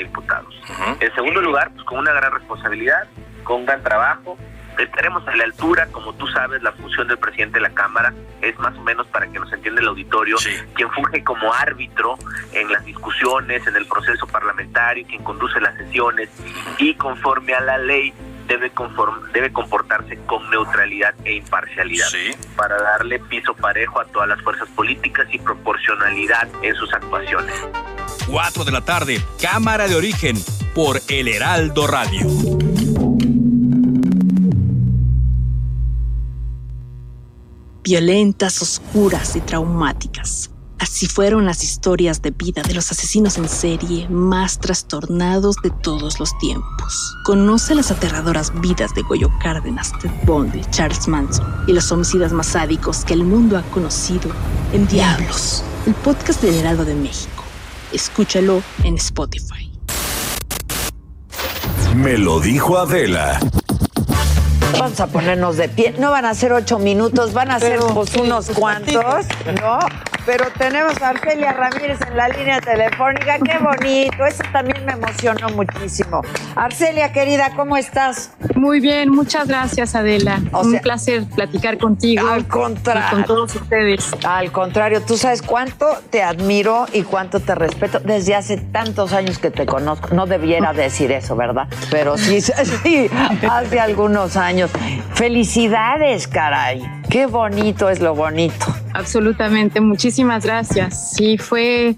de Diputados. En segundo lugar, pues con una gran responsabilidad, con un gran trabajo, estaremos a la altura, como tú sabes, la función del presidente de la Cámara es más o menos para que nos entienda el auditorio, quien funge como árbitro en las discusiones, en el proceso parlamentario, quien conduce las sesiones y conforme a la ley debe, debe comportarse con neutralidad e imparcialidad para darle piso parejo a todas las fuerzas políticas y proporcionalidad en sus actuaciones. 4 de la tarde, Cámara de Origen por El Heraldo Radio. violentas, oscuras y traumáticas. Así fueron las historias de vida de los asesinos en serie más trastornados de todos los tiempos. Conoce las aterradoras vidas de Goyo Cárdenas, Ted Bundy, Charles Manson y los homicidas más sádicos que el mundo ha conocido en Diablos, el podcast del Heraldo de México. Escúchalo en Spotify. Me lo dijo Adela. Vamos a ponernos de pie. No van a ser ocho minutos, van a ser pues, unos cuantos, ¿no? Pero tenemos a Arcelia Ramírez en la línea telefónica. Qué bonito. Eso también me emocionó muchísimo. Arcelia, querida, ¿cómo estás? Muy bien, muchas gracias, Adela. Un placer platicar contigo. Al contrario. con todos ustedes. Al contrario, tú sabes cuánto te admiro y cuánto te respeto desde hace tantos años que te conozco. No debiera decir eso, ¿verdad? Pero sí, sí, hace algunos años. Felicidades, caray. Qué bonito es lo bonito. Absolutamente, muchísimas gracias. Sí, fue,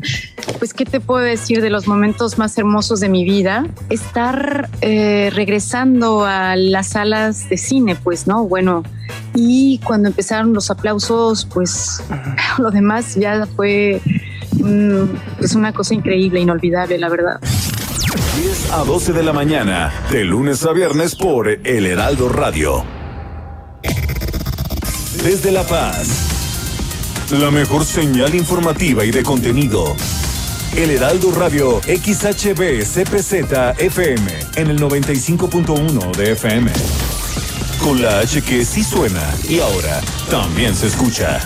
pues, ¿qué te puedo decir de los momentos más hermosos de mi vida? Estar eh, regresando a las salas de cine, pues, ¿no? Bueno, y cuando empezaron los aplausos, pues, lo demás ya fue mm, pues una cosa increíble, inolvidable, la verdad. 10 a 12 de la mañana, de lunes a viernes por El Heraldo Radio. Desde La Paz. La mejor señal informativa y de contenido. El Heraldo Radio XHB CPZ FM en el 95.1 de FM. Con la H que sí suena y ahora también se escucha.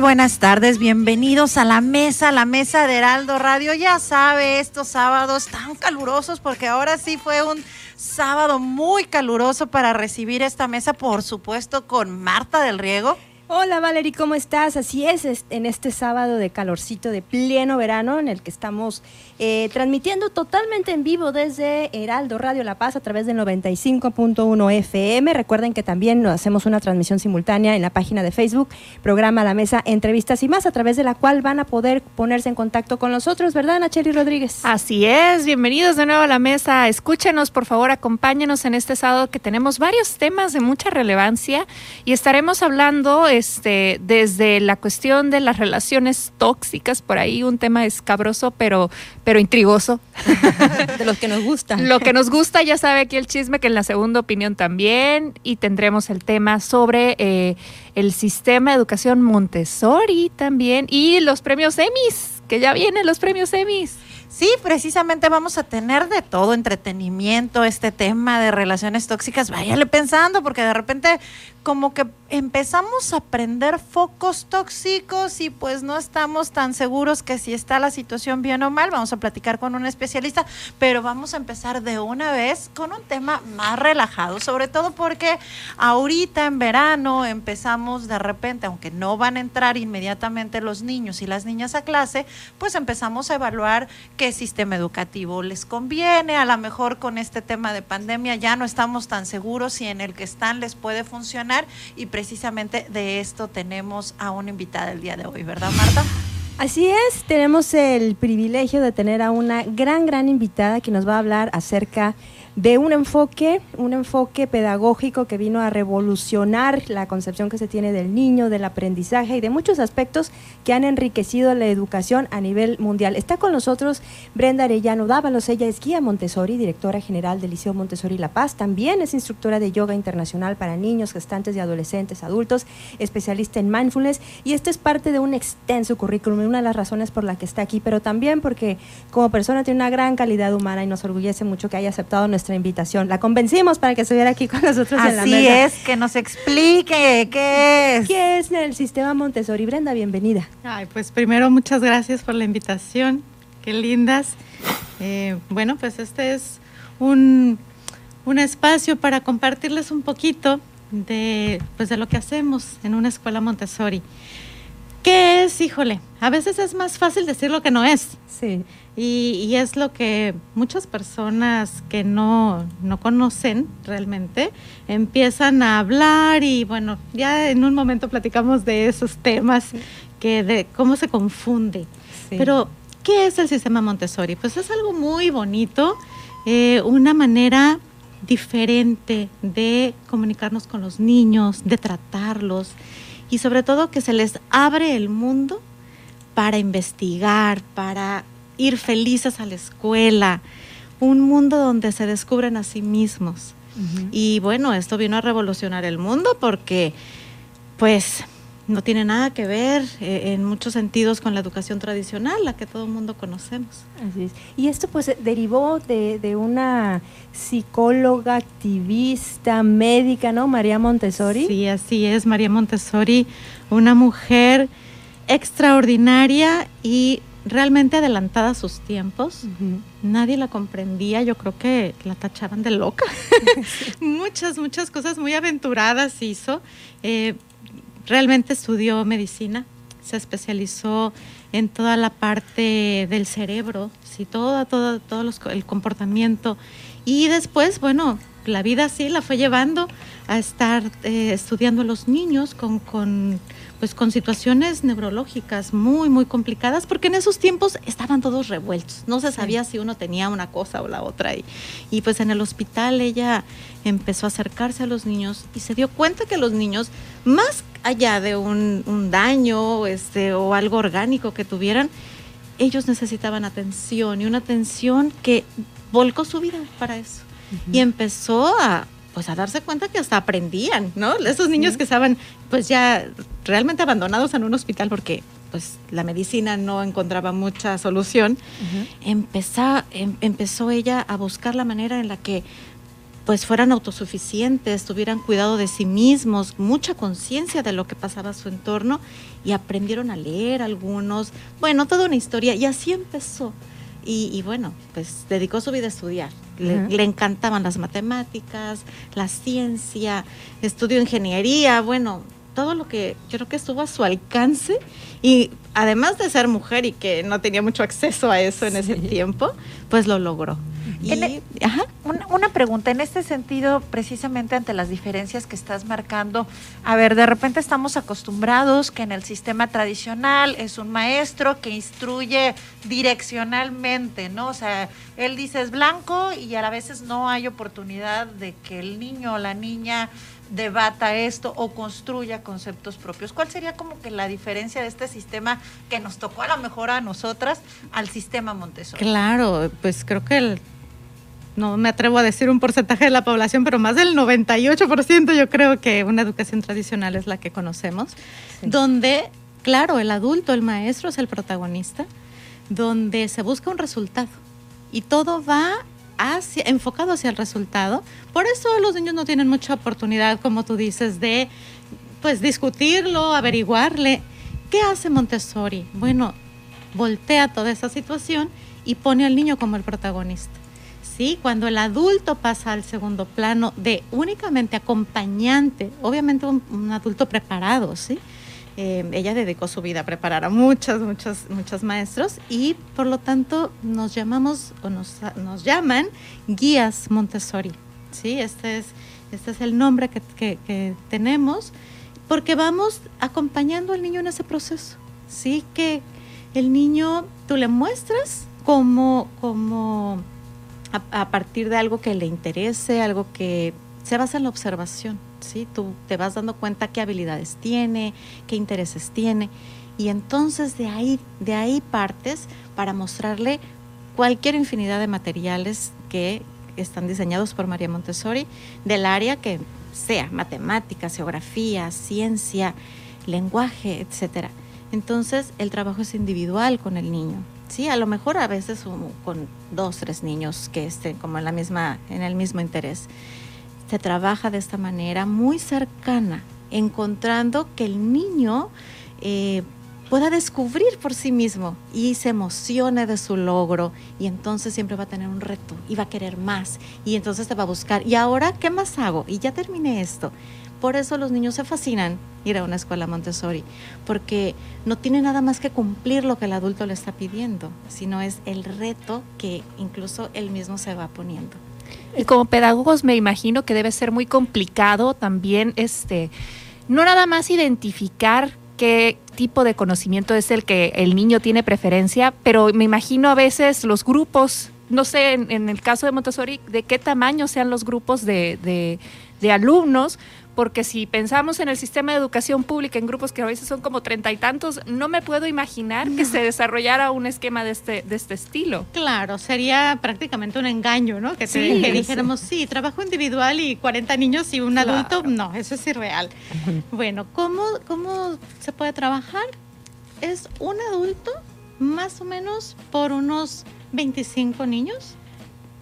Buenas tardes, bienvenidos a la mesa, la mesa de Heraldo Radio. Ya sabe, estos sábados tan calurosos, porque ahora sí fue un sábado muy caluroso para recibir esta mesa, por supuesto, con Marta del Riego. Hola Valerie, ¿cómo estás? Así es, en este sábado de calorcito de pleno verano en el que estamos eh, transmitiendo totalmente en vivo desde Heraldo Radio La Paz a través del 95.1 FM. Recuerden que también hacemos una transmisión simultánea en la página de Facebook, programa La Mesa, entrevistas y más, a través de la cual van a poder ponerse en contacto con nosotros, ¿verdad, Nacheli Rodríguez? Así es, bienvenidos de nuevo a la mesa. Escúchenos, por favor, acompáñenos en este sábado que tenemos varios temas de mucha relevancia y estaremos hablando este, desde la cuestión de las relaciones tóxicas, por ahí un tema escabroso, pero, pero intrigoso. de los que nos gusta. Lo que nos gusta, ya sabe aquí el chisme, que en la segunda opinión también, y tendremos el tema sobre eh, el sistema de educación Montessori también, y los premios EMIS, que ya vienen los premios EMIS. Sí, precisamente vamos a tener de todo, entretenimiento, este tema de relaciones tóxicas, váyale pensando, porque de repente como que empezamos a prender focos tóxicos y pues no estamos tan seguros que si está la situación bien o mal, vamos a platicar con un especialista, pero vamos a empezar de una vez con un tema más relajado, sobre todo porque ahorita en verano empezamos de repente, aunque no van a entrar inmediatamente los niños y las niñas a clase, pues empezamos a evaluar qué sistema educativo les conviene, a lo mejor con este tema de pandemia ya no estamos tan seguros si en el que están les puede funcionar y precisamente de esto tenemos a una invitada el día de hoy, ¿verdad Marta? Así es, tenemos el privilegio de tener a una gran, gran invitada que nos va a hablar acerca de un enfoque, un enfoque pedagógico que vino a revolucionar la concepción que se tiene del niño, del aprendizaje y de muchos aspectos que han enriquecido la educación a nivel mundial. Está con nosotros Brenda Arellano Dávalos, ella es guía Montessori, directora general del Liceo Montessori La Paz, también es instructora de yoga internacional para niños, gestantes y adolescentes, adultos, especialista en mindfulness y esto es parte de un extenso currículum, una de las razones por la que está aquí, pero también porque como persona tiene una gran calidad humana y nos orgullece mucho que haya aceptado nuestra invitación. La convencimos para que estuviera aquí con nosotros en la mesa. Así es, que nos explique qué es. ¿Qué es el sistema Montessori? Brenda, bienvenida. Ay, pues primero muchas gracias por la invitación. Qué lindas. Eh, bueno, pues este es un, un espacio para compartirles un poquito de, pues de lo que hacemos en una escuela Montessori. ¿Qué es? Híjole, a veces es más fácil decir lo que no es. Sí. Y, y es lo que muchas personas que no, no conocen realmente empiezan a hablar y bueno, ya en un momento platicamos de esos temas, que de cómo se confunde. Sí. Pero, ¿qué es el sistema Montessori? Pues es algo muy bonito, eh, una manera diferente de comunicarnos con los niños, de tratarlos y sobre todo que se les abre el mundo para investigar, para ir felices a la escuela, un mundo donde se descubren a sí mismos. Y bueno, esto vino a revolucionar el mundo porque pues no tiene nada que ver eh, en muchos sentidos con la educación tradicional, la que todo el mundo conocemos. Así es. Y esto pues derivó de, de una psicóloga, activista, médica, ¿no? María Montessori. Sí, así es, María Montessori, una mujer extraordinaria y realmente adelantada a sus tiempos. Ujú. Nadie la comprendía, yo creo que la tachaban de loca. muchas, muchas cosas muy aventuradas hizo. Eh, realmente estudió medicina, se especializó en toda la parte del cerebro, sí, todo, todo, todo los el comportamiento. Y después, bueno, la vida sí la fue llevando a estar eh, estudiando a los niños con, con, pues, con situaciones neurológicas muy, muy complicadas, porque en esos tiempos estaban todos revueltos. No se sabía si uno tenía una cosa o la otra. Y, y pues en el hospital ella empezó a acercarse a los niños y se dio cuenta que los niños, más allá de un, un daño este, o algo orgánico que tuvieran, ellos necesitaban atención y una atención que volcó su vida para eso. Y empezó a pues a darse cuenta que hasta aprendían, ¿no? Esos niños que estaban pues ya realmente abandonados en un hospital porque pues la medicina no encontraba mucha solución, empezó, em- empezó ella a buscar la manera en la que pues fueran autosuficientes, tuvieran cuidado de sí mismos, mucha conciencia de lo que pasaba a su entorno y aprendieron a leer algunos, bueno, toda una historia y así empezó. Y, y bueno, pues dedicó su vida a estudiar. Le, encantaban las matemáticas, la ciencia, estudió ingeniería, bueno, todo lo que yo creo que estuvo a su alcance y además de ser mujer y que no tenía mucho acceso a eso en ese tiempo, pues lo logró. Y, e- ajá. Una, una pregunta, en este sentido, precisamente ante las diferencias que estás marcando, a ver, de repente estamos acostumbrados que en el sistema tradicional es un maestro que instruye direccionalmente, ¿no? O sea, él dice es blanco y a la veces no hay oportunidad de que el niño o la niña debata esto o construya conceptos propios. ¿Cuál sería como que la diferencia de este sistema que nos tocó a lo mejor a nosotras al sistema Montessori? Claro, pues creo que el, no me atrevo a decir un porcentaje de la población, pero más del 98% yo creo que una educación tradicional es la que conocemos, donde, claro, el adulto, el maestro es el protagonista, donde se busca un resultado y todo va hacia, enfocado hacia el resultado. Por eso los niños no tienen mucha oportunidad, como tú dices, de pues discutirlo, averiguarle. ¿Qué hace Montessori? Bueno, voltea toda esa situación y pone al niño como el protagonista. ¿Sí? Cuando el adulto pasa al segundo plano de únicamente acompañante, obviamente un, un adulto preparado, ¿sí? Eh, ella dedicó su vida a preparar a muchas, muchas, muchos maestros y por lo tanto nos llamamos o nos, nos llaman guías Montessori. ¿sí? Este, es, este es el nombre que, que- tenemos porque vamos acompañando al niño en ese proceso. ¿sí? Que el niño, tú le muestras como a, a partir de algo que le interese, algo que se basa en la observación. ¿Sí? Tú te vas dando cuenta qué habilidades tiene, qué intereses tiene. Y entonces de ahí, de ahí partes para mostrarle cualquier infinidad de materiales que están diseñados por María Montessori del área que sea, matemáticas, geografía, ciencia, lenguaje, etcétera. Entonces, el trabajo es individual con el niño. Sí, a lo mejor a veces con dos, tres niños que estén como en la misma, en el mismo interés. Se trabaja de esta manera muy cercana, encontrando que el niño eh, pueda descubrir por sí mismo y se emocione de su logro y entonces siempre va a tener un reto y va a querer más y entonces te va a buscar. ¿Y ahora qué más hago? Y ya terminé esto. Por eso los niños se fascinan ir a una escuela Montessori, porque no tiene nada más que cumplir lo que el adulto le está pidiendo, sino es el reto que incluso él mismo se va poniendo. Como pedagogos me imagino que debe ser muy complicado también este no nada más identificar qué tipo de conocimiento es el que el niño tiene preferencia, pero me imagino a veces los grupos, no sé, en, el caso de Montessori, de qué tamaño sean los grupos de, de, de alumnos, porque si pensamos en el sistema de educación pública en grupos que a veces son como treinta y tantos, no me puedo imaginar que se desarrollara un esquema de este, de este estilo. Claro, sería prácticamente un engaño, ¿no? Que, dijéramos, sí, trabajo individual y 40 niños y un adulto, no, eso es irreal. bueno, ¿cómo, ¿cómo se puede trabajar? Es un adulto más o menos por unos 25 niños,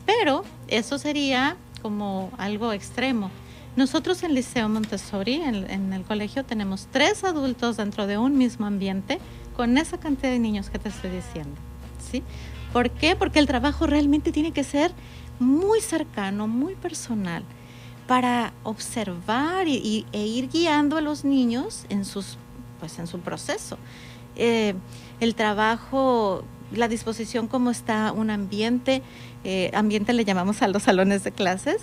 pero eso sería como algo extremo. Nosotros en Liceo Montessori, en, el colegio, tenemos tres adultos dentro de un mismo ambiente con esa cantidad de niños que te estoy diciendo. ¿sí? ¿Por qué? Porque el trabajo realmente tiene que ser muy cercano, muy personal, para observar y, e ir guiando a los niños en, sus, pues, en su proceso. Eh, el trabajo, la disposición, cómo está un ambiente, eh, ambiente le llamamos a los salones de clases,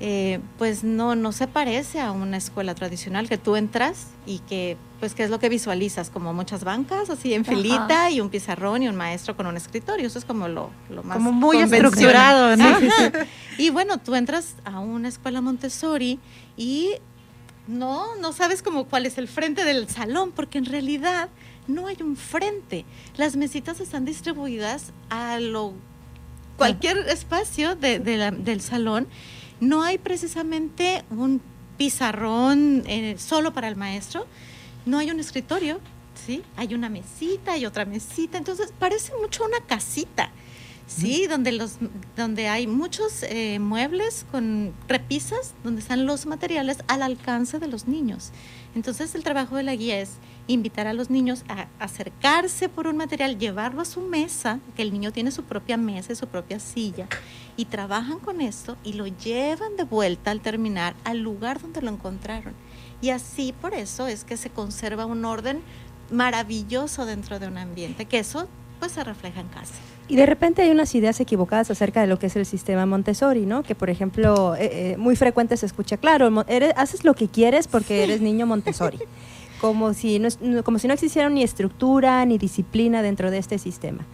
eh, pues no, no se parece a una escuela tradicional que tú entras y que, pues, ¿qué es lo que visualizas? Como muchas bancas, así en filita y un pizarrón y un maestro con un escritorio. Eso es como lo, lo más Como muy estructurado, ¿no? y bueno, tú entras a una escuela Montessori y no, no sabes como cuál es el frente del salón, porque en realidad no hay un frente. Las mesitas están distribuidas a lo cualquier espacio del salón no hay precisamente un pizarrón eh, solo para el maestro, no hay un escritorio, ¿sí? Hay una mesita y otra mesita, entonces parece mucho una casita. Sí, donde, los, donde hay muchos eh, muebles con repisas, donde están los materiales al alcance de los niños. Entonces el trabajo de la guía es invitar a los niños a acercarse por un material, llevarlo a su mesa, que el niño tiene su propia mesa y su propia silla, y trabajan con esto y lo llevan de vuelta al terminar al lugar donde lo encontraron. Y así por eso es que se conserva un orden maravilloso dentro de un ambiente, que eso pues se refleja en casa. Y de repente hay unas ideas equivocadas acerca de lo que es el sistema Montessori, ¿no? Que por ejemplo, eh, eh, muy frecuente se escucha, claro, eres, haces lo que quieres porque eres niño Montessori. como si no, como si no existiera ni estructura ni disciplina dentro de este sistema.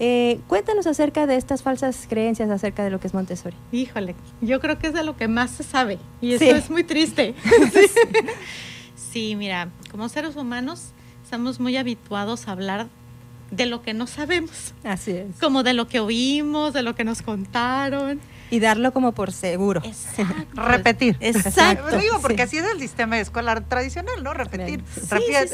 Eh, cuéntanos acerca de estas falsas creencias acerca de lo que es Montessori. Híjole, yo creo que es de lo que más se sabe y eso es muy triste. sí, mira, como seres humanos estamos muy habituados a hablar de lo que no sabemos. Así es. Como de lo que oímos, de lo que nos contaron. Y darlo como por seguro. Exacto. Repetir. Exacto. Digo, porque así es el sistema escolar tradicional, ¿no? Repetir.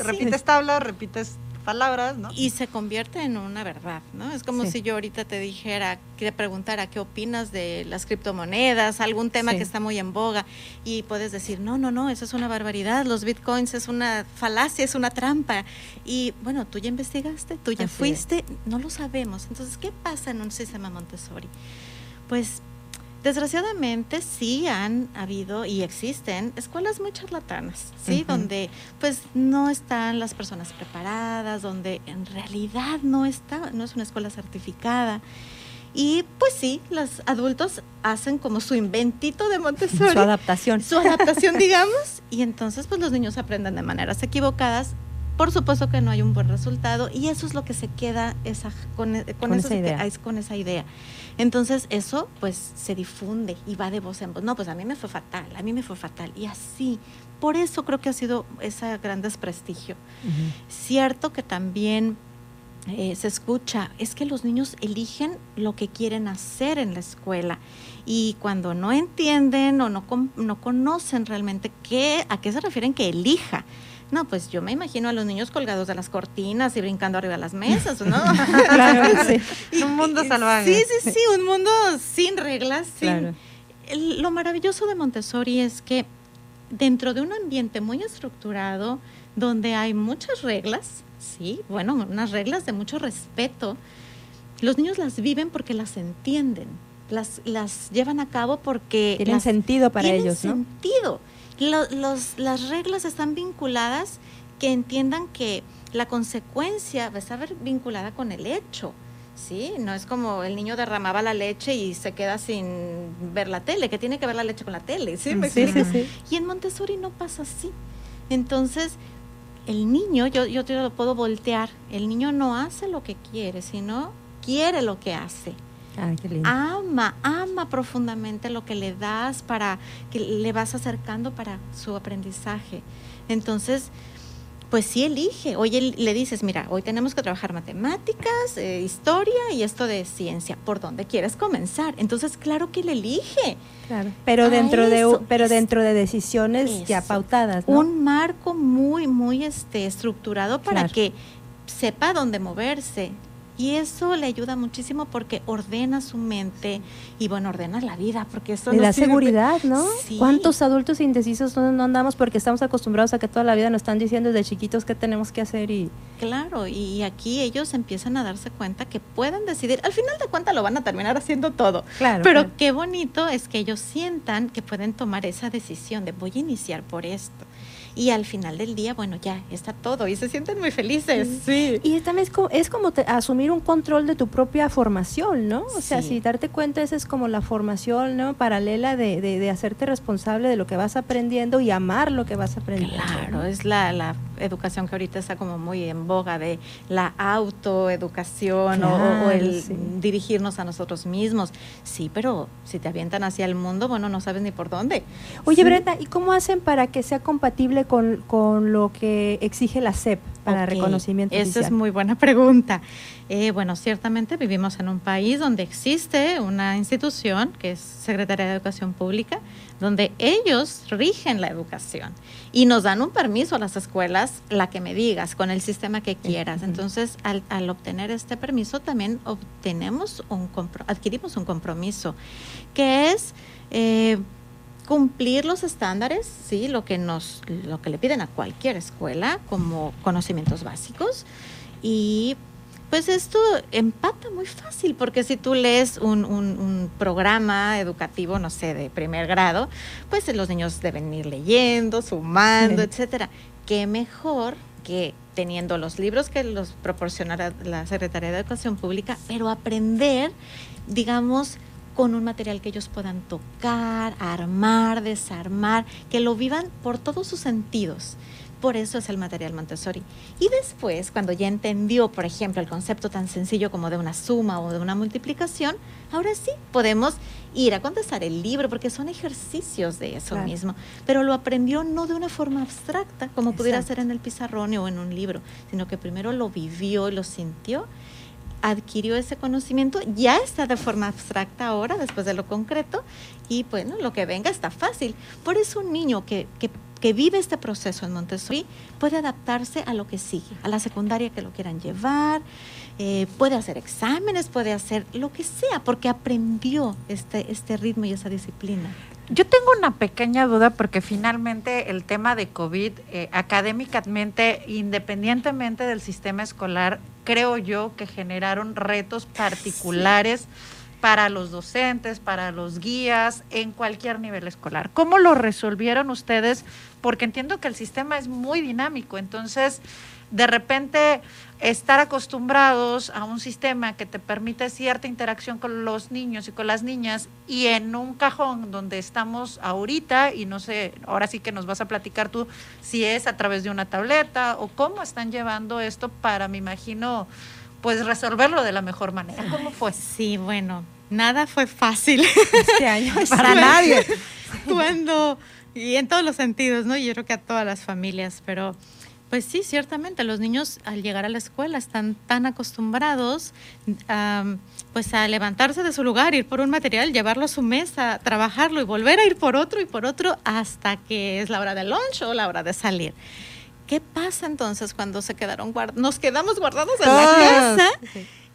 repites tablas, repites palabras, ¿no? Y se convierte en una verdad, ¿no? Es como si yo ahorita te dijera, te preguntara qué opinas de las criptomonedas, algún tema que está muy en boga, y puedes decir, no, no, no, eso es una barbaridad, los bitcoins es una falacia, es una trampa. Y bueno, tú ya investigaste, tú ya fuiste, no lo sabemos. Entonces, ¿qué pasa en un sistema Montessori? Pues Desgraciadamente sí han habido y existen escuelas muy charlatanas, ¿sí? Donde pues no están las personas preparadas, donde en realidad no está, no es una escuela certificada. Y pues sí, los adultos hacen como su inventito de Montessori. Su adaptación. Su adaptación, digamos. Y entonces pues los niños aprenden de maneras equivocadas. Por supuesto que no hay un buen resultado y eso es lo que se queda esa, con, con, esa idea. con esa idea. Entonces eso pues se difunde y va de voz en voz. No, pues a mí me fue fatal, a mí me fue fatal. Y así, por eso creo que ha sido ese gran desprestigio. Cierto que también eh, se escucha, es que los niños eligen lo que quieren hacer en la escuela y cuando no entienden o no, no conocen realmente qué, a qué se refieren que elija, No, pues yo me imagino a los niños colgados de las cortinas y brincando arriba de las mesas, ¿no? claro, sí. un mundo salvaje. Sí, sí, sí, un mundo sin reglas. Sin... lo maravilloso de Montessori es que dentro de un ambiente muy estructurado, donde hay muchas reglas, sí, bueno, unas reglas de mucho respeto, los niños las viven porque las entienden, las, las llevan a cabo porque... Tienen sentido para ellos, ¿no? sentido las reglas están vinculadas que entiendan que la consecuencia va a estar vinculada con el hecho. ¿sí? No es como el niño derramaba la leche y se queda sin ver la tele, que tiene que ver la leche con la tele, ¿sí? sí, sí, Y en Montessori no pasa así. Entonces, el niño, yo, yo te lo puedo voltear, el niño no hace lo que quiere, sino quiere lo que hace. Ama, ama profundamente lo que le das para que le vas acercando para su aprendizaje. Entonces, pues sí elige. Hoy le dices, mira, hoy tenemos que trabajar matemáticas, eh, historia y esto de ciencia. ¿Por dónde quieres comenzar? Entonces, claro que él elige. Claro. Pero dentro de pero dentro de decisiones ya pautadas, Un marco muy muy este estructurado para que sepa dónde moverse, y eso le ayuda muchísimo porque ordena su mente y bueno, ordena la vida, porque eso... Le da seguridad, ¿no? ¿Cuántos adultos indecisos no, andamos porque estamos acostumbrados a que toda la vida nos están diciendo desde chiquitos qué tenemos que hacer y... Claro, y aquí ellos empiezan a darse cuenta que pueden decidir, al final de cuentas lo van a terminar haciendo todo. Claro. Pero qué bonito es que ellos sientan que pueden tomar esa decisión de voy a iniciar por esto y al final del día, bueno, ya está todo y se sienten muy felices. Sí. Y también es como, es como asumir un control de tu propia formación, ¿no? O sea, si darte cuenta, esa es como la formación, ¿no? Paralela de, de, hacerte responsable de lo que vas aprendiendo y amar lo que vas aprendiendo. Claro, es la, la educación que ahorita está como muy en boga de la autoeducación o, el dirigirnos a nosotros mismos. Sí, pero si te avientan hacia el mundo, bueno, no sabes ni por dónde. Oye, Brenda, ¿y cómo hacen para que sea compatible con, con lo que exige la SEP para reconocimiento Esa es muy buena pregunta. Eh, bueno, ciertamente vivimos en un país donde existe una institución que es Secretaría de Educación Pública, donde ellos rigen la educación y nos dan un permiso a las escuelas, la que me digas, con el sistema que quieras. Entonces, al, al obtener este permiso, también obtenemos un adquirimos un compromiso, que es eh, cumplir los estándares, sí, lo que nos, lo que le piden a cualquier escuela como conocimientos básicos. Y pues esto empata muy fácil, porque si tú lees un, un, programa educativo, no sé, de primer grado, pues los niños deben ir leyendo, sumando, etcétera. Qué mejor que teniendo los libros que los proporcionará la Secretaría de Educación Pública, pero aprender, digamos, con un material que ellos puedan tocar, armar, desarmar, que lo vivan por todos sus sentidos. Por eso es el material Montessori. Y después, cuando ya entendió, por ejemplo, el concepto tan sencillo como de una suma o de una multiplicación, ahora sí podemos ir a contestar el libro, porque son ejercicios de eso mismo. Pero lo aprendió no de una forma abstracta, como pudiera ser en el pizarrón o en un libro, sino que primero lo vivió y lo sintió adquirió ese conocimiento, ya está de forma abstracta ahora, después de lo concreto, y bueno, lo que venga está fácil. Por eso un niño que, que que vive este proceso en Montessori puede adaptarse a lo que sigue, a la secundaria que lo quieran llevar, eh, puede hacer exámenes, puede hacer lo que sea, porque aprendió este, este ritmo y esa disciplina. Yo tengo una pequeña duda porque finalmente el tema de COVID, eh, académicamente, independientemente del sistema escolar, creo yo que generaron retos particulares para los docentes, para los guías, en cualquier nivel escolar. ¿Cómo lo resolvieron ustedes? Porque entiendo que el sistema es muy dinámico, entonces de repente estar acostumbrados a un sistema que te permite cierta interacción con los niños y con las niñas y en un cajón donde estamos ahorita y no sé, ahora sí que nos vas a platicar tú si es a través de una tableta o cómo están llevando esto para, me imagino, pues resolverlo de la mejor manera. ¿Cómo fue? Sí, bueno, nada fue fácil este año para nadie. Cuando, y en todos los sentidos, ¿no? Yo creo que a todas las familias, pero pues sí, ciertamente, los niños al llegar a la escuela están tan acostumbrados pues a levantarse de su lugar, ir por un material, llevarlo a su mesa, trabajarlo y volver a ir por otro y por otro hasta que es la hora del lunch o la hora de salir ¿qué pasa entonces cuando se quedaron? Nos quedamos guardados en la casa.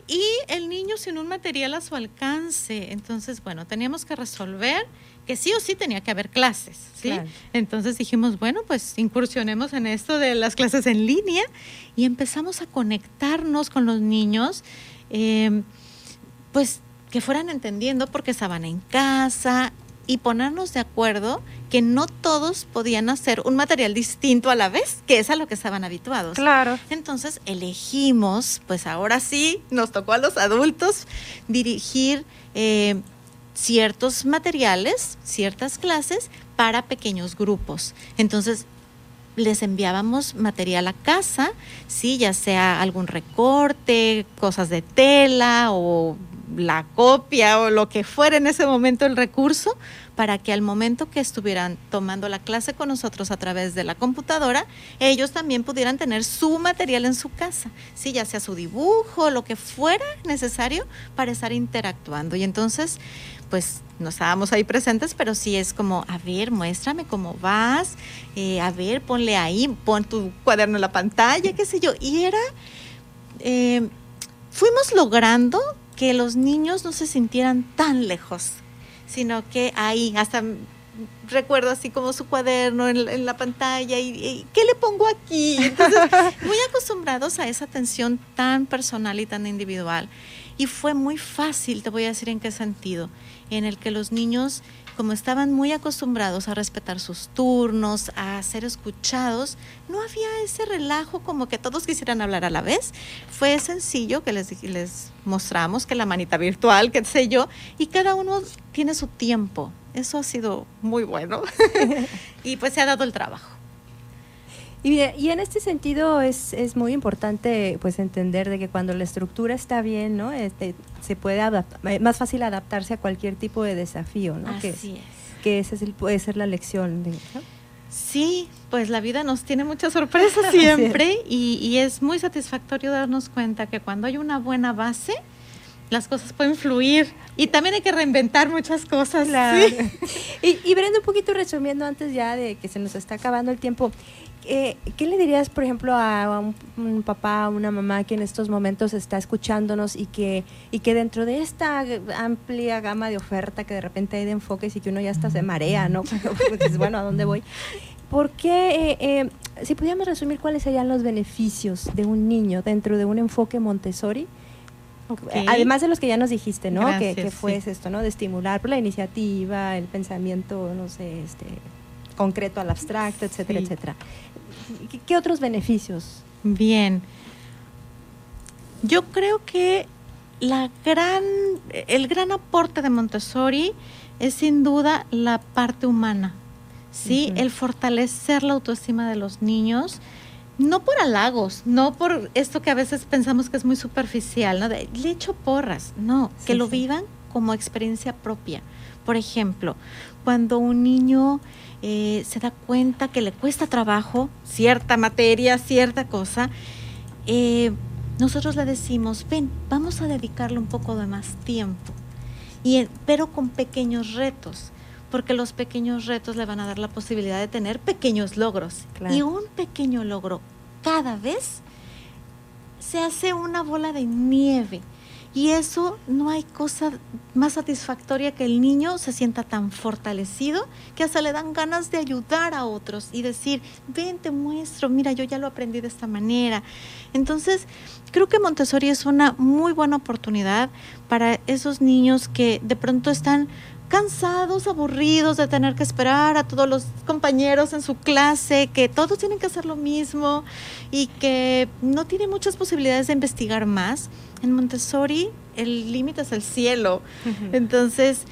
Y el niño sin un material a su alcance. Entonces, bueno, teníamos que resolver que sí o sí tenía que haber clases, ¿sí? Entonces dijimos, bueno, pues incursionemos en esto de las clases en línea y empezamos a conectarnos con los niños, eh, pues que fueran entendiendo porque estaban en casa y ponernos de acuerdo que no todos podían hacer un material distinto a la vez, que es a lo que estaban habituados. Claro. Entonces elegimos, pues ahora sí, nos tocó a los adultos dirigir eh, ciertos materiales, ciertas clases para pequeños grupos. Entonces, les enviábamos material a casa, sí, ya sea algún recorte, cosas de tela o la copia o lo que fuera en ese momento el recurso para que al momento que estuvieran tomando la clase con nosotros a través de la computadora, ellos también pudieran tener su material en su casa, sí, ya sea su dibujo, lo que fuera necesario para estar interactuando. Y entonces, pues no estábamos ahí presentes, pero sí es como, a ver, muéstrame cómo vas, eh, a ver, ponle ahí, pon tu cuaderno en la pantalla, qué sé yo. Y era, eh, fuimos logrando que los niños no se sintieran tan lejos, sino que ahí, hasta recuerdo así como su cuaderno en, la pantalla y, ¿qué le pongo aquí? Entonces, muy acostumbrados a esa atención tan personal y tan individual. Y fue muy fácil, te voy a decir en qué sentido, en el que los niños como estaban muy acostumbrados a respetar sus turnos, a ser escuchados, no había ese relajo como que todos quisieran hablar a la vez. Fue sencillo que les, mostramos que la manita virtual, qué sé yo, y cada uno tiene su tiempo. Eso ha sido muy bueno y pues se ha dado el trabajo. Y, y, en este sentido es, es, muy importante pues entender de que cuando la estructura está bien, ¿no? Este, se puede adaptar, más fácil adaptarse a cualquier tipo de desafío, ¿no? Así que, es. Que esa es puede ser la lección. De, Sí, pues la vida nos tiene muchas sorpresas siempre y, y, es muy satisfactorio darnos cuenta que cuando hay una buena base, las cosas pueden fluir y también hay que reinventar muchas cosas. ¿sí? y, y Brenda, un poquito resumiendo antes ya de que se nos está acabando el tiempo, eh, ¿qué le dirías, por ejemplo, a un, papá, a una mamá que en estos momentos está escuchándonos y que, y que dentro de esta amplia gama de oferta que de repente hay de enfoques y que uno ya hasta se marea, ¿no? Pues, bueno, ¿a dónde voy? ¿Por qué, eh, eh, si pudiéramos resumir cuáles serían los beneficios de un niño dentro de un enfoque Montessori? Además de los que ya nos dijiste, ¿no? que, fue esto, ¿no? De estimular por la iniciativa, el pensamiento, no sé, este concreto al abstracto, etcétera, etcétera. ¿Qué, otros beneficios? Bien. Yo creo que la gran, el gran aporte de Montessori es sin duda la parte humana, ¿sí? El fortalecer la autoestima de los niños, no por halagos, no por esto que a veces pensamos que es muy superficial, ¿no? De, le echo porras, no, que lo vivan como experiencia propia. Por ejemplo, cuando un niño eh, se da cuenta que le cuesta trabajo cierta materia, cierta cosa, eh, nosotros le decimos, ven, vamos a dedicarle un poco de más tiempo, y, pero con pequeños retos, porque los pequeños retos le van a dar la posibilidad de tener pequeños logros. Y un pequeño logro cada vez se hace una bola de nieve y eso no hay cosa más satisfactoria que el niño se sienta tan fortalecido que hasta le dan ganas de ayudar a otros y decir, ven, te muestro, mira, yo ya lo aprendí de esta manera. Entonces, creo que Montessori es una muy buena oportunidad para esos niños que de pronto están cansados, aburridos de tener que esperar a todos los compañeros en su clase, que todos tienen que hacer lo mismo y que no tienen muchas posibilidades de investigar más. En Montessori el límite es el cielo. Entonces,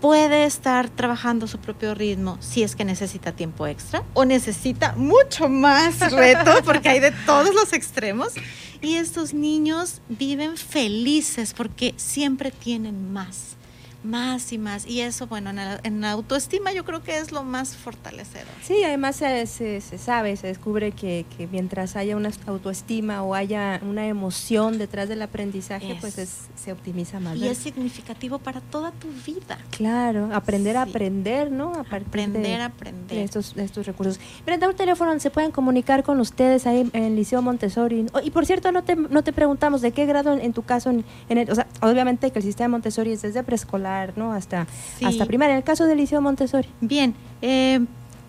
puede estar trabajando su propio ritmo si es que necesita tiempo extra o necesita mucho más reto porque hay de todos los extremos y estos niños viven felices porque siempre tienen más más y más. Y eso, bueno, en la, autoestima yo creo que es lo más fortalecedor. Sí, además se, se, sabe, se descubre que, que, mientras haya una autoestima o haya una emoción detrás del aprendizaje, pues se optimiza más. Y es significativo para toda tu vida. Claro, aprender a aprender, ¿no? aprender a aprender. estos, estos recursos. Brenda, un teléfono se pueden comunicar con ustedes ahí en el Liceo Montessori. Oh, y por cierto, no te, no te preguntamos de qué grado en, tu caso, en, el, o sea, obviamente que el sistema Montessori es desde preescolar ¿no? Hasta, hasta primaria. En el caso del Liceo Montessori. Bien, eh,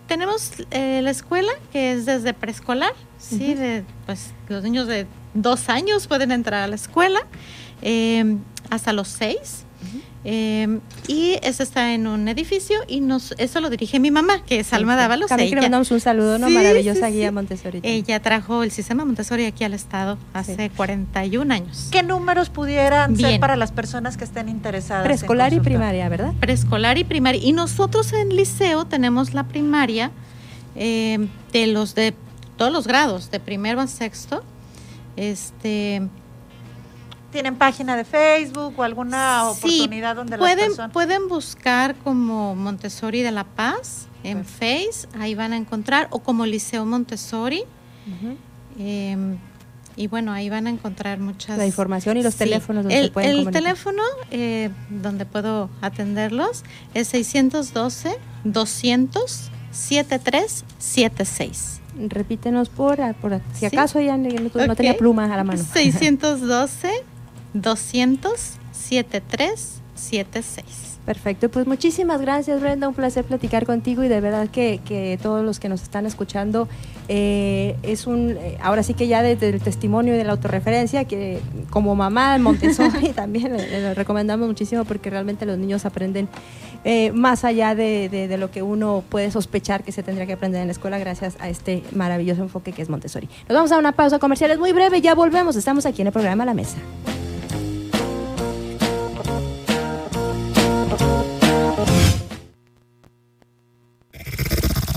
tenemos eh, la escuela que es desde preescolar, sí, de, pues los niños de dos años pueden entrar a la escuela eh, hasta los seis. Eh, y eso está en un edificio y nos eso lo dirige mi mamá, que es Alma Dávalos. También ella, le mandamos un saludo, ¿no? Maravillosa guía Montessori. Ella trajo el sistema Montessori aquí al estado hace 41 años. ¿Qué números pudieran ser para las personas que estén interesadas? Preescolar y primaria, ¿verdad? Preescolar y primaria. Y nosotros en liceo tenemos la primaria eh, de los de todos los grados, de primero a sexto. Este ¿Tienen página de Facebook o alguna oportunidad donde pueden, las pueden buscar como Montessori de La Paz en Face, ahí van a encontrar, o como Liceo Montessori. Em, y bueno, ahí van a encontrar muchas... La información y los teléfonos donde el, pueden El teléfono eh, donde puedo atenderlos es 612 200 7376. Repítenos por, por si acaso ya no, no tenía plumas a la mano. 612 200 7376. Perfecto, pues muchísimas gracias Brenda, un placer platicar contigo y de verdad que, que todos los que nos están escuchando eh, es un, eh, ahora sí que ya desde el testimonio de la autorreferencia, que como mamá Montessori también le, recomendamos muchísimo porque realmente los niños aprenden eh, más allá de, de, lo que uno puede sospechar que se tendría que aprender en la escuela gracias a este maravilloso enfoque que es Montessori. Nos vamos a una pausa comercial, es muy breve, ya volvemos, estamos aquí en el programa La Mesa.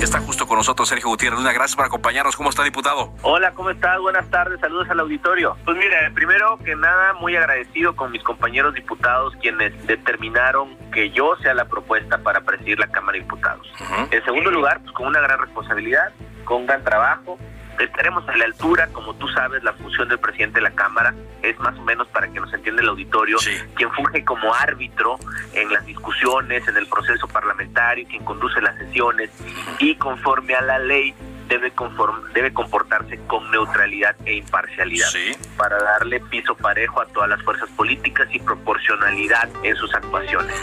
Está justo con nosotros Sergio Gutiérrez. Una gracias por acompañarnos. ¿Cómo está, diputado? Hola, ¿cómo estás? Buenas tardes. Saludos al auditorio. Pues mira, primero que nada, muy agradecido con mis compañeros diputados quienes determinaron que yo sea la propuesta para presidir la Cámara de Diputados. En segundo lugar, pues con una gran responsabilidad, con un gran trabajo, estaremos a la altura, como tú sabes, la función del presidente de la Cámara es más o menos para que nos entienda el auditorio, quien funge como árbitro en las discusiones, en el proceso parlamentario, quien conduce las sesiones y conforme a la ley debe, debe comportarse con neutralidad e imparcialidad para darle piso parejo a todas las fuerzas políticas y proporcionalidad en sus actuaciones.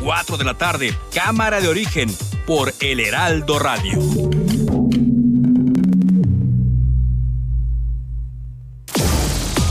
4 de la tarde, Cámara de Origen por El Heraldo Radio.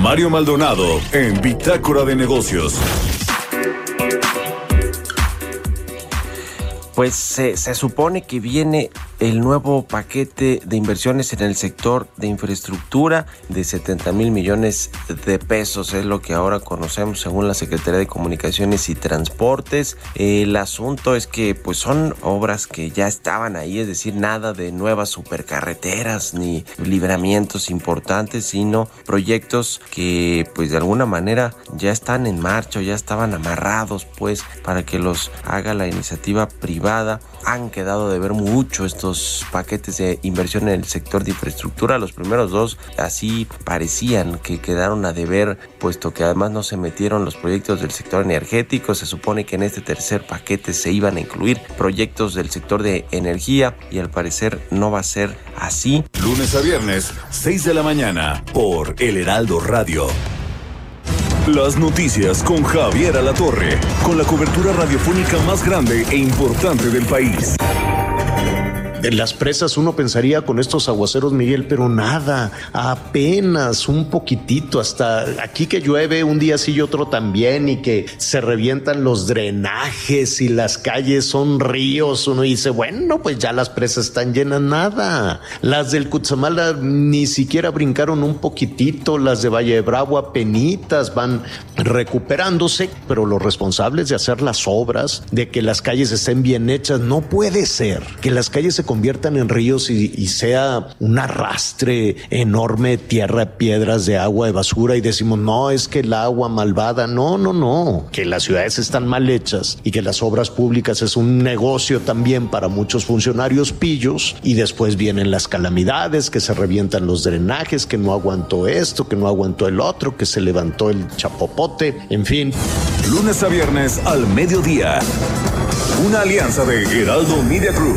Mario Maldonado en Bitácora de Negocios. Pues se, supone que viene el nuevo paquete de inversiones en el sector de infraestructura de 70 mil millones de pesos. Es lo que ahora conocemos según la Secretaría de Comunicaciones y Transportes. El asunto es que pues son obras que ya estaban ahí, es decir, nada de nuevas supercarreteras ni libramientos importantes, sino proyectos que pues de alguna manera ya están en marcha, ya estaban amarrados pues para que los haga la iniciativa privada. Han quedado de ver mucho estos paquetes de inversión en el sector de infraestructura. Los primeros dos así parecían que quedaron a deber, puesto que además no se metieron los proyectos del sector energético. Se supone que en este tercer paquete se iban a incluir proyectos del sector de energía y al parecer no va a ser así. Lunes a viernes, 6 de la mañana, por El Heraldo Radio. Las noticias con Javier Alatorre, con la cobertura radiofónica más grande e importante del país. Las presas uno pensaría con estos aguaceros, Miguel, pero nada, apenas un poquitito, hasta aquí que llueve un día sí y otro también, y que se revientan los drenajes y las calles son ríos. Uno dice, bueno, pues ya las presas están llenas, nada. Las del Cutzamala ni siquiera brincaron un poquitito, las de Valle de Bravo apenitas van recuperándose, pero los responsables de hacer las obras, de que las calles estén bien hechas, no puede ser que las calles se conviertan en ríos y, sea un arrastre enorme, tierra, piedras de agua, de basura y decimos, no, es que el agua malvada, no, no, no, que las ciudades están mal hechas y que las obras públicas es un negocio también para muchos funcionarios pillos y después vienen las calamidades, que se revientan los drenajes, que no aguantó esto, que no aguantó el otro, que se levantó el chapopote, en fin. Lunes a viernes al mediodía. Una alianza de Heraldo Media Group,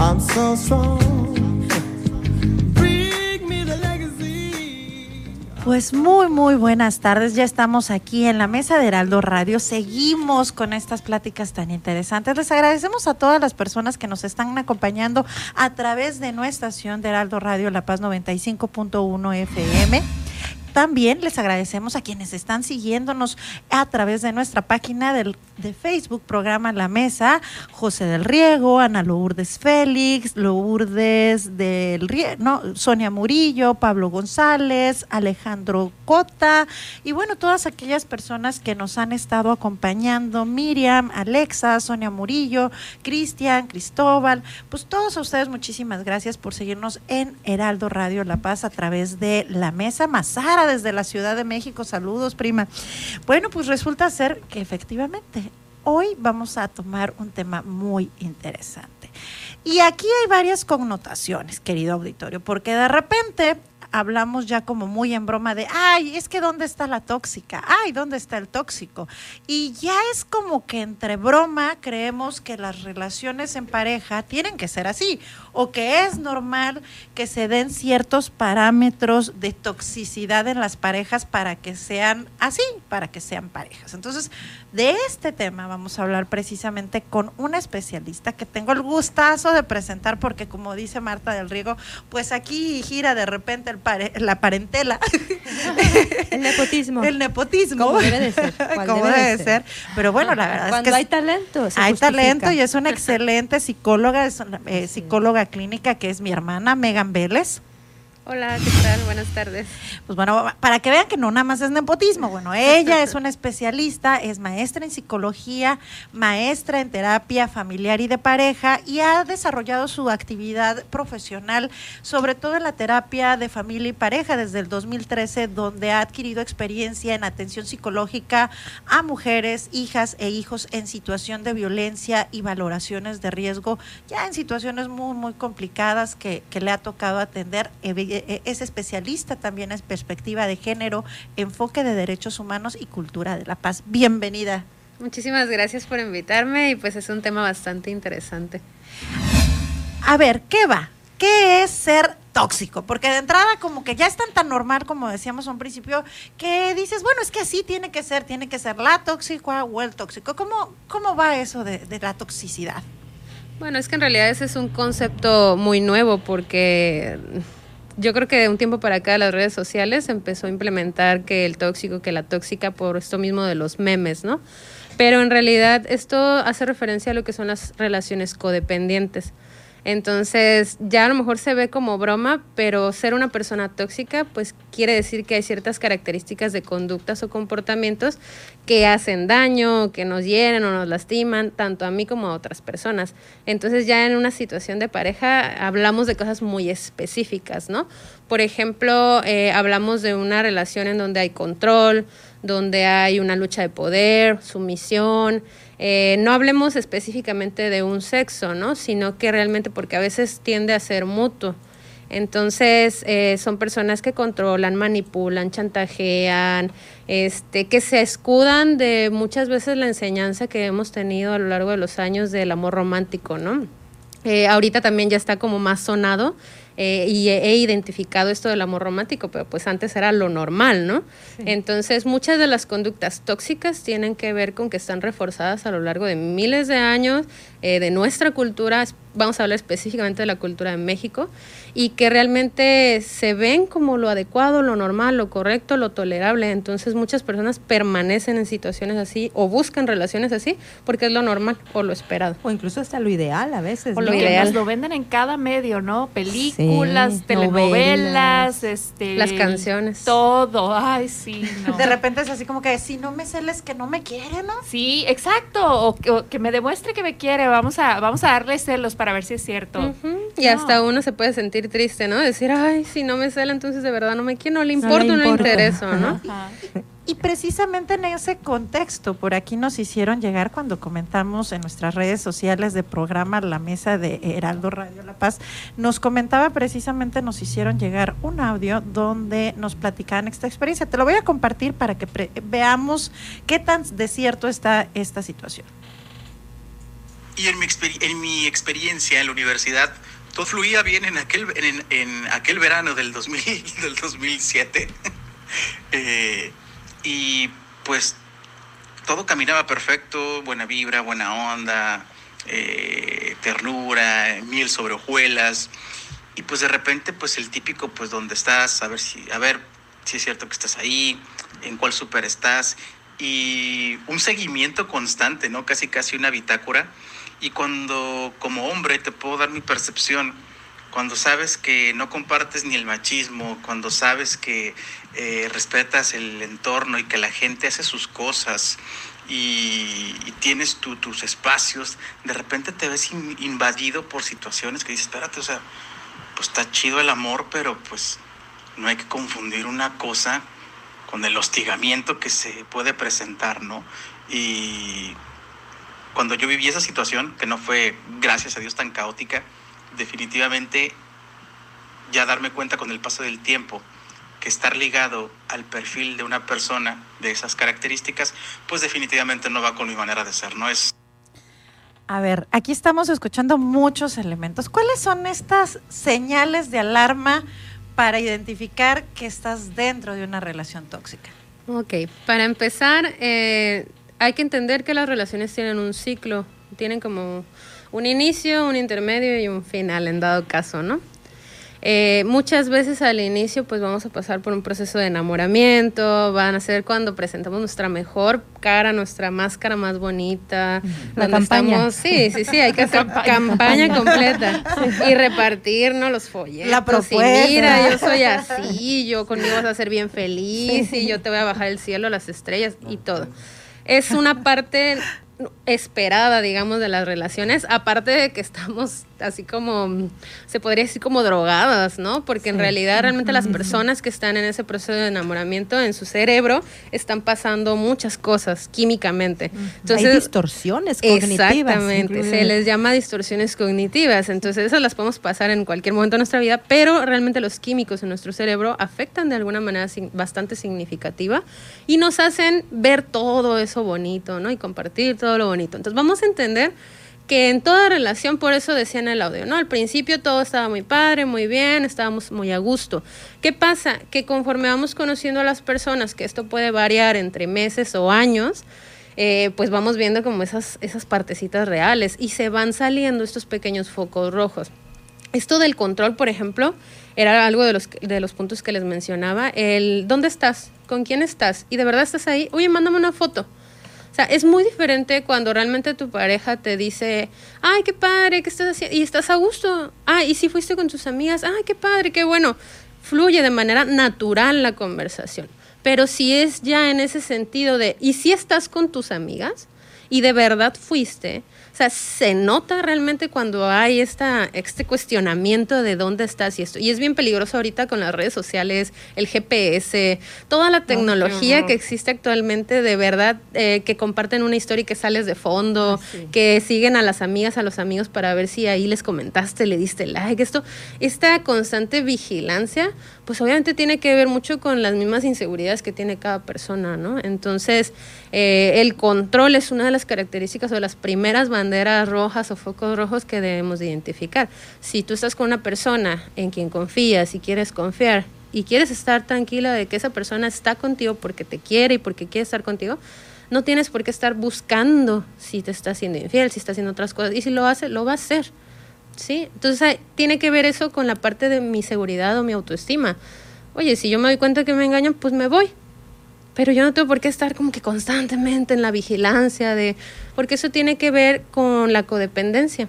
I'm so Pues muy, muy buenas tardes. Ya estamos aquí en la mesa de Heraldo Radio. Seguimos con estas pláticas tan interesantes. Les agradecemos a todas las personas que nos están acompañando a través de nuestra estación de Heraldo Radio La Paz 95.1 FM también les agradecemos a quienes están siguiéndonos a través de nuestra página del, de Facebook, programa La Mesa, José del Riego, Ana Lourdes Félix, Lourdes del Riego, no, Sonia Murillo, Pablo González, Alejandro Cota, y bueno, todas aquellas personas que nos han estado acompañando, Miriam, Alexa, Sonia Murillo, Cristian, Cristóbal, pues todos a ustedes muchísimas gracias por seguirnos en Heraldo Radio La Paz a través de La Mesa Mazara desde la Ciudad de México. Saludos, prima. Bueno, pues resulta ser que efectivamente hoy vamos a tomar un tema muy interesante. Y aquí hay varias connotaciones, querido auditorio, porque de repente hablamos ya como muy en broma de, ay, es que ¿dónde está la tóxica? Ay, ¿dónde está el tóxico? Y ya es como que entre broma creemos que las relaciones en pareja tienen que ser así o que es normal que se den ciertos parámetros de toxicidad en las parejas para que sean así, para que sean parejas. Entonces, de este tema vamos a hablar precisamente con una especialista que tengo el gustazo de presentar porque como dice Marta del Riego, pues aquí gira de repente el la parentela. el nepotismo. El nepotismo. Como debe de ser. Como debe, ser. Pero bueno, la verdad es que... hay talento. hay talento y es una excelente psicóloga, es eh, psicóloga clínica que es mi hermana, Megan Vélez. Hola, ¿qué tal? Buenas tardes. Pues bueno, para que vean que no nada más es nepotismo. Bueno, ella es una especialista, es maestra en psicología, maestra en terapia familiar y de pareja y ha desarrollado su actividad profesional, sobre todo en la terapia de familia y pareja desde el 2013, donde ha adquirido experiencia en atención psicológica a mujeres, hijas e hijos en situación de violencia y valoraciones de riesgo, ya en situaciones muy, muy complicadas que, que le ha tocado atender eh, es especialista también en perspectiva de género, enfoque de derechos humanos y cultura de la paz. Bienvenida. Muchísimas gracias por invitarme y pues es un tema bastante interesante. A ver, ¿qué va? ¿qué es ser tóxico? Porque de entrada como que ya es tan tan normal como decíamos a un principio que dices, bueno, es que así tiene que ser, tiene que ser la tóxica o el tóxico. ¿Cómo, cómo va eso de, de la toxicidad? Bueno, es que en realidad ese es un concepto muy nuevo porque yo creo que de un tiempo para acá las redes sociales empezó a implementar que el tóxico, que la tóxica por esto mismo de los memes, ¿no? Pero en realidad esto hace referencia a lo que son las relaciones codependientes. Entonces, ya a lo mejor se ve como broma, pero ser una persona tóxica, pues quiere decir que hay ciertas características de conductas o comportamientos que hacen daño, que nos hieren o nos lastiman, tanto a mí como a otras personas. Entonces, ya en una situación de pareja hablamos de cosas muy específicas, ¿no? Por ejemplo, eh, hablamos de una relación en donde hay control, donde hay una lucha de poder, sumisión, eh, no hablemos específicamente de un sexo, ¿no? Sino que realmente, porque a veces tiende a ser mutuo. Entonces, eh, son personas que controlan, manipulan, chantajean, este, que se escudan de muchas veces la enseñanza que hemos tenido a lo largo de los años del amor romántico, ¿no? Eh, ahorita también ya está como más sonado eh, y he, identificado esto del amor romántico, pero pues antes era lo normal, ¿no? Entonces muchas de las conductas tóxicas tienen que ver con que están reforzadas a lo largo de miles de años eh, de nuestra cultura, vamos a hablar específicamente de la cultura de México, y que realmente se ven como lo adecuado, lo normal, lo correcto, lo tolerable. Entonces muchas personas permanecen en situaciones así o buscan relaciones así porque es lo normal o lo esperado. O incluso hasta lo ideal a veces. O lo ideal. lo venden en cada medio, ¿no? Películas, telenovelas, este... Las canciones. Todo, ay, sí. De repente es así como que si no me celes que no me quiere, ¿no? Sí, exacto. O, que me demuestre que me quiere. Vamos a, vamos a darle celos para ver si es cierto. Y hasta uno se puede sentir triste, ¿no? Decir, ay, si no me cela, entonces de verdad no me quiere, no le importa, no le, interesa, ¿no? Y precisamente en ese contexto, por aquí nos hicieron llegar cuando comentamos en nuestras redes sociales de programa La Mesa de Heraldo Radio La Paz, nos comentaba precisamente, nos hicieron llegar un audio donde nos platicaban esta experiencia. Te lo voy a compartir para que veamos qué tan desierto está esta situación. Y en mi, en mi experiencia en la universidad, todo fluía bien en aquel, en, aquel verano del, 2000, del 2007. Eh, y pues todo caminaba perfecto, buena vibra, buena onda, eh, ternura, miel sobre hojuelas. Y pues de repente, pues el típico, pues donde estás, a ver si, a ver si es cierto que estás ahí, en cuál súper estás. Y un seguimiento constante, ¿no? Casi, casi una bitácora y cuando como hombre te puedo dar mi percepción, cuando sabes que no compartes ni el machismo, cuando sabes que eh, respetas el entorno y que la gente hace sus cosas y, tienes tus espacios, de repente te ves invadido por situaciones que dices, espérate, o sea, pues está chido el amor, pero pues no hay que confundir una cosa con el hostigamiento que se puede presentar, ¿no? Y cuando yo viví esa situación, que no fue, gracias a Dios, tan caótica, definitivamente ya darme cuenta con el paso del tiempo que estar ligado al perfil de una persona de esas características, pues definitivamente no va con mi manera de ser, no es... A ver, aquí estamos escuchando muchos elementos. ¿Cuáles son estas señales de alarma para identificar que estás dentro de una relación tóxica? Ok, para empezar, eh, hay que entender que las relaciones tienen un ciclo, tienen como un inicio, un intermedio y un final en dado caso, ¿no? Eh, muchas veces al inicio pues vamos a pasar por un proceso de enamoramiento, van a ser cuando presentamos nuestra mejor cara, nuestra máscara más bonita, la campaña. sí, sí, sí, hay que hacer campaña, completa y repartir ¿no? los folletos. La propuesta. mira, yo soy así, yo conmigo vas a ser bien feliz y yo te voy a bajar el cielo, las estrellas y todo es una parte esperada, digamos, de las relaciones, aparte de que estamos así como, se podría decir como drogadas, ¿no? Porque en realidad realmente las personas que están en ese proceso de enamoramiento en su cerebro están pasando muchas cosas químicamente. Entonces, Hay distorsiones cognitivas. Exactamente, se les llama distorsiones cognitivas. Entonces esas las podemos pasar en cualquier momento de nuestra vida, pero realmente los químicos en nuestro cerebro afectan de alguna manera bastante significativa y nos hacen ver todo eso bonito, ¿no? Y compartir todo lo bonito. Entonces vamos a entender que en toda relación, por eso decía en el audio, ¿no? Al principio todo estaba muy padre, muy bien, estábamos muy a gusto. ¿Qué pasa? Que conforme vamos conociendo a las personas, que esto puede variar entre meses o años, eh, pues vamos viendo como esas, esas partecitas reales y se van saliendo estos pequeños focos rojos. Esto del control, por ejemplo, era algo de los, de los puntos que les mencionaba. El, ¿dónde estás? ¿Con quién estás? Y de verdad estás ahí. Oye, mándame una foto. O sea, es muy diferente cuando realmente tu pareja te dice, ay, qué padre, ¿qué estás haciendo? Y estás a gusto. Ah, y si fuiste con tus amigas, ay, qué padre, qué bueno. Fluye de manera natural la conversación. Pero si es ya en ese sentido de, ¿y si estás con tus amigas? Y de verdad fuiste, sea, se nota realmente cuando hay esta, este cuestionamiento de dónde estás y esto. Y es bien peligroso ahorita con las redes sociales, el GPS, toda la tecnología que existe actualmente, de verdad, eh, que comparten una historia y que sales de fondo, ah, que siguen a las amigas, a los amigos para ver si ahí les comentaste, le diste like. Esto, esta constante vigilancia, pues obviamente tiene que ver mucho con las mismas inseguridades que tiene cada persona, ¿no? Entonces, eh, el control es una de las características o las primeras banderas rojas o focos rojos que debemos identificar. Si tú estás con una persona en quien confías y quieres confiar y quieres estar tranquila de que esa persona está contigo porque te quiere y porque quiere estar contigo, no tienes por qué estar buscando si te está haciendo infiel, si está haciendo otras cosas. Y si lo hace, lo va a hacer. ¿Sí? Entonces tiene que ver eso con la parte de mi seguridad o mi autoestima. Oye, si yo me doy cuenta que me engañan, pues me voy pero yo no tengo por qué estar como que constantemente en la vigilancia de, porque eso tiene que ver con la codependencia.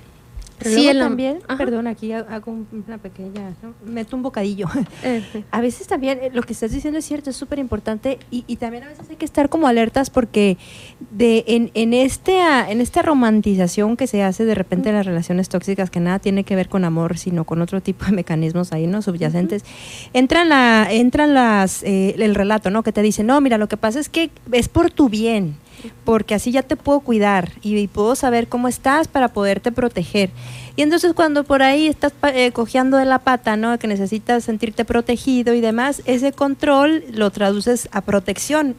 Pero sí, también, perdón, aquí hago una pequeña, meto un bocadillo. a veces también eh, lo que estás diciendo es cierto, es súper importante y, y, también a veces hay que estar como alertas porque de en, en, este, en esta romantización que se hace de repente en las relaciones tóxicas, que nada tiene que ver con amor, sino con otro tipo de mecanismos ahí, ¿no? Subyacentes, entran, la, entran las, eh, el relato, ¿no? Que te dice, no, mira, lo que pasa es que es por tu bien porque así ya te puedo cuidar y, puedo saber cómo estás para poderte proteger. Y entonces cuando por ahí estás eh, cojeando de la pata, ¿no? Que necesitas sentirte protegido y demás, ese control lo traduces a protección.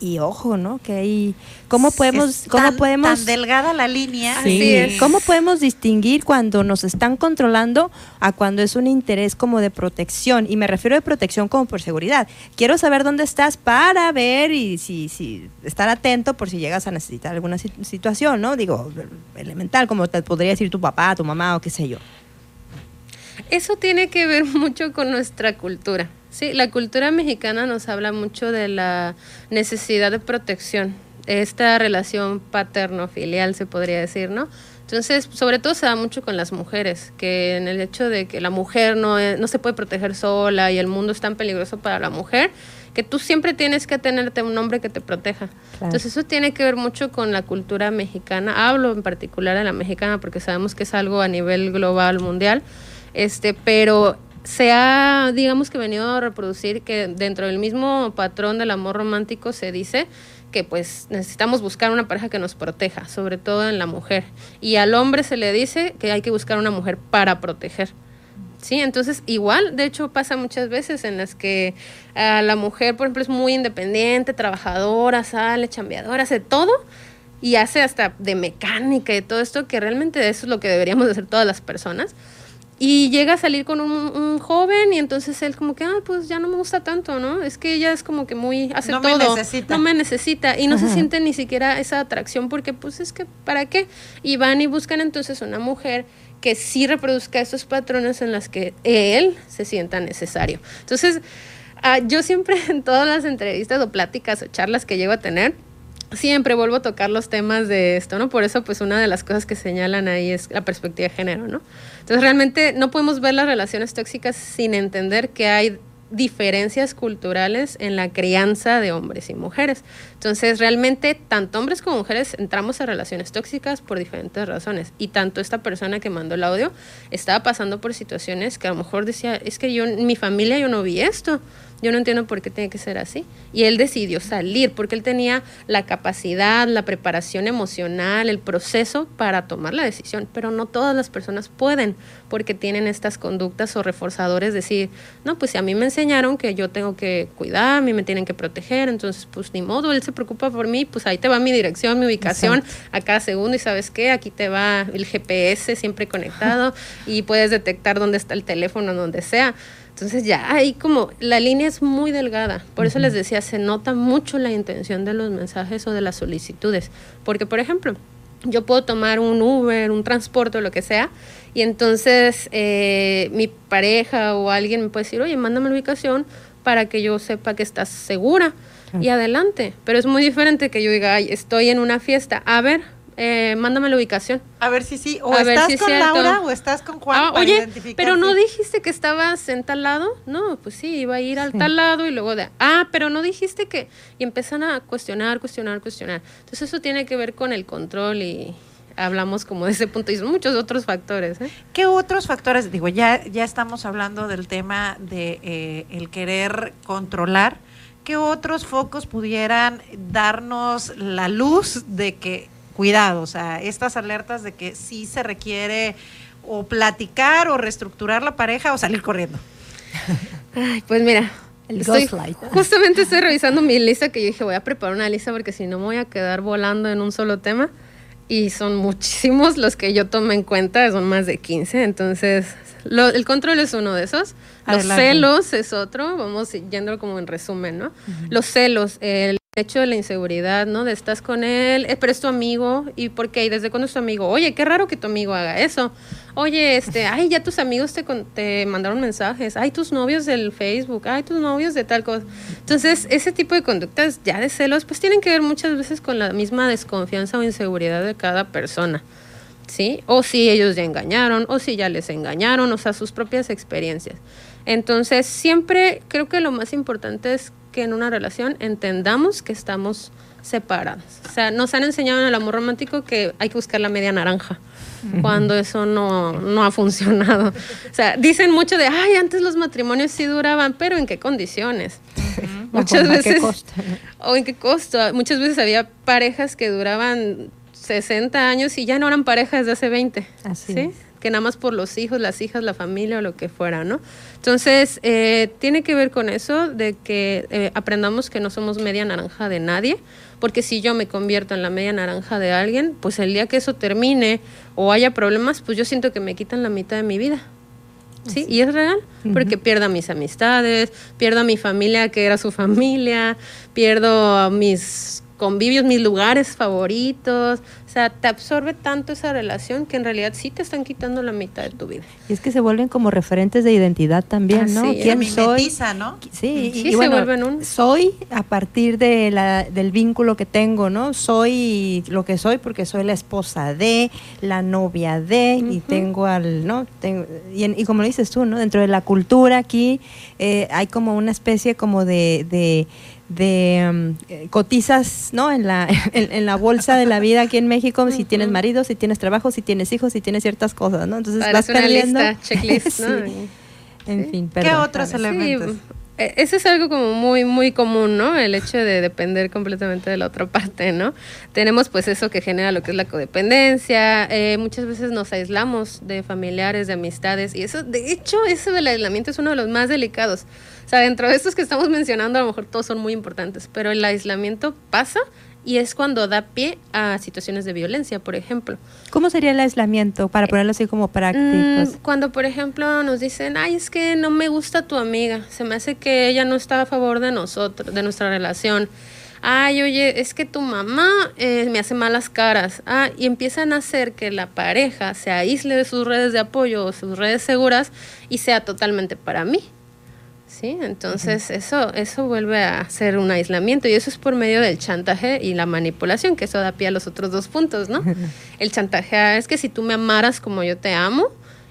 Y ojo, ¿no? Que ahí ¿Cómo podemos, cómo podemos tan delgada la línea? Sí. ¿Cómo podemos distinguir cuando nos están controlando a cuando es un interés como de protección? Y me refiero de protección como por seguridad. Quiero saber dónde estás para ver y si, si estar atento por si llegas a necesitar alguna situación, ¿no? Digo, elemental, como te podría decir tu papá, tu mamá o qué sé yo. Eso tiene que ver mucho con nuestra cultura. Sí, la cultura mexicana nos habla mucho de la necesidad de protección esta relación paterno-filial, se podría decir, ¿no? Entonces, sobre todo se da mucho con las mujeres, que en el hecho de que la mujer no, no se puede proteger sola y el mundo es tan peligroso para la mujer, que tú siempre tienes que tenerte un hombre que te proteja. Entonces, eso tiene que ver mucho con la cultura mexicana. Hablo en particular de la mexicana porque sabemos que es algo a nivel global, mundial, este, pero se ha, digamos que venido a reproducir que dentro del mismo patrón del amor romántico se dice que pues necesitamos buscar una pareja que nos proteja, sobre todo en la mujer. Y al hombre se le dice que hay que buscar una mujer para proteger. Sí, entonces igual, de hecho pasa muchas veces en las que a la mujer, por ejemplo, es muy independiente, trabajadora, sale, chambeadora, hace todo y hace hasta de mecánica y todo esto, que realmente eso es lo que deberíamos hacer todas las personas y llega a salir con un, joven y entonces él como que, ah, pues ya no me gusta tanto, ¿no? Es que ella es como que muy, hace no todo. Me necesita. No me necesita. Y no se siente ni siquiera esa atracción porque pues es que, ¿para qué? Y van y buscan entonces una mujer que sí reproduzca esos patrones en las que él se sienta necesario. Entonces, ah, yo siempre en todas las entrevistas o pláticas o charlas que llego a tener, siempre vuelvo a tocar los temas de esto, ¿no? Por eso, pues una de las cosas que señalan ahí es la perspectiva de género, ¿no? Entonces, realmente no podemos ver las relaciones tóxicas sin entender que hay diferencias culturales en la crianza de hombres y mujeres. Entonces, realmente, tanto hombres como mujeres entramos a relaciones tóxicas por diferentes razones. Y tanto esta persona que mandó el audio estaba pasando por situaciones que a lo mejor decía, es que yo en mi familia yo no vi esto yo no entiendo por qué tiene que ser así. Y él decidió salir porque él tenía la capacidad, la preparación emocional, el proceso para tomar la decisión. Pero no todas las personas pueden porque tienen estas conductas o reforzadores. Decir, no, pues si a mí me enseñaron que yo tengo que cuidar, a mí me tienen que proteger, entonces pues ni modo, él se preocupa por mí, pues ahí te va mi dirección, mi ubicación a cada segundo y sabes qué, aquí te va el GPS siempre conectado y puedes detectar dónde está el teléfono, donde sea. Entonces ya ahí como la línea es muy delgada. Por eso les decía, se nota mucho la intención de los mensajes o de las solicitudes. Porque, por ejemplo, yo puedo tomar un Uber, un transporte o lo que sea, y entonces eh, mi pareja o alguien me puede decir, oye, mándame la ubicación para que yo sepa que estás segura y adelante. Pero es muy diferente que yo diga, ay, estoy en una fiesta, a ver, eh, mándame la ubicación. A ver si sí, o estás con Laura o estás con Juan. Ah, oye, pero no dijiste que estabas en tal lado. No, pues sí, iba a ir al tal lado y luego de, ah, pero no dijiste que. Y empiezan a cuestionar, cuestionar, cuestionar. Entonces eso tiene que ver con el control y, hablamos como de ese punto y muchos otros factores. ¿eh? ¿Qué otros factores? Digo, ya, ya estamos hablando del tema de eh, el querer controlar. ¿Qué otros focos pudieran darnos la luz de que cuidado, o sea, estas alertas de que sí se requiere o platicar o reestructurar la pareja o salir corriendo. Ay, pues mira, justamente estoy revisando mi lista que yo dije voy a preparar una lista porque si no me voy a quedar volando en un solo tema y son muchísimos los que yo tomo en cuenta, son más de 15, entonces el control es uno de esos. Los celos es otro, vamos yendo como en resumen, ¿no? Los celos, el hecho de la inseguridad, ¿no? De estás con él, eh, pero es tu amigo, ¿y por qué? ¿Y desde cuándo es tu amigo? Oye, qué raro que tu amigo haga eso. Oye, este, ay, ya tus amigos te, te mandaron mensajes, ay, tus novios del Facebook, ay, tus novios de tal cosa. Entonces, ese tipo de conductas ya de celos, pues tienen que ver muchas veces con la misma desconfianza o inseguridad de cada persona. ¿Sí? O si ellos ya engañaron, o si ya les engañaron, o sea, sus propias experiencias. Entonces, siempre creo que lo más importante es que en una relación entendamos que estamos separados. O sea, nos han enseñado en el amor romántico que hay que buscar la media naranja, cuando eso no, no ha funcionado. O sea, dicen mucho de, ay, antes los matrimonios sí duraban, pero ¿en qué condiciones? Muchas veces... ¿O en qué costo? Muchas veces había parejas que duraban 60 años y ya no eran parejas de hace 20. Así ¿sí? que nada más por los hijos, las hijas, la familia o lo que fuera, ¿no? Entonces, eh, tiene que ver con eso de que eh, aprendamos que no somos media naranja de nadie, porque si yo me convierto en la media naranja de alguien, pues el día que eso termine o haya problemas, pues yo siento que me quitan la mitad de mi vida. Sí, y es real, porque pierdo mis amistades, pierdo a mi familia que era su familia, pierdo mis convivios, mis lugares favoritos. O sea, te absorbe tanto esa relación que en realidad sí te están quitando la mitad de tu vida. Y es que se vuelven como referentes de identidad también, ¿no? ¿Quién soy? ¿no? Sí, y, bueno, se vuelven un... soy a partir de la, del vínculo que tengo, ¿no? Soy lo que soy porque soy la esposa de, la novia de, y tengo al, ¿no? Tengo, y, y, como lo dices tú, ¿no? Dentro de la cultura aquí eh, hay como una especie como de, de de um, eh, cotizas ¿no? en, la, en, la bolsa de la vida aquí en México, si tienes marido, si tienes trabajo, si tienes hijos, si tienes ciertas cosas, ¿no? Entonces vas perdiendo. checklist, ¿no? En fin, ¿Qué otros elementos? Ese es algo como muy, muy común, ¿no? El hecho de depender completamente de la otra parte, ¿no? Tenemos pues eso que genera lo que es la codependencia, eh, muchas veces nos aislamos de familiares, de amistades, y eso, de hecho, eso del aislamiento es uno de los más delicados. O sea, dentro de estos que estamos mencionando, a lo mejor todos son muy importantes, pero el aislamiento pasa y es cuando da pie a situaciones de violencia, por ejemplo. ¿Cómo sería el aislamiento para ponerlo así como prácticos? Mm, cuando, por ejemplo, nos dicen, ay, es que no me gusta tu amiga, se me hace que ella no está a favor de nosotros, de nuestra relación. Ay, oye, es que tu mamá eh, me hace malas caras. Ah, y empiezan a hacer que la pareja se aísle de sus redes de apoyo o sus redes seguras y sea totalmente para mí. ¿Sí? Entonces eso, eso vuelve a ser un aislamiento y eso es por medio del chantaje y la manipulación, que eso da pie a los otros dos puntos, ¿no? El chantaje es que si tú me amaras como yo te amo,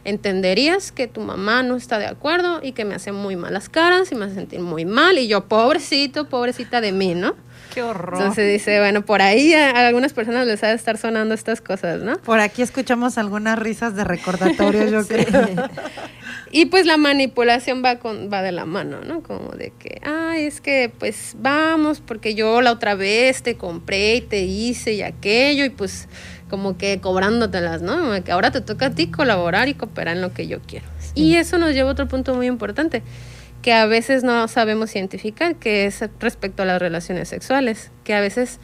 entenderías que tu mamá no está de acuerdo y que me hace muy malas caras y me hace sentir muy mal y yo, pobrecito, pobrecita de mí, ¿no? Qué horror. Entonces dice, bueno, por ahí a, algunas personas les ha de estar sonando estas cosas, ¿no? Por aquí escuchamos algunas risas de recordatorio, yo creo. Y pues la manipulación va, con, va de la mano, ¿no? Como de que, ay, es que pues vamos, porque yo la otra vez te compré y te hice y aquello, y pues como que cobrándotelas, ¿no? Que ahora te toca a ti colaborar y cooperar en lo que yo quiero. Y eso nos lleva a otro punto muy importante que a veces no sabemos identificar, que es respecto a las relaciones sexuales, que a veces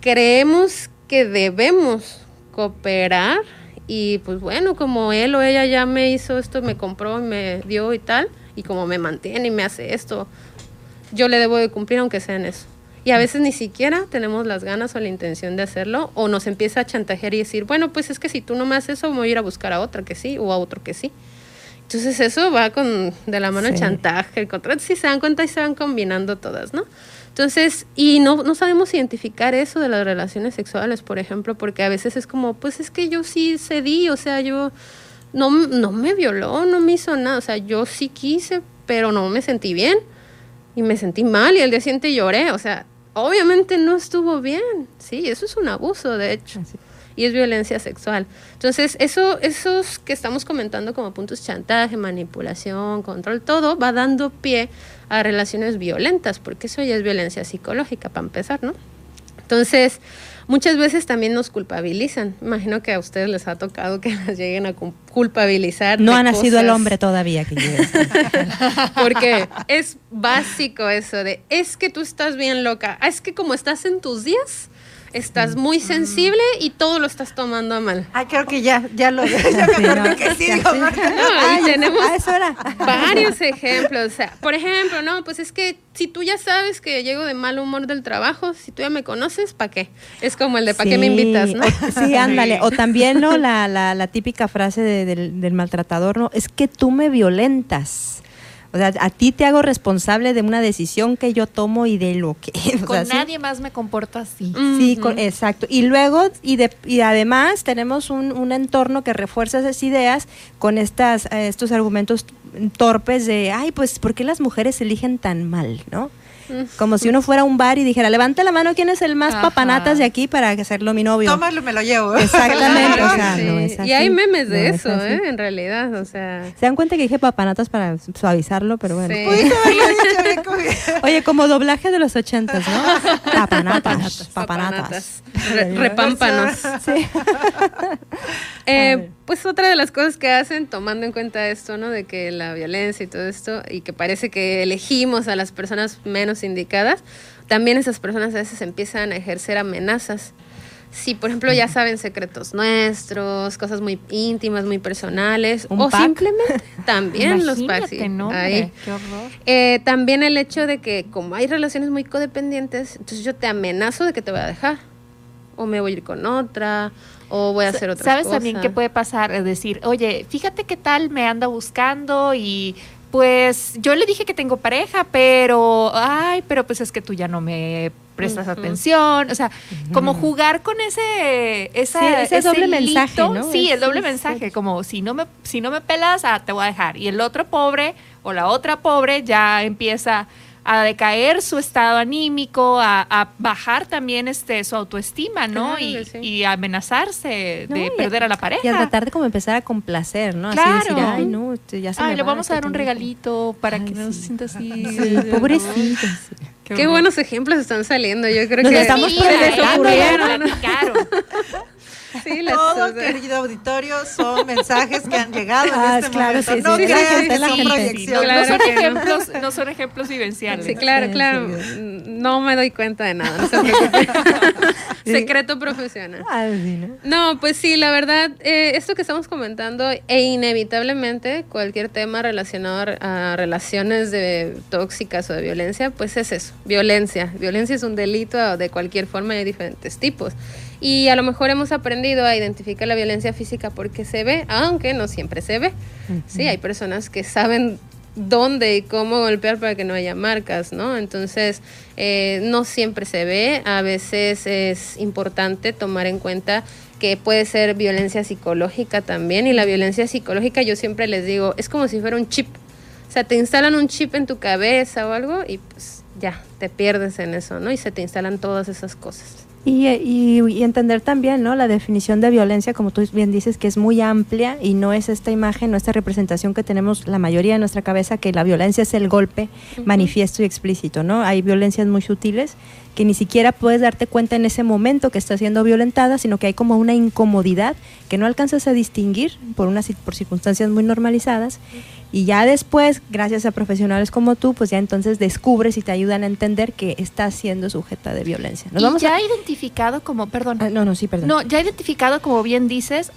creemos que debemos cooperar y pues bueno, como él o ella ya me hizo esto, me compró, me dio y tal, y como me mantiene y me hace esto, yo le debo de cumplir aunque sea en eso. Y a veces ni siquiera tenemos las ganas o la intención de hacerlo, o nos empieza a chantajear y decir, bueno, pues es que si tú no me haces eso, voy a ir a buscar a otra que sí, o a otro que sí. Entonces eso va con de la mano el chantaje, el contrato, si se dan cuenta y se van combinando todas, ¿no? Entonces, y no, no sabemos identificar eso de las relaciones sexuales, por ejemplo, porque a veces es como, pues es que yo sí cedí, o sea, yo no, no me violó, no me hizo nada, o sea, yo sí quise, pero no me sentí bien y me sentí mal y el día siguiente lloré, o sea, obviamente no estuvo bien, sí, eso es un abuso, de hecho. Y es violencia sexual. Entonces, eso, esos que estamos comentando como puntos chantaje, manipulación, control, todo va dando pie a relaciones violentas, porque eso ya es violencia psicológica, para empezar, ¿no? Entonces, muchas veces también nos culpabilizan. Imagino que a ustedes les ha tocado que las lleguen a culpabilizar. No ha nacido el hombre todavía que llegue. Porque es básico eso de, es que tú estás bien loca, es que como estás en tus días, estás muy sensible y todo lo estás tomando a mal. Ay, creo que ya, ya lo ya me acordé que sí, digo, no, y tenemos varios ejemplos. O sea, por ejemplo, no, pues es que si tú ya sabes que llego de mal humor del trabajo, si tú ya me conoces, ¿para qué? Es como el de ¿para qué me invitas? ¿no? sí, ándale. O también, ¿no? La, la, la típica frase del, del maltratador, ¿no? Es que tú me violentas. O sea, a ti te hago responsable de una decisión que yo tomo y de lo que... Con nadie más me comporto así. Sí, exacto. Y luego, y, de, y además tenemos un, un, entorno que refuerza esas ideas con estas, eh, estos argumentos torpes de, ay, pues, ¿por qué las mujeres eligen tan mal, no? Como si uno fuera a un bar y dijera, levante la mano, ¿quién es el más papanatas de aquí para hacerlo mi novio? Tómalo, me lo llevo. Exactamente. o sea, sí. no es así. Y hay memes de eso, ¿eh? En realidad, o sea. Se dan cuenta que dije papanatas para suavizarlo, pero bueno. Oye, como doblaje de los ochentas, ¿no? Papanatas. Papanatas. repámpanos. Sí. eh, pues otra de las cosas que hacen, tomando en cuenta esto, ¿no? De que la violencia y todo esto, y que parece que elegimos a las personas menos indicadas, también esas personas a veces empiezan a ejercer amenazas. Si, por ejemplo, ya saben secretos nuestros, cosas muy íntimas, muy personales, o pack? simplemente también los packs. Imagínate, no, ahí. hombre, qué horror. Eh, también el hecho de que como hay relaciones muy codependientes, entonces yo te amenazo de que te voy a dejar, o me voy a ir con otra, o voy a hacer otra ¿Sabes cosa. también qué puede pasar? Es decir, oye, fíjate qué tal me anda buscando y pues yo le dije que tengo pareja, pero, ay, pero pues es que tú ya no me prestas atención. O sea, como jugar con ese, esa, Sí, ese doble mensaje. Sí, el doble mensaje, como si no me, si no me pelas, ah, te voy a dejar. Y el otro pobre o la otra pobre ya empieza a decaer su estado anímico, a, a bajar también este su autoestima, ¿no? Claro y, que sí. y amenazarse No, de a- perder a la pareja. Y a tratar de como empezar a complacer, ¿no? Así decir, Claro. ay, no, este, ya se Ay, me le va, vamos a dar que un tengo- regalito para que no se sienta así. Sí, pobrecito. sí. Qué, buenos ejemplos están saliendo. Yo creo Nos que estamos Sí, poniendo Sí, las Todo, cosas. querido auditorio, son mensajes que han llegado Ah, en este claro, momento. sí, no sí, crean que son proyecciones. Claro no, son no. ejemplos, no son ejemplos vivenciales. Sí, claro, Sí, claro. sí, No me doy cuenta de nada, no se preocupe. Secreto profesional. No, pues sí, la verdad, eh, esto que estamos comentando e inevitablemente cualquier tema relacionado a relaciones de tóxicas o de violencia, pues es eso, violencia. Violencia es un delito de cualquier forma y hay diferentes tipos. Y a lo mejor hemos aprendido a identificar la violencia física porque se ve, aunque no siempre se ve. Sí, hay personas que saben dónde y cómo golpear para que no haya marcas, ¿no? Entonces, eh, no siempre se ve, a veces es importante tomar en cuenta que puede ser violencia psicológica también, y la violencia psicológica yo siempre les digo, es como si fuera un chip, o sea, te instalan un chip en tu cabeza o algo y pues ya, te pierdes en eso, ¿no? Y se te instalan todas esas cosas. Y, y- y entender también, ¿no? La definición de violencia, como tú bien dices, que es muy amplia y no es esta imagen, no esta representación que tenemos la mayoría en nuestra cabeza, que la violencia es el golpe manifiesto y explícito, ¿no? Hay violencias muy sutiles que ni siquiera puedes darte cuenta en ese momento que estás siendo violentada, sino que hay como una incomodidad que no alcanzas a distinguir por unas por circunstancias muy normalizadas Y ya después, gracias a profesionales como tú, pues ya entonces descubres y te ayudan a entender que estás siendo sujeta de violencia. Nos vamos ya identificado como, perdón. Ah, no, no, sí, perdón. No, ya identificado como bien dices,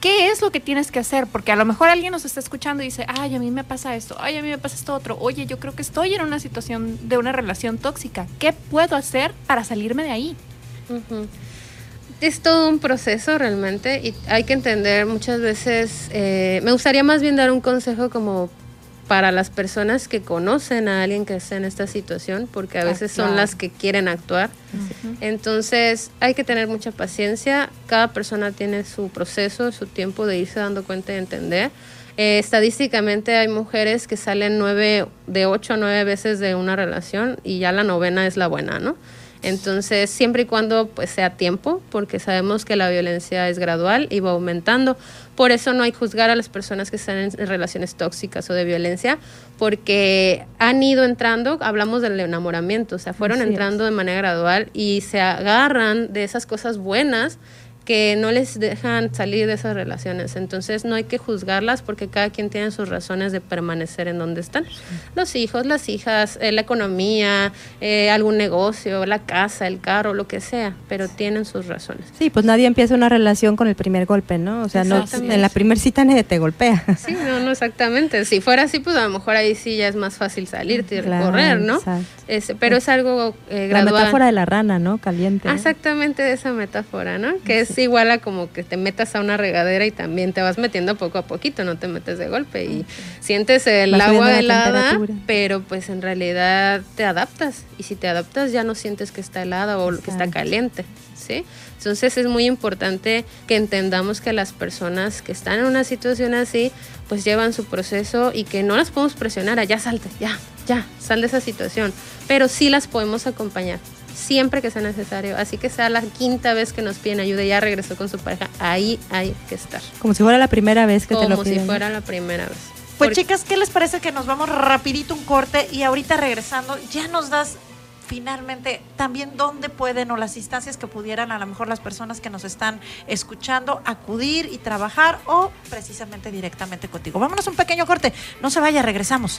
¿qué es lo que tienes que hacer? Porque a lo mejor alguien nos está escuchando y dice, ay, a mí me pasa esto, ay, a mí me pasa esto otro, oye, yo creo que estoy en una situación de una relación tóxica, ¿qué puedo hacer para salirme de ahí? Es todo un proceso realmente y hay que entender muchas veces, eh, me gustaría más bien dar un consejo como para las personas que conocen a alguien que está en esta situación, porque a ah, veces son las que quieren actuar. Entonces hay que tener mucha paciencia, cada persona tiene su proceso, su tiempo de irse dando cuenta y entender. Eh, estadísticamente hay mujeres que salen nueve, de ocho a nueve veces de una relación y ya la novena es la buena, ¿no? Entonces, siempre y cuando pues sea tiempo, porque sabemos que la violencia es gradual y va aumentando. Por eso no hay que juzgar a las personas que están en relaciones tóxicas o de violencia, porque han ido entrando, hablamos del enamoramiento, o sea, fueron entrando de manera gradual y se agarran de esas cosas buenas que no les dejan salir de esas relaciones. Entonces no hay que juzgarlas porque cada quien tiene sus razones de permanecer en donde están. Los hijos, las hijas, eh, la economía, eh, algún negocio, la casa, el carro, lo que sea, pero tienen sus razones. Sí, pues nadie empieza una relación con el primer golpe, ¿no? O sea, no, en la primera cita nadie te golpea. Sí, no, no, exactamente. Si fuera así, pues a lo mejor ahí sí ya es más fácil salir y recorrer, ¿no? Es, pero es algo eh, gradual. La metáfora de la rana, ¿no? Caliente. Exactamente de esa metáfora, ¿no? Que es igual a como que te metas a una regadera y también te vas metiendo poco a poquito, no te metes de golpe y sientes el agua helada, pero pues en realidad te adaptas y si te adaptas ya no sientes que está helada o que está caliente, ¿sí? Entonces es muy importante que entendamos que las personas que están en una situación así, pues llevan su proceso y que no las podemos presionar a ya salte, ya, ya, sal de esa situación, pero sí las podemos acompañar siempre que sea necesario. Así que sea la quinta vez que nos piden ayuda y ya regresó con su pareja, ahí hay que estar. Como si fuera la primera vez que te lo piden. Como si fuera la primera vez. Pues chicas, ¿qué les parece que nos vamos rapidito un corte y ahorita regresando ya nos das finalmente también dónde pueden o las instancias que pudieran a lo mejor las personas que nos están escuchando acudir y trabajar o precisamente directamente contigo. Vámonos un pequeño corte, no se vaya, regresamos.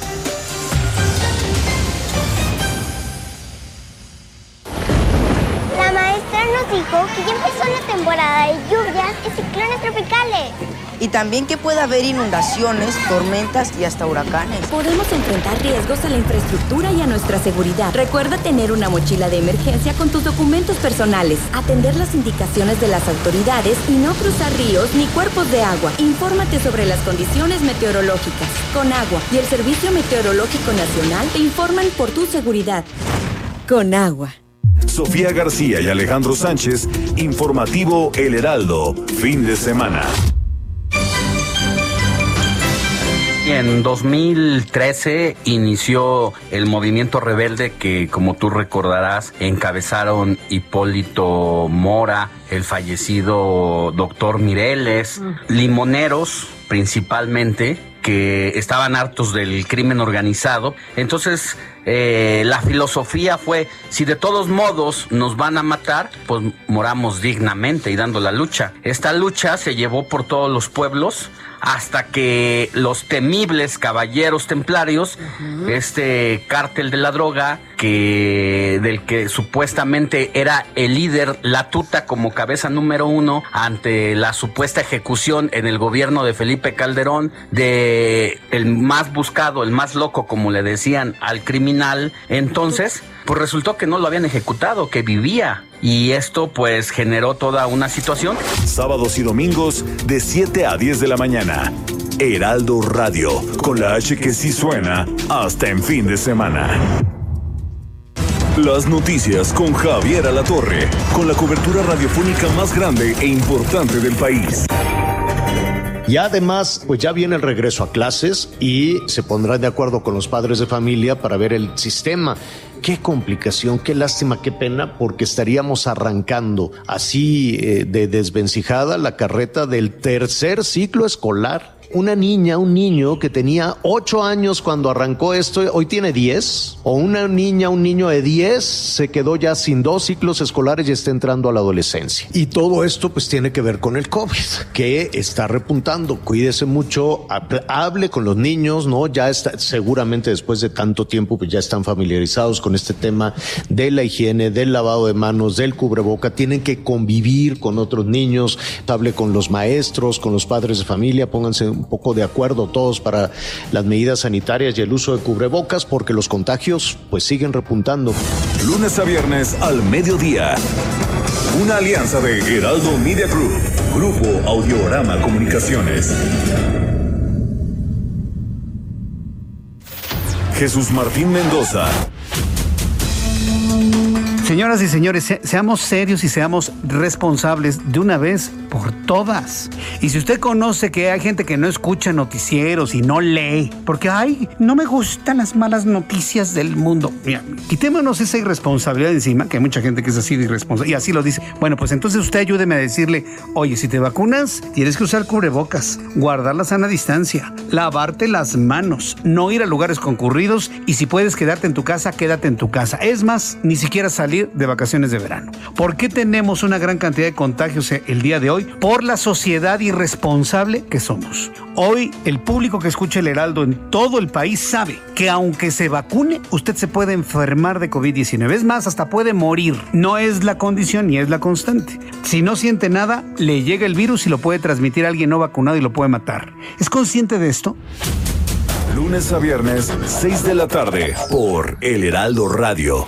Y también que puede haber inundaciones, tormentas y hasta huracanes. Podemos enfrentar riesgos a la infraestructura y a nuestra seguridad. Recuerda tener una mochila de emergencia con tus documentos personales, atender las indicaciones de las autoridades y no cruzar ríos ni cuerpos de agua. Infórmate sobre las condiciones meteorológicas. Con agua y el Servicio Meteorológico Nacional te informan por tu seguridad. Con agua. Sofía García y Alejandro Sánchez, informativo El Heraldo, fin de semana. En 2013 inició el movimiento rebelde que, como tú recordarás, encabezaron Hipólito Mora, el fallecido doctor Mireles, limoneros principalmente, que estaban hartos del crimen organizado. Entonces, eh, la filosofía fue, si de todos modos nos van a matar, pues moramos dignamente y dando la lucha. Esta lucha se llevó por todos los pueblos hasta que los temibles caballeros templarios, este cártel de la droga, que del que supuestamente era el líder la tuta como cabeza número uno ante la supuesta ejecución en el gobierno de Felipe Calderón de el más buscado, el más loco, como le decían al criminal, entonces pues resultó que no lo habían ejecutado, que vivía. Y esto pues generó toda una situación. Sábados y domingos de 7 a 10 de la mañana. Heraldo Radio, con la H que sí suena hasta en fin de semana. Las noticias con Javier Alatorre, con la cobertura radiofónica más grande e importante del país. Y además, pues ya viene el regreso a clases y se pondrán de acuerdo con los padres de familia para ver el sistema. Qué complicación, qué lástima, qué pena, porque estaríamos arrancando así eh, de desvencijada la carreta del tercer ciclo escolar una niña, un niño que tenía ocho años cuando arrancó esto, hoy tiene diez, o una niña, un niño de diez, se quedó ya sin dos ciclos escolares y está entrando a la adolescencia. Y todo esto pues tiene que ver con el COVID, que está repuntando. Cuídese mucho, hable con los niños, ¿no? Ya está, seguramente después de tanto tiempo, pues ya están familiarizados con este tema de la higiene, del lavado de manos, del cubreboca, tienen que convivir con otros niños, hable con los maestros, con los padres de familia, pónganse un poco de acuerdo todos para las medidas sanitarias y el uso de cubrebocas porque los contagios pues siguen repuntando. Lunes a viernes al mediodía. Una alianza de Heraldo Media Group, Grupo Audiorama Comunicaciones. Jesús Martín Mendoza. Señoras y señores, seamos serios y seamos responsables de una vez por todas. Y si usted conoce que hay gente que no escucha noticieros y no lee, porque ay, no me gustan las malas noticias del mundo. Mira, quitémonos esa irresponsabilidad encima, que hay mucha gente que es así de irresponsable y así lo dice. Bueno, pues entonces usted ayúdeme a decirle, oye, si te vacunas, tienes que usar cubrebocas, guardar la sana distancia, lavarte las manos, no ir a lugares concurridos y si puedes quedarte en tu casa, quédate en tu casa. Es más, ni siquiera salir de vacaciones de verano. ¿Por qué tenemos una gran cantidad de contagios el día de hoy? Por la sociedad irresponsable que somos. Hoy el público que escucha el Heraldo en todo el país sabe que aunque se vacune, usted se puede enfermar de COVID-19. Es más, hasta puede morir. No es la condición ni es la constante. Si no siente nada, le llega el virus y lo puede transmitir a alguien no vacunado y lo puede matar. ¿Es consciente de esto? Lunes a viernes, 6 de la tarde, por El Heraldo Radio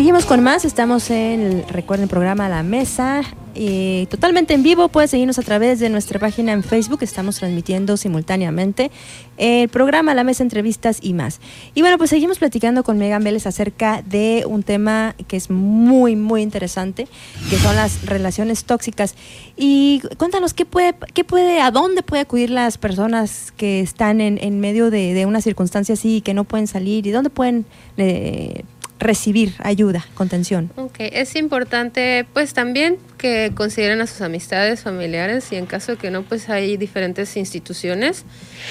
Seguimos con más. Estamos en, recuerden, el programa La Mesa. totalmente en vivo. Puedes seguirnos a través de nuestra página en Facebook. Estamos transmitiendo simultáneamente el programa La Mesa Entrevistas y más. Y bueno, pues seguimos platicando con Megan Vélez acerca de un tema que es muy, muy interesante, que son las relaciones tóxicas. Y cuéntanos, ¿qué puede, qué puede, a dónde puede acudir las personas que están en, medio de, de, una circunstancia así y que no pueden salir? ¿Y dónde pueden... Eh, recibir ayuda, contención. Ok, es importante pues también que consideren a sus amistades, familiares y en caso de que no, pues hay diferentes instituciones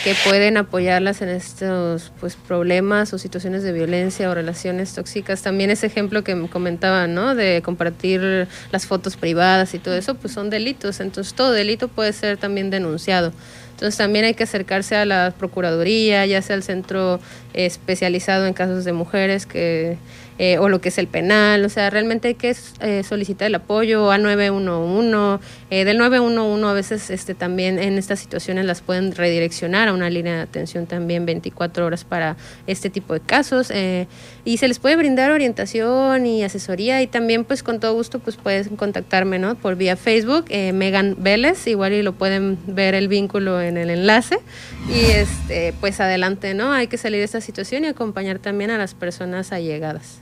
que pueden apoyarlas en estos pues problemas o situaciones de violencia o relaciones tóxicas. También ese ejemplo que me comentaba, ¿no? De compartir las fotos privadas y todo eso, pues son delitos. Entonces todo delito puede ser también denunciado. Entonces también hay que acercarse a la Procuraduría, ya sea al centro especializado en casos de mujeres que eh, o lo que es el penal, o sea, realmente hay que eh, solicitar el apoyo a 911, eh, del 911 a veces este, también en estas situaciones las pueden redireccionar a una línea de atención también 24 horas para este tipo de casos eh, y se les puede brindar orientación y asesoría y también pues con todo gusto pues puedes contactarme, ¿no? Por vía Facebook, Megan Vélez, igual y lo pueden ver el vínculo en el enlace y este pues adelante, ¿no? Hay que salir de esta situación y acompañar también a las personas allegadas.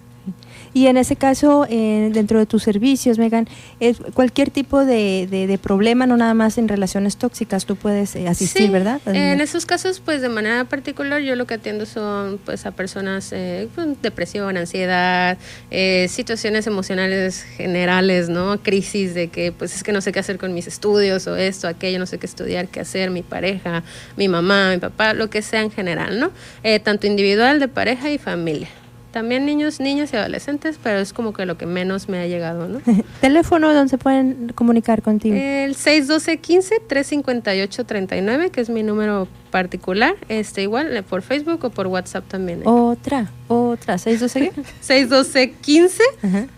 Y en ese caso, eh, dentro de tus servicios, Megan, es cualquier tipo de, de, problema, no nada más en relaciones tóxicas, tú puedes eh, asistir, ¿verdad? En esos casos, pues de manera particular, yo lo que atiendo son pues a personas eh, con depresión, ansiedad, situaciones emocionales generales, ¿no? Crisis de que pues es que no sé qué hacer con mis estudios o esto, aquello, no sé qué estudiar, qué hacer, mi pareja, mi mamá, mi papá, lo que sea en general, ¿no? tanto individual, de pareja y familia. También niños, niñas y adolescentes, pero es como que lo que menos me ha llegado, ¿no? ¿Teléfono donde se pueden comunicar contigo? El 612-15-358-39, que es mi número particular, este igual eh, por Facebook o por WhatsApp también. ¿eh? Otra, otra, 612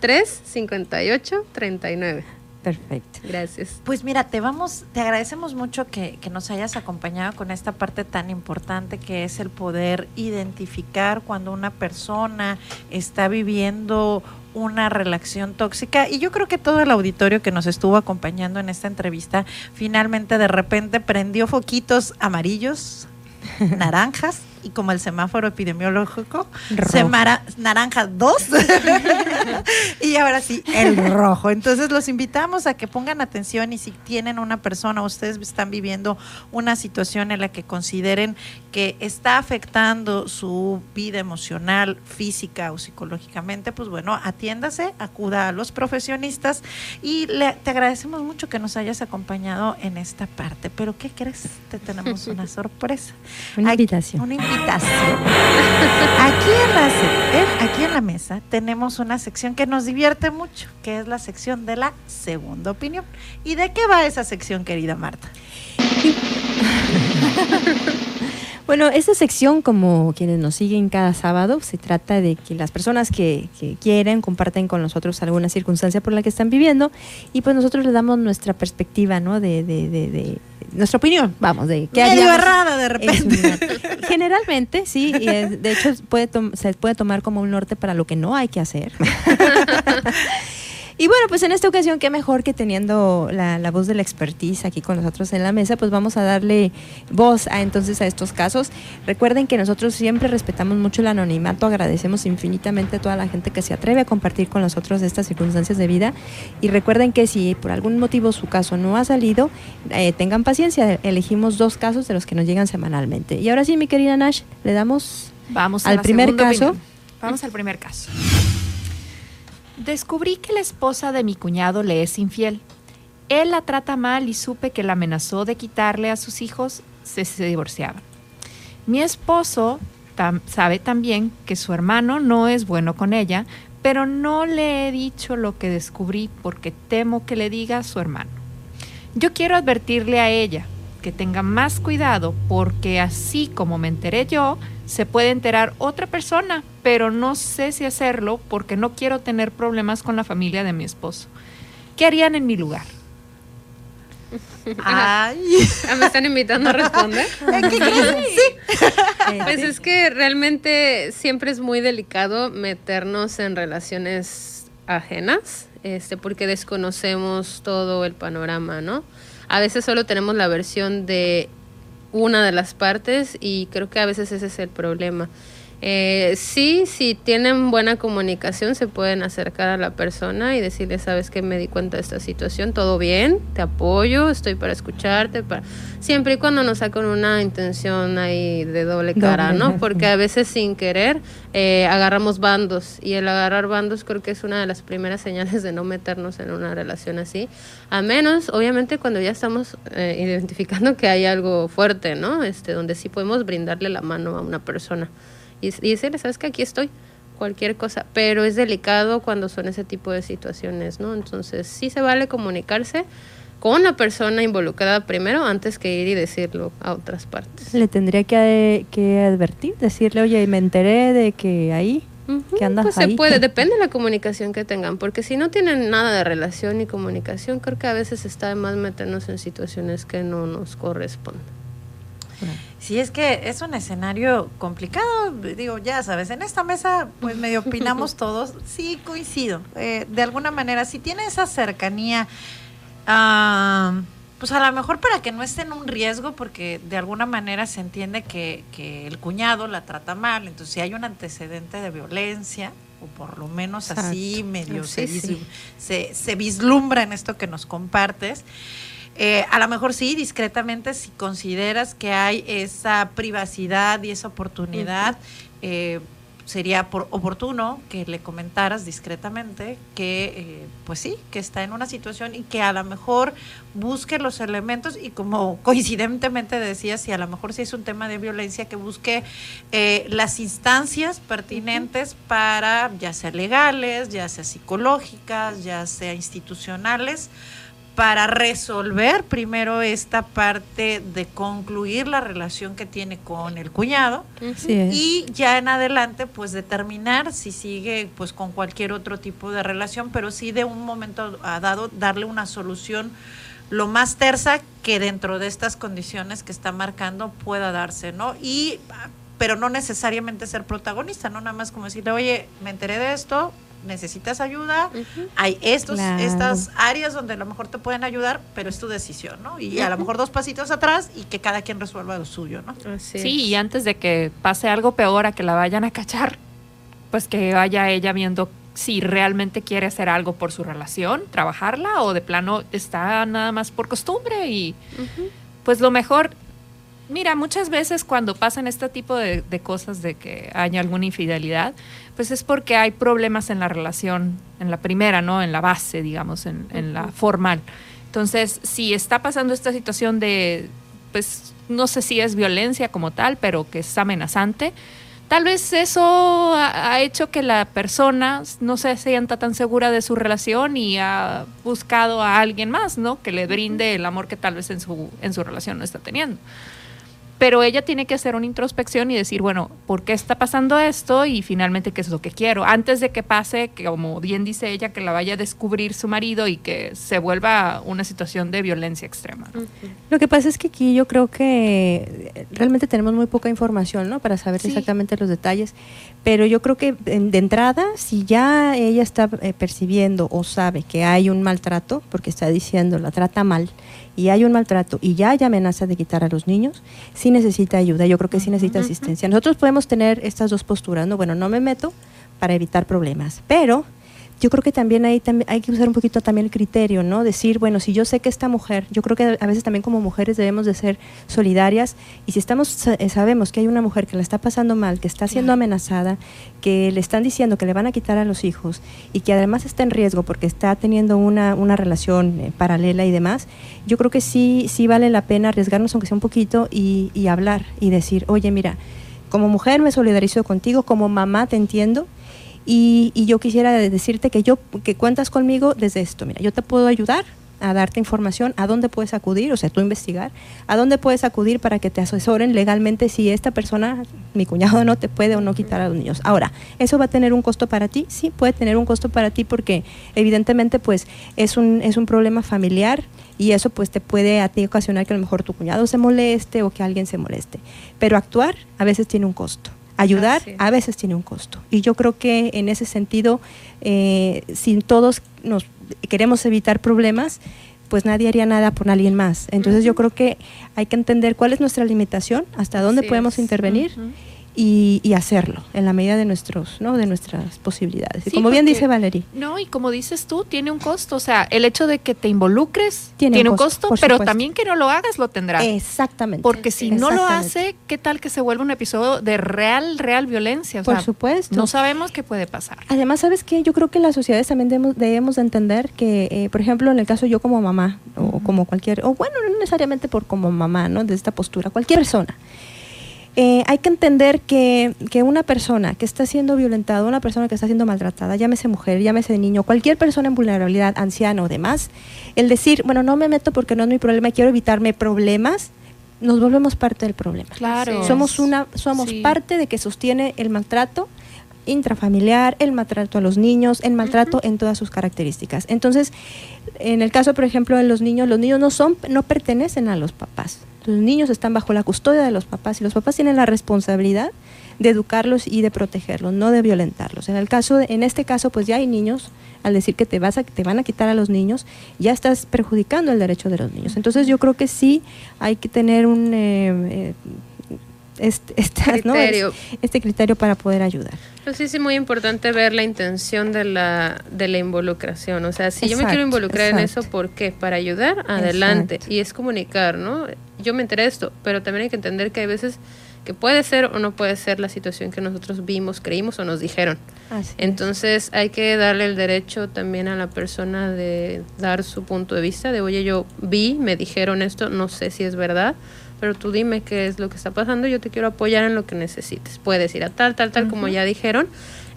612-15-358-39. Perfecto. Gracias. Pues mira, te vamos, te agradecemos mucho que, que, nos hayas acompañado con esta parte tan importante que es el poder identificar cuando una persona está viviendo una relación tóxica y yo creo que todo el auditorio que nos estuvo acompañando en esta entrevista finalmente de repente prendió foquitos amarillos, naranjas y como el semáforo epidemiológico, semara, naranja 2 y ahora sí, el rojo. Entonces los invitamos a que pongan atención y si tienen una persona, ustedes están viviendo una situación en la que consideren que está afectando su vida emocional, física o psicológicamente, pues bueno, atiéndase, acuda a los profesionistas y le, te agradecemos mucho que nos hayas acompañado en esta parte. Pero ¿qué crees? Te tenemos una sorpresa. Una invitación. Una invitación. Aquí en, la, aquí en la mesa tenemos una sección que nos divierte mucho, que es la sección de la segunda opinión. ¿Y de qué va esa sección, querida Marta? Bueno, esta sección, como quienes nos siguen cada sábado, se trata de que las personas que, quieren comparten con nosotros alguna circunstancia por la que están viviendo y pues nosotros les damos nuestra perspectiva, ¿no? De, nuestra opinión, vamos, de qué Medio errada de repente. generalmente, sí, y de hecho puede se puede tomar como un norte para lo que no hay que hacer. Y bueno, pues en esta ocasión, qué mejor que teniendo la, voz de la expertise aquí con nosotros en la mesa, pues vamos a darle voz a entonces a estos casos. Recuerden que nosotros siempre respetamos mucho el anonimato, agradecemos infinitamente a toda la gente que se atreve a compartir con nosotros estas circunstancias de vida. Y recuerden que si por algún motivo su caso no ha salido, eh, tengan paciencia, elegimos dos casos de los que nos llegan semanalmente. Y ahora sí, mi querida Nash, le damos Vamos al primer caso. Vamos al primer caso. Descubrí que la esposa de mi cuñado le es infiel. Él la trata mal y supe que la amenazó de quitarle a sus hijos si se divorciaban. Mi esposo sabe también que su hermano no es bueno con ella, pero no le he dicho lo que descubrí porque temo que le diga a su hermano. Yo quiero advertirle a ella que tenga más cuidado porque así como me enteré yo, se puede enterar otra persona, pero no sé si hacerlo porque no quiero tener problemas con la familia de mi esposo. ¿Qué harían en mi lugar? Ay. Ah, ¿Me están invitando a responder? sí. Pues es que realmente siempre es muy delicado meternos en relaciones ajenas, este, porque desconocemos todo el panorama, ¿no? A veces solo tenemos la versión de una de las partes y creo que a veces ese es el problema. Eh, sí, si tienen buena comunicación, se pueden acercar a la persona y decirle, sabes que me di cuenta de esta situación, todo bien, te apoyo, estoy para escucharte, para... siempre y cuando no con una intención ahí de doble cara, ¿no? Porque a veces sin querer eh, agarramos bandos y el agarrar bandos creo que es una de las primeras señales de no meternos en una relación así, a menos, obviamente, cuando ya estamos eh, identificando que hay algo fuerte, ¿no? Este, donde sí podemos brindarle la mano a una persona y, decirle, sabes que aquí estoy, cualquier cosa, pero es delicado cuando son ese tipo de situaciones, ¿no? Entonces sí se vale comunicarse con la persona involucrada primero antes que ir y decirlo a otras partes. Le tendría que, que advertir, decirle, oye, me enteré de que ahí, que anda Pues ahí. se puede, depende de la comunicación que tengan, porque si no tienen nada de relación ni comunicación, creo que a veces está de más meternos en situaciones que no nos corresponden. Sí, es que es un escenario complicado, digo, ya sabes, en esta mesa pues medio opinamos todos, sí coincido, eh, de alguna manera, si tiene esa cercanía, ah, pues a lo mejor para que no esté en un riesgo, porque de alguna manera se entiende que, que el cuñado la trata mal, entonces si hay un antecedente de violencia, o por lo menos así medio Sí, se, sí. se, se vislumbra en esto que nos compartes, eh, a lo mejor sí, discretamente, si consideras que hay esa privacidad y esa oportunidad, eh, sería por oportuno que le comentaras discretamente que, eh, pues sí, que está en una situación y que a lo mejor busque los elementos y como coincidentemente decías, si a lo mejor si es un tema de violencia, que busque eh, las instancias pertinentes para, ya sea legales, ya sea psicológicas, ya sea institucionales, para resolver primero esta parte de concluir la relación que tiene con el cuñado y ya en adelante pues determinar si sigue pues con cualquier otro tipo de relación, pero sí de un momento a dado darle una solución lo más tersa que dentro de estas condiciones que está marcando pueda darse, ¿no? Y pero no necesariamente ser protagonista, no nada más como decirle, oye, me enteré de esto, necesitas ayuda, hay estos, Claro. estas áreas donde a lo mejor te pueden ayudar, pero es tu decisión, ¿no? Y a lo mejor dos pasitos atrás y que cada quien resuelva lo suyo, ¿no? Sí, y antes de que pase algo peor a que la vayan a cachar, pues que vaya ella viendo si realmente quiere hacer algo por su relación, trabajarla o de plano está nada más por costumbre y pues lo mejor, mira, muchas veces cuando pasan este tipo de, de cosas de que haya alguna infidelidad, pues es porque hay problemas en la relación, en la primera, ¿no? En la base, digamos, en, en la formal. Entonces, si está pasando esta situación de, pues, no sé si es violencia como tal, pero que es amenazante, tal vez eso ha, ha hecho que la persona no se sienta tan segura de su relación y ha buscado a alguien más, ¿no? Que le brinde el amor que tal vez en su, en su relación no está teniendo. Pero ella tiene que hacer una introspección y decir, bueno, ¿por qué está pasando esto? Y finalmente, ¿qué es lo que quiero? Antes de que pase, que como bien dice ella, que la vaya a descubrir su marido y que se vuelva una situación de violencia extrema. ¿no? Lo que pasa es que aquí yo creo que realmente tenemos muy poca información, ¿no? Para saber Sí. exactamente los detalles. Pero yo creo que de entrada, si ya ella está eh, percibiendo o sabe que hay un maltrato, porque está diciendo la trata mal, y hay un maltrato y ya hay amenaza de quitar a los niños, sí necesita ayuda. Yo creo que sí necesita asistencia. Nosotros podemos tener estas dos posturas, ¿no? Bueno, no me meto para evitar problemas, pero yo creo que también hay, hay que usar un poquito también el criterio, ¿no? Decir, bueno, si yo sé que esta mujer, yo creo que a veces también como mujeres debemos de ser solidarias y si estamos eh, sabemos que hay una mujer que la está pasando mal, que está siendo amenazada, que le están diciendo que le van a quitar a los hijos y que además está en riesgo porque está teniendo una, una relación eh, paralela y demás, yo creo que sí, sí vale la pena arriesgarnos aunque sea un poquito y, y hablar y decir, oye, mira, como mujer me solidarizo contigo, como mamá te entiendo, y, y yo quisiera decirte que yo que cuentas conmigo desde esto. Mira, yo te puedo ayudar a darte información, a dónde puedes acudir, o sea, tú investigar, a dónde puedes acudir para que te asesoren legalmente si esta persona, mi cuñado, no te puede o no quitar a los niños. Ahora, ¿eso va a tener un costo para ti? Sí, puede tener un costo para ti porque evidentemente pues es un, es un problema familiar y eso pues te puede a ti ocasionar que a lo mejor tu cuñado se moleste o que alguien se moleste. Pero actuar a veces tiene un costo. Ayudar a veces tiene un costo. Y yo creo que en ese sentido, eh, si todos nos queremos evitar problemas, pues nadie haría nada por alguien más. Entonces yo creo que hay que entender cuál es nuestra limitación, hasta dónde Así podemos es. intervenir y, y hacerlo en la medida de nuestros, ¿no? de nuestras posibilidades. Y como bien dice Valerie, No, y como dices tú, tiene un costo. O sea, el hecho de que te involucres Tiene tiene, un un costo, costo, pero supuesto. también que no lo hagas lo tendrá. Exactamente. Porque si no lo hace, ¿qué tal que se vuelve un episodio de real, real violencia? O Por sea, supuesto. No sabemos qué puede pasar. Además, ¿sabes qué? Yo creo que las sociedades también debemos, debemos de entender que, eh, por ejemplo, en el caso yo como mamá, o como cualquier, o bueno, no necesariamente por como mamá, ¿no? De esta postura, cualquier persona. Eh, hay que entender que, que una persona que está siendo violentada, una persona que está siendo maltratada, llámese mujer, llámese niño, cualquier persona en vulnerabilidad, anciano o demás, el decir, bueno, no me meto porque no es mi problema, quiero evitarme problemas, nos volvemos parte del problema. Claro. Somos una, somos Sí. parte de que sostiene el maltrato intrafamiliar, el maltrato a los niños, el maltrato en todas sus características. Entonces, en el caso, por ejemplo, de los niños, los niños no son, no pertenecen a los papás. Los niños están bajo la custodia de los papás y los papás tienen la responsabilidad de educarlos y de protegerlos, no de violentarlos. En el caso, en este caso, pues ya hay niños, al decir que te vas a, te van a quitar a los niños, ya estás perjudicando el derecho de los niños. Entonces yo creo que sí hay que tener un eh, eh, este, criterio. este criterio para poder ayudar. Pues sí, sí, muy importante ver la intención de la, de la involucración. O sea, si yo me quiero involucrar en eso, ¿por qué? Para ayudar, adelante. Y es comunicar, ¿no? Yo me enteré de esto, pero también hay que entender que hay veces que puede ser o no puede ser la situación que nosotros vimos, creímos o nos dijeron. Entonces hay que darle el derecho también a la persona de dar su punto de vista, de oye, yo vi, me dijeron esto, no sé si es verdad, pero tú dime qué es lo que está pasando, yo te quiero apoyar en lo que necesites. Puedes ir a tal, tal, tal, como ya dijeron.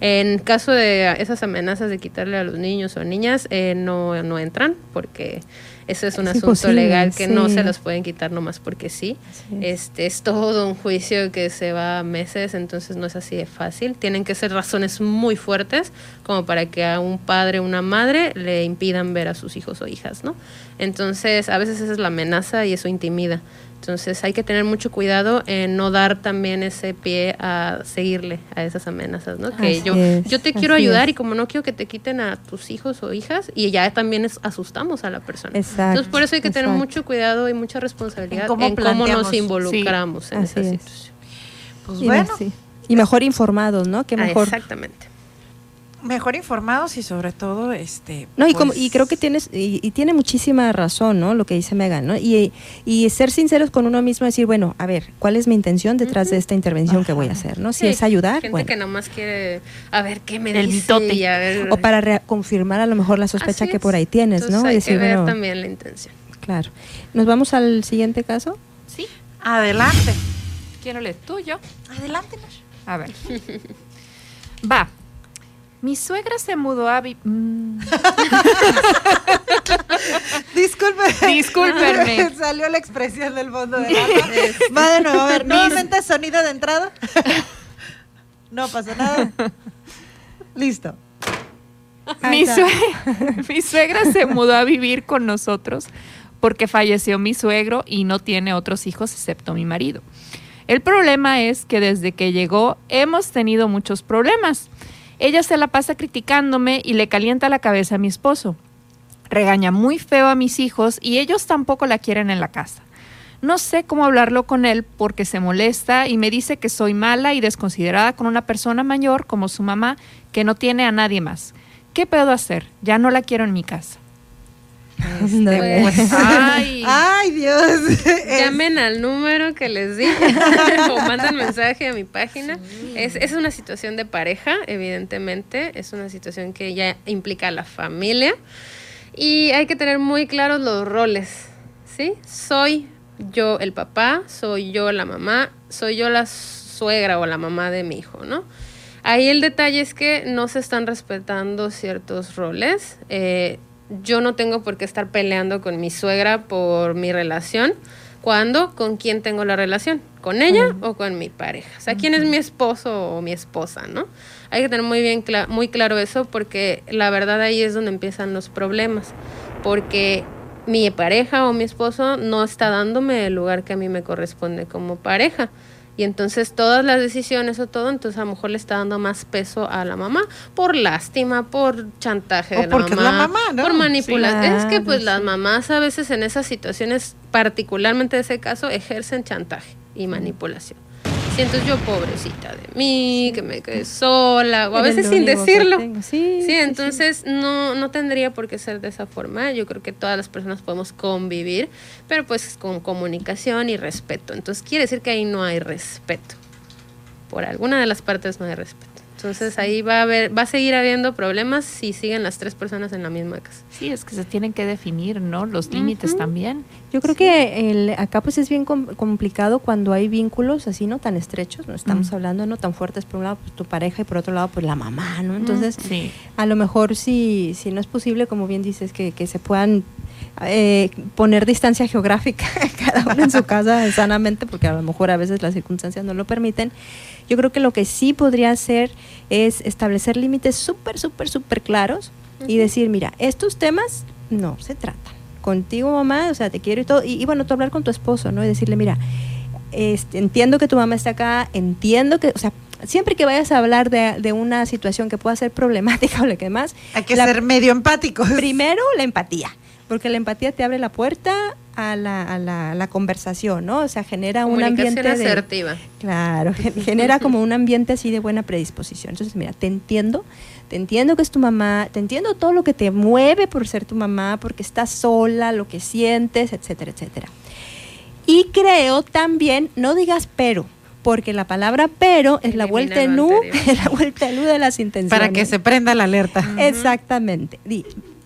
En caso de esas amenazas de quitarle a los niños o niñas, eh, no, no entran porque eso es un asunto legal que no se los pueden quitar nomás porque sí. Este es todo un juicio que se va a meses, entonces no es así de fácil. Tienen que ser razones muy fuertes como para que a un padre o una madre le impidan ver a sus hijos o hijas, ¿no? Entonces, a veces esa es la amenaza y eso intimida. Entonces hay que tener mucho cuidado en no dar también ese pie a seguirle a esas amenazas, ¿no? que yo, yo te quiero ayudar y como no quiero que te quiten a tus hijos o hijas y ya también asustamos a la persona. Entonces por eso hay que tener mucho cuidado y mucha responsabilidad en cómo, nos involucramos en esa situación. Pues bueno. Y mejor informados, ¿no? Que mejor. exactamente mejor informados y sobre todo este no y, como, y creo que tienes y, tiene muchísima razón no lo que dice Megan no y, y, ser sinceros con uno mismo decir bueno a ver cuál es mi intención detrás de esta intervención que voy a hacer no si es ayudar gente que nomás quiere a ver qué me el dice o para confirmar a lo mejor la sospecha que por ahí tienes no hay que ver también la intención claro. Nos vamos al siguiente caso sí. Adelante. Quiero leer tuyo adelante a ver. Va mi suegra se mudó a... Mm. Disculpe. Discúlpenme. Salió la expresión del fondo de la Va de nuevo, a ver, nuevamente sonido de entrada. No pasa nada. Listo. Mi suegra, mi suegra se mudó a vivir con nosotros porque falleció mi suegro y no tiene otros hijos excepto mi marido. El problema es que desde que llegó hemos tenido muchos problemas. Ella se la pasa criticándome y le calienta la cabeza a mi esposo. Regaña muy feo a mis hijos y ellos tampoco la quieren en la casa. No sé cómo hablarlo con él porque se molesta y me dice que soy mala y desconsiderada con una persona mayor como su mamá que no tiene a nadie más. ¿Qué puedo hacer? Ya no la quiero en mi casa. Este, pues, ay, Dios. Llamen al número que les di o mandan mensaje a mi página. Es, es una situación de pareja, evidentemente. Es una situación que ya implica a la familia. Y hay que tener muy claros los roles. ¿Sí? Soy yo el papá, soy yo la mamá, soy yo la suegra o la mamá de mi hijo, ¿no? Ahí el detalle es que no se están respetando ciertos roles. Eh, yo no tengo por qué estar peleando con mi suegra por mi relación. ¿Cuándo? ¿Con quién tengo la relación? ¿Con ella o con mi pareja? O sea, ¿quién es mi esposo o mi esposa, no? Hay que tener muy bien muy claro eso porque la verdad ahí es donde empiezan los problemas. Porque mi pareja o mi esposo no está dándome el lugar que a mí me corresponde como pareja. Y entonces todas las decisiones o todo, entonces a lo mejor le está dando más peso a la mamá por lástima, por chantaje de la mamá, la mamá por manipulación. es que pues las mamás a veces en esas situaciones, particularmente en ese caso, ejercen chantaje y manipulación. Siento yo pobrecita de mí, que me quedé sola, o a veces sin decirlo. Sí, entonces No, no tendría por qué ser de esa forma. Yo creo que todas las personas podemos convivir, pero pues con comunicación y respeto. Entonces quiere decir que ahí no hay respeto. Por alguna de las partes no hay respeto. Entonces ahí va a haber, va a seguir habiendo problemas si siguen las tres personas en la misma casa. Sí, es que se tienen que definir, ¿no? Los límites también. Yo creo que el, acá pues es bien complicado cuando hay vínculos así no tan estrechos, no estamos hablando no tan fuertes por un lado pues, tu pareja y por otro lado pues la mamá, ¿no? Entonces a lo mejor si si no es posible como bien dices que, que se puedan eh, poner distancia geográfica, cada uno en su casa sanamente, porque a lo mejor a veces las circunstancias no lo permiten. Yo creo que lo que sí podría hacer es establecer límites súper, súper, súper claros y decir, mira, estos temas no se tratan. Contigo, mamá, o sea, te quiero y todo. Y, bueno, tú hablar con tu esposo, ¿no? Y decirle, mira, este, entiendo que tu mamá está acá, entiendo que, o sea, siempre que vayas a hablar de, una situación que pueda ser problemática o lo que más. Hay que ser medio empático. Primero, la empatía porque la empatía te abre la puerta a la, a la, conversación, ¿no? O sea, genera un ambiente asertiva. claro, genera como un ambiente así de buena predisposición. Entonces, mira, te entiendo, te entiendo que es tu mamá, te entiendo todo lo que te mueve por ser tu mamá, porque estás sola, lo que sientes, etcétera, etcétera. Y creo también, no digas pero, porque la palabra pero es la vuelta en U, la vuelta en U de las intenciones. Para que se prenda la alerta. Exactamente.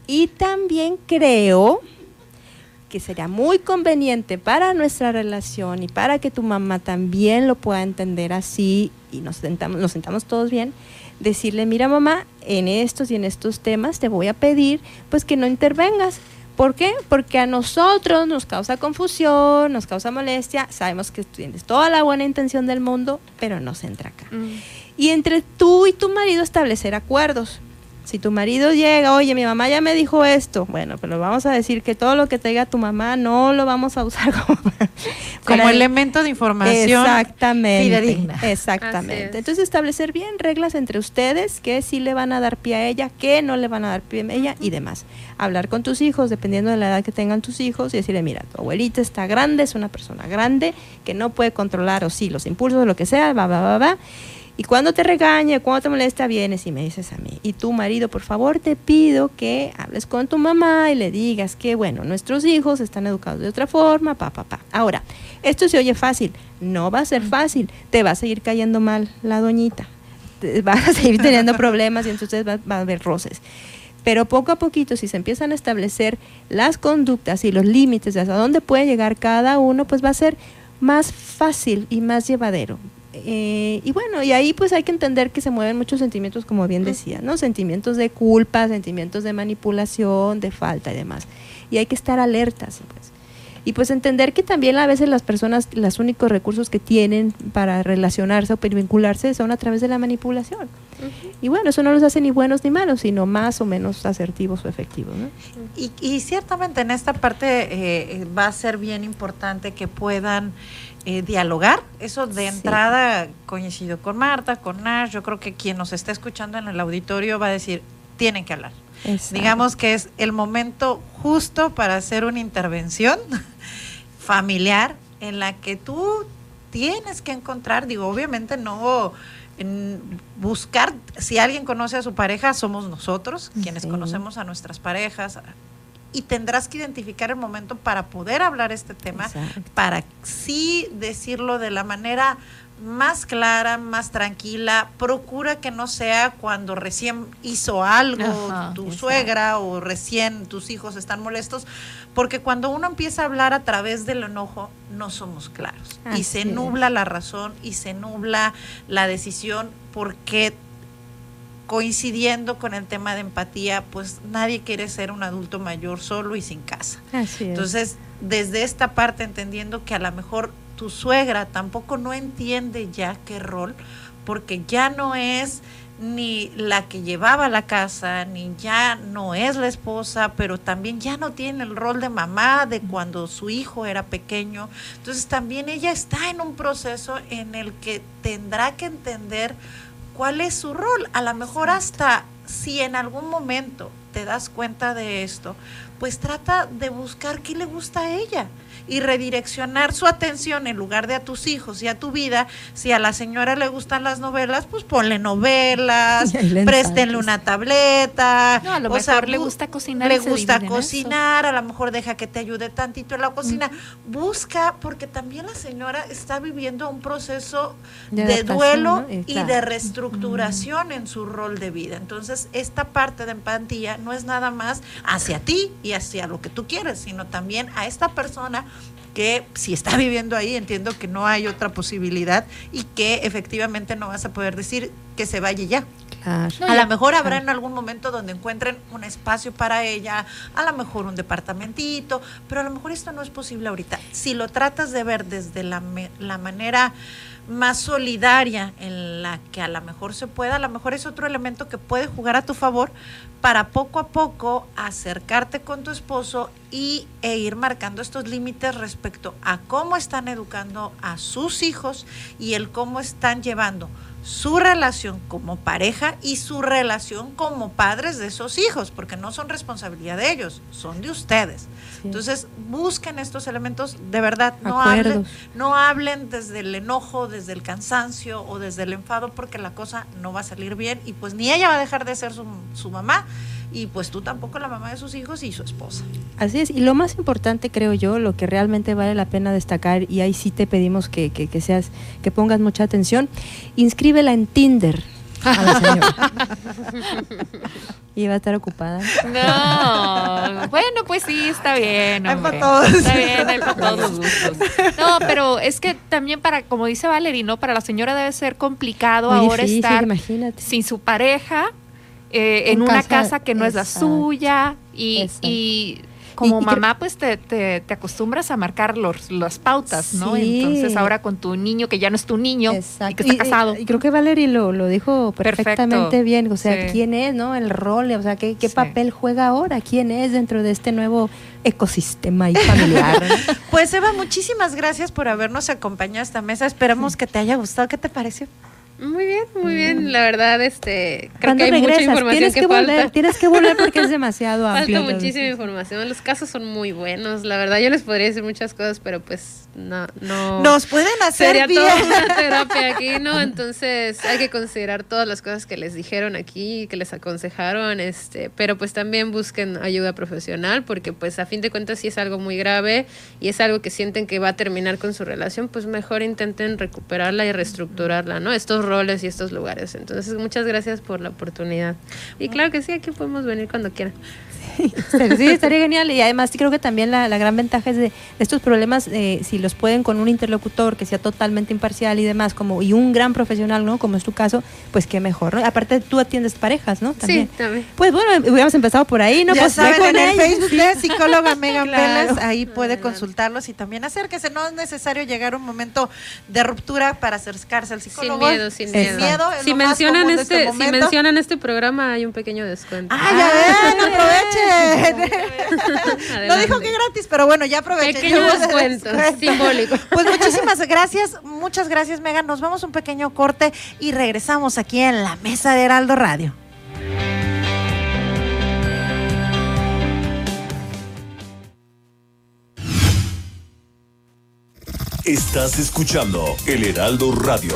Y también creo que sería muy conveniente para nuestra relación y para que tu mamá también lo pueda entender así y nos sentamos, nos sentamos todos bien, decirle, mira mamá, en estos y en estos temas te voy a pedir pues que no intervengas. ¿Por qué? Porque a nosotros nos causa confusión, nos causa molestia, sabemos que tienes toda la buena intención del mundo, pero no se entra acá. Mm. Y entre tú y tu marido establecer acuerdos. Si tu marido llega, oye, mi mamá ya me dijo esto, bueno, pero vamos a decir que todo lo que te diga tu mamá no lo vamos a usar como, como elemento de información exactamente, Exactamente. Entonces establecer bien reglas entre ustedes, que sí le van a dar pie a ella, que no le van a dar pie a ella y demás. Hablar con tus hijos, dependiendo de la edad que tengan tus hijos, y decirle, mira, tu abuelita está grande, es una persona grande, que no puede controlar o sí los impulsos o lo que sea, va, va, va, va y cuando te regañe, cuando te molesta, vienes y me dices a mí. Y tu marido, por favor, te pido que hables con tu mamá y le digas que, bueno, nuestros hijos están educados de otra forma, pa, pa, pa. Ahora, esto se oye fácil. No va a ser fácil. Te va a seguir cayendo mal la doñita. vas a seguir teniendo problemas y entonces va, va a haber roces. Pero poco a poquito, si se empiezan a establecer las conductas y los límites de hasta dónde puede llegar cada uno, pues va a ser más fácil y más llevadero. Eh, y bueno, y ahí pues hay que entender que se mueven muchos sentimientos, como bien decía, ¿no? Sentimientos de culpa, sentimientos de manipulación, de falta y demás. Y hay que estar alertas, pues. Y pues entender que también a veces las personas, los únicos recursos que tienen para relacionarse o vincularse son a través de la manipulación. Y bueno, eso no los hace ni buenos ni malos, sino más o menos asertivos o efectivos. ¿no? Y, y, ciertamente en esta parte eh, va a ser bien importante que puedan eh, dialogar. Eso de entrada coincido con Marta, con Nash. Yo creo que quien nos está escuchando en el auditorio va a decir, tienen que hablar. Digamos que es el momento justo para hacer una intervención familiar en la que tú tienes que encontrar, digo, obviamente no en buscar, si alguien conoce a su pareja, somos nosotros, quienes conocemos a nuestras parejas, y tendrás que identificar el momento para poder hablar este tema, para sí decirlo de la manera más clara, más tranquila. Procura que no sea cuando recién hizo algo tu suegra o recién tus hijos están molestos, porque cuando uno empieza a hablar a través del enojo, no somos claros. y se nubla la razón y se nubla la decisión porque coincidiendo con el tema de empatía, pues nadie quiere ser un adulto mayor solo y sin casa. Entonces, desde esta parte, entendiendo que a lo mejor tu suegra tampoco no entiende ya qué rol, porque ya no es ni la que llevaba la casa, ni ya no es la esposa, pero también ya no tiene el rol de mamá de cuando su hijo era pequeño. Entonces también ella está en un proceso en el que tendrá que entender cuál es su rol. A lo mejor hasta si en algún momento te das cuenta de esto, pues trata de buscar qué le gusta a ella y redireccionar su atención en lugar de a tus hijos y a tu vida. Si a la señora le gustan las novelas, pues ponle novelas, préstenle una tableta. No, a lo mejor le gusta cocinar. Le gusta cocinar, a lo mejor deja que te ayude tantito en la cocina. Busca, porque también la señora está viviendo un proceso de, duelo y, de reestructuración en su rol de vida. Entonces, esta parte de empatía no es nada más hacia ti y hacia lo que tú quieres, sino también a esta persona que si está viviendo ahí entiendo que no hay otra posibilidad y que efectivamente no vas a poder decir que se vaya ya. Claro. a lo mejor habrá en algún momento donde encuentren un espacio para ella, a lo mejor un departamentito, pero a lo mejor esto no es posible ahorita. Si lo tratas de ver desde la, me- la manera más solidaria en la que a lo mejor se pueda, a lo mejor es otro elemento que puede jugar a tu favor para poco a poco acercarte con tu esposo y, e ir marcando estos límites respecto a cómo están educando a sus hijos y el cómo están llevando su relación como pareja y su relación como padres de esos hijos, porque no son responsabilidad de ellos, son de ustedes. Entonces, busquen estos elementos de verdad, no Acuerdos. hablen, no hablen desde el enojo, desde el cansancio o desde el enfado, porque la cosa no va a salir bien y pues ni ella va a dejar de ser su, su mamá y pues tú tampoco la mamá de sus hijos y su esposa. Así es, y lo más importante creo yo, lo que realmente vale la pena destacar, y ahí sí te pedimos que, que, que seas, que pongas mucha atención, inscríbela en Tinder a la señora. y va a estar ocupada. No, bueno, pues sí, está bien. Hay para todos. Está bien, hay para todos los gustos. No, pero es que también para, como dice Valerie, ¿no? Para la señora debe ser complicado Muy ahora difícil, estar imagínate. sin su pareja, eh, en, En una casa, que no es la suya y, y como Y- y cre- mamá, pues te, te, te acostumbras a marcar los, las pautas, ¿no? Sí. Entonces ahora con tu niño que ya no es tu niño y que está Y- casado. Y, creo que Valerie lo, lo dijo perfectamente Perfecto. bien. O sea, Sí. quién es, ¿no? El rol, o sea, qué, qué papel juega ahora, quién es dentro de este nuevo ecosistema y familiar. ¿no? Pues Eva, muchísimas gracias por habernos acompañado a esta mesa. Esperamos que te haya gustado. ¿Qué te pareció? Muy bien, muy bien. La verdad, este, creo ¿Cuándo que hay mucha información Tienes que, que, volver, falta. tienes que volver porque es demasiado amplio. Falta muchísima información. Los casos son muy buenos. La verdad, yo les podría decir muchas cosas, pero pues no. no Nos pueden hacer Sería bien. toda una terapia aquí, ¿no? Entonces hay que considerar todas las cosas que les dijeron aquí, que les aconsejaron, este, pero pues también busquen ayuda profesional, porque pues a fin de cuentas si es algo muy grave y es algo que sienten que va a terminar con su relación, pues mejor intenten recuperarla y reestructurarla, ¿no? Estos roles y estos lugares. Entonces, muchas gracias por la oportunidad. Y claro que sí, aquí podemos venir cuando quieran. Sí, estaría genial. Y además creo que también la, la gran ventaja es de, estos problemas, eh, si los pueden con un interlocutor que sea totalmente imparcial y demás, como y un gran profesional, ¿no? Como es tu caso, pues qué mejor, ¿no? Aparte tú atiendes parejas, ¿no? También. Sí, también. Pues bueno, hubiéramos empezado por ahí, ¿no? ya pues saben, con en el. Facebook de psicóloga Megan Claro. Ahí puede consultarlos y también acérquese. No es necesario llegar a un momento de ruptura para acercarse al Sin psicólogo. miedo, sin miedo. es si lo más mencionan de este, si mencionan este programa hay un pequeño descuento. Ah, ya ven, aprovechen. no Adelante. dijo que gratis, pero bueno, ya aprovechen. Pequeño el descuento, simbólico. Pues muchísimas gracias, muchas gracias, Megan. Nos vamos a un pequeño corte y regresamos aquí en la mesa de Heraldo Radio. Estás escuchando El Heraldo Radio.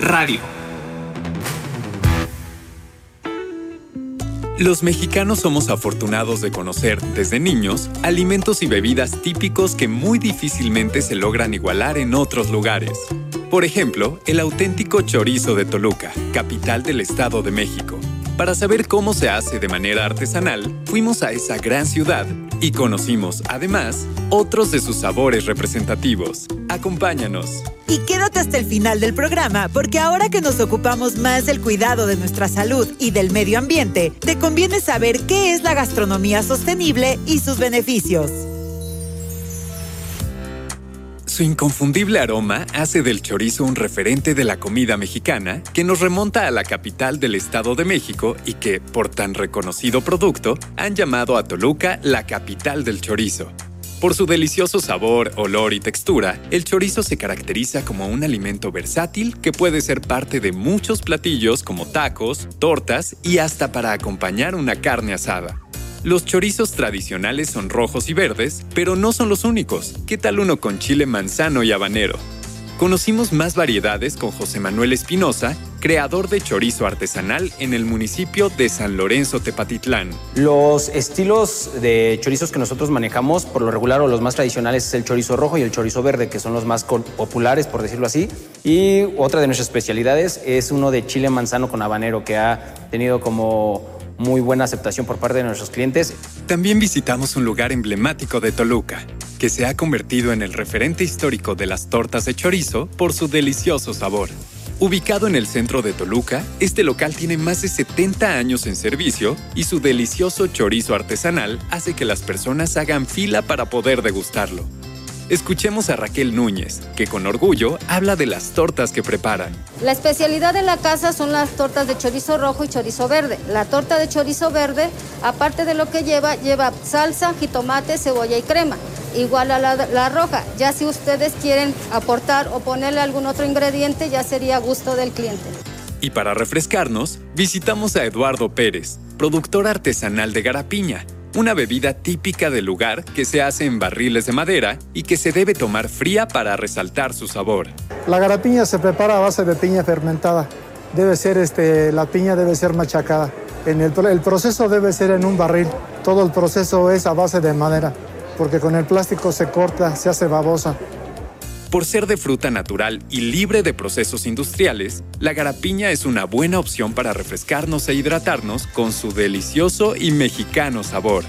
Radio. Los mexicanos somos afortunados de conocer, desde niños, alimentos y bebidas típicos que muy difícilmente se logran igualar en otros lugares. Por ejemplo, el auténtico chorizo de Toluca, capital del Estado de México. Para saber cómo se hace de manera artesanal, fuimos a esa gran ciudad y conocimos, además, otros de sus sabores representativos. Acompáñanos. Y quédate hasta el final del programa, porque ahora que nos ocupamos más del cuidado de nuestra salud y del medio ambiente, te conviene saber qué es la gastronomía sostenible y sus beneficios. Su inconfundible aroma hace del chorizo un referente de la comida mexicana que nos remonta a la capital del Estado de México y que, por tan reconocido producto, han llamado a Toluca la capital del chorizo. Por su delicioso sabor, olor y textura, el chorizo se caracteriza como un alimento versátil que puede ser parte de muchos platillos como tacos, tortas y hasta para acompañar una carne asada. Los chorizos tradicionales son rojos y verdes, pero no son los únicos. ¿Qué tal uno con chile manzano y habanero? Conocimos más variedades con José Manuel Espinosa, creador de chorizo artesanal en el municipio de San Lorenzo Tepatitlán. Los estilos de chorizos que nosotros manejamos, por lo regular o los más tradicionales, es el chorizo rojo y el chorizo verde, que son los más populares, por decirlo así. Y otra de nuestras especialidades es uno de chile manzano con habanero, que ha tenido como muy buena aceptación por parte de nuestros clientes. También visitamos un lugar emblemático de Toluca, que se ha convertido en el referente histórico de las tortas de chorizo por su delicioso sabor. Ubicado en el centro de Toluca, este local tiene más de 70 años en servicio y su delicioso chorizo artesanal hace que las personas hagan fila para poder degustarlo. Escuchemos a Raquel Núñez, que con orgullo habla de las tortas que preparan. La especialidad de la casa son las tortas de chorizo rojo y chorizo verde. La torta de chorizo verde, aparte de lo que lleva, lleva salsa, jitomate, cebolla y crema. Igual a la, la roja. Ya si ustedes quieren aportar o ponerle algún otro ingrediente, ya sería gusto del cliente. Y para refrescarnos, visitamos a Eduardo Pérez, productor artesanal de Garapiña una bebida típica del lugar que se hace en barriles de madera y que se debe tomar fría para resaltar su sabor. La garapiña se prepara a base de piña fermentada. Debe ser, este, la piña debe ser machacada. En el, el proceso debe ser en un barril. Todo el proceso es a base de madera, porque con el plástico se corta, se hace babosa. Por ser de fruta natural y libre de procesos industriales, la garapiña es una buena opción para refrescarnos e hidratarnos con su delicioso y mexicano sabor.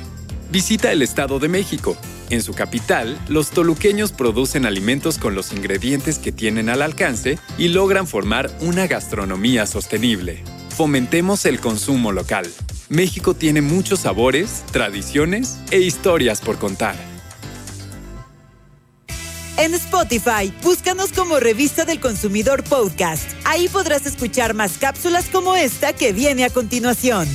Visita el Estado de México. En su capital, los toluqueños producen alimentos con los ingredientes que tienen al alcance y logran formar una gastronomía sostenible. Fomentemos el consumo local. México tiene muchos sabores, tradiciones e historias por contar. En Spotify, búscanos como Revista del Consumidor Podcast. Ahí podrás escuchar más cápsulas como esta que viene a continuación.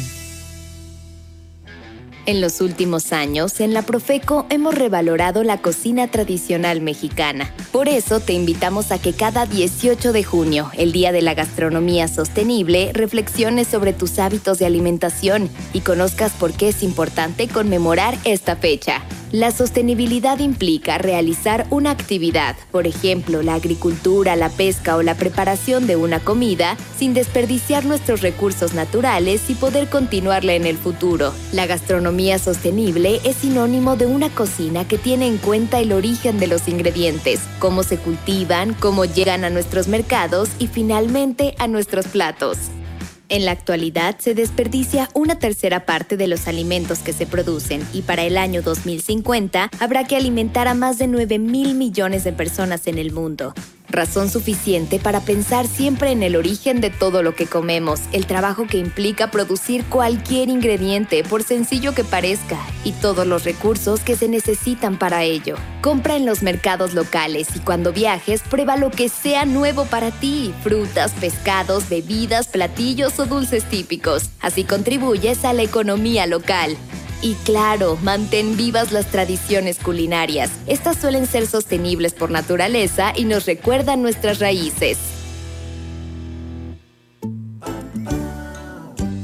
En los últimos años, en la Profeco hemos revalorado la cocina tradicional mexicana. Por eso te invitamos a que cada 18 de junio, el Día de la Gastronomía Sostenible, reflexiones sobre tus hábitos de alimentación y conozcas por qué es importante conmemorar esta fecha. La sostenibilidad implica realizar una actividad, por ejemplo, la agricultura, la pesca o la preparación de una comida, sin desperdiciar nuestros recursos naturales y poder continuarla en el futuro. La gastronomía sostenible es sinónimo de una cocina que tiene en cuenta el origen de los ingredientes, cómo se cultivan, cómo llegan a nuestros mercados y finalmente a nuestros platos. En la actualidad se desperdicia una tercera parte de los alimentos que se producen y para el año 2050 habrá que alimentar a más de 9 mil millones de personas en el mundo razón suficiente para pensar siempre en el origen de todo lo que comemos, el trabajo que implica producir cualquier ingrediente, por sencillo que parezca, y todos los recursos que se necesitan para ello. Compra en los mercados locales y cuando viajes prueba lo que sea nuevo para ti, frutas, pescados, bebidas, platillos o dulces típicos. Así contribuyes a la economía local. Y claro, mantén vivas las tradiciones culinarias. Estas suelen ser sostenibles por naturaleza y nos recuerdan nuestras raíces.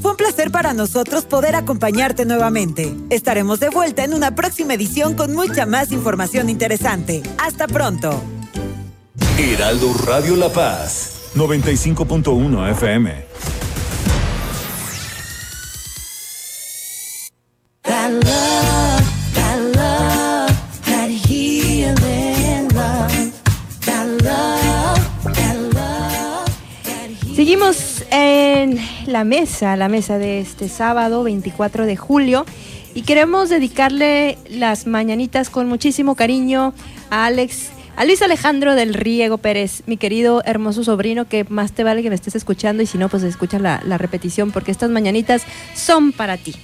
Fue un placer para nosotros poder acompañarte nuevamente. Estaremos de vuelta en una próxima edición con mucha más información interesante. Hasta pronto. Heraldo Radio La Paz, 95.1 FM. La mesa, la mesa de este sábado 24 de julio y queremos dedicarle las mañanitas con muchísimo cariño a Alex, a Luis Alejandro del Riego Pérez, mi querido hermoso sobrino, que más te vale que me estés escuchando y si no, pues escucha la repetición porque estas mañanitas son para ti.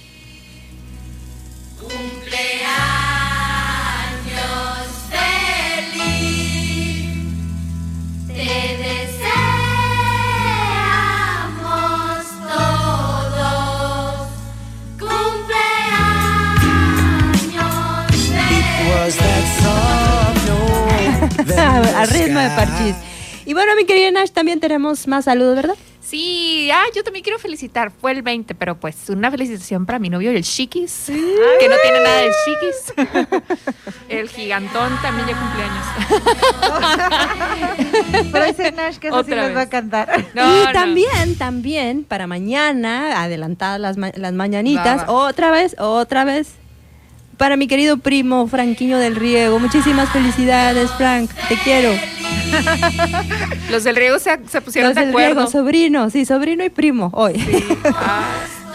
al ritmo de Parchís. Y bueno, mi querida Nash, también tenemos más saludos, ¿verdad? Sí, ah, yo también quiero felicitar. Fue el 20, pero pues una felicitación para mi novio, el Chiquis, que no tiene nada de Chiquis. el gigantón también ya cumpleaños. pero ese Nash que eso sí les va a cantar. y también, también, para mañana, adelantadas las, las mañanitas, otra vez, otra vez, para mi querido primo Franquiño del Riego. Muchísimas felicidades, Frank. Te quiero. Los del Riego se, pusieron Los del Riego, sobrino, sí, sobrino y primo hoy. Ah.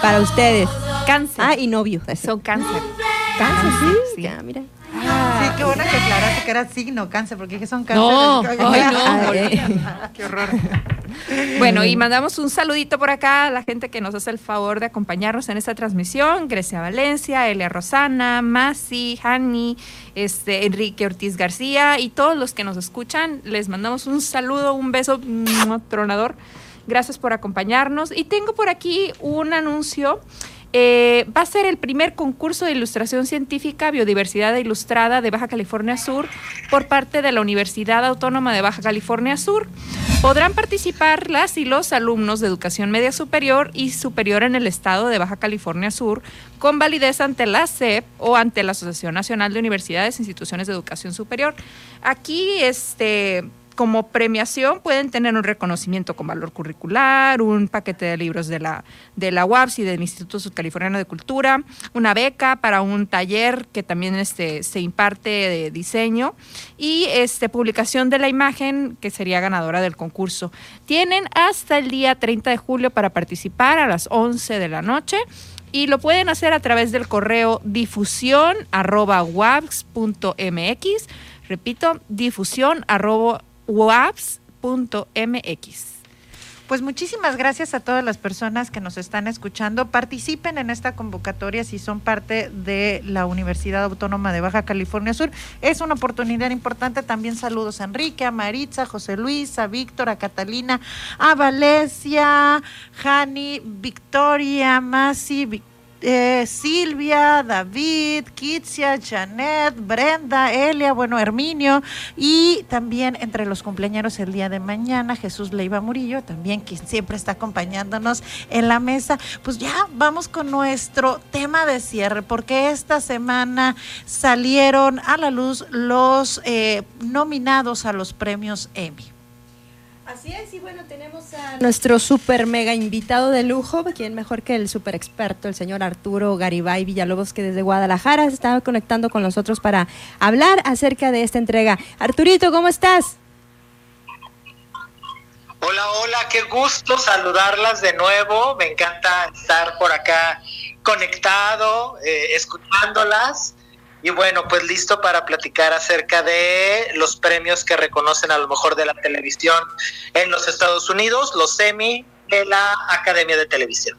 para ustedes. Cáncer. Ah, y novio. Son cáncer. Cáncer, sí. sí. Ya, mira. Sí, qué bueno que aclaraste que era signo cáncer, porque que son cáncer. No, ay, no. qué horror. Bueno, y mandamos un saludito por acá a la gente que nos hace el favor de acompañarnos en esta transmisión. Grecia Valencia, Elia Rosana, Masi, Hani, este, Enrique Ortiz García y todos los que nos escuchan. Les mandamos un saludo, un beso tronador. Gracias por acompañarnos. Y tengo por aquí un anuncio eh, va a ser el primer concurso de ilustración científica Biodiversidad Ilustrada de Baja California Sur por parte de la Universidad Autónoma de Baja California Sur. Podrán participar las y los alumnos de educación media superior y superior en el estado de Baja California Sur con validez ante la SEP o ante la Asociación Nacional de Universidades e Instituciones de Educación Superior. Aquí, este como premiación pueden tener un reconocimiento con valor curricular, un paquete de libros de la, de la UAPS y del Instituto Sudcaliforniano de Cultura, una beca para un taller que también este, se imparte de diseño y este, publicación de la imagen que sería ganadora del concurso. Tienen hasta el día 30 de julio para participar a las 11 de la noche y lo pueden hacer a través del correo difusión Repito, difusión waps.mx. Pues muchísimas gracias a todas las personas que nos están escuchando. Participen en esta convocatoria si son parte de la Universidad Autónoma de Baja California Sur. Es una oportunidad importante. También saludos a Enrique, a Maritza, a José Luis, a Víctor, a Catalina, a Valencia, Jani, Victoria, Masi, Victoria eh, Silvia, David, Kitsia, Janet, Brenda, Elia, bueno, Herminio y también entre los cumpleaños el día de mañana Jesús Leiva Murillo, también quien siempre está acompañándonos en la mesa. Pues ya vamos con nuestro tema de cierre porque esta semana salieron a la luz los eh, nominados a los premios Emmy. Así es, y bueno, tenemos a nuestro super mega invitado de lujo, quien mejor que el super experto, el señor Arturo Garibay Villalobos, que desde Guadalajara se estaba conectando con nosotros para hablar acerca de esta entrega. Arturito, ¿cómo estás? Hola, hola, qué gusto saludarlas de nuevo. Me encanta estar por acá conectado, eh, escuchándolas. Y bueno, pues listo para platicar acerca de los premios que reconocen a lo mejor de la televisión en los Estados Unidos, los Emmy de la Academia de Televisión.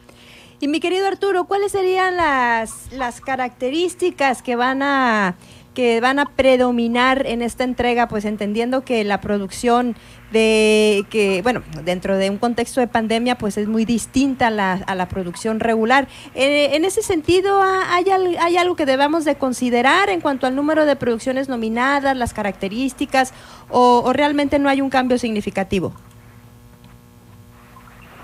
Y mi querido Arturo, ¿cuáles serían las, las características que van a que van a predominar en esta entrega, pues entendiendo que la producción de que, bueno, dentro de un contexto de pandemia, pues es muy distinta a la, a la producción regular. Eh, en ese sentido, ¿hay, ¿hay algo que debamos de considerar en cuanto al número de producciones nominadas, las características, o, realmente no hay un cambio significativo?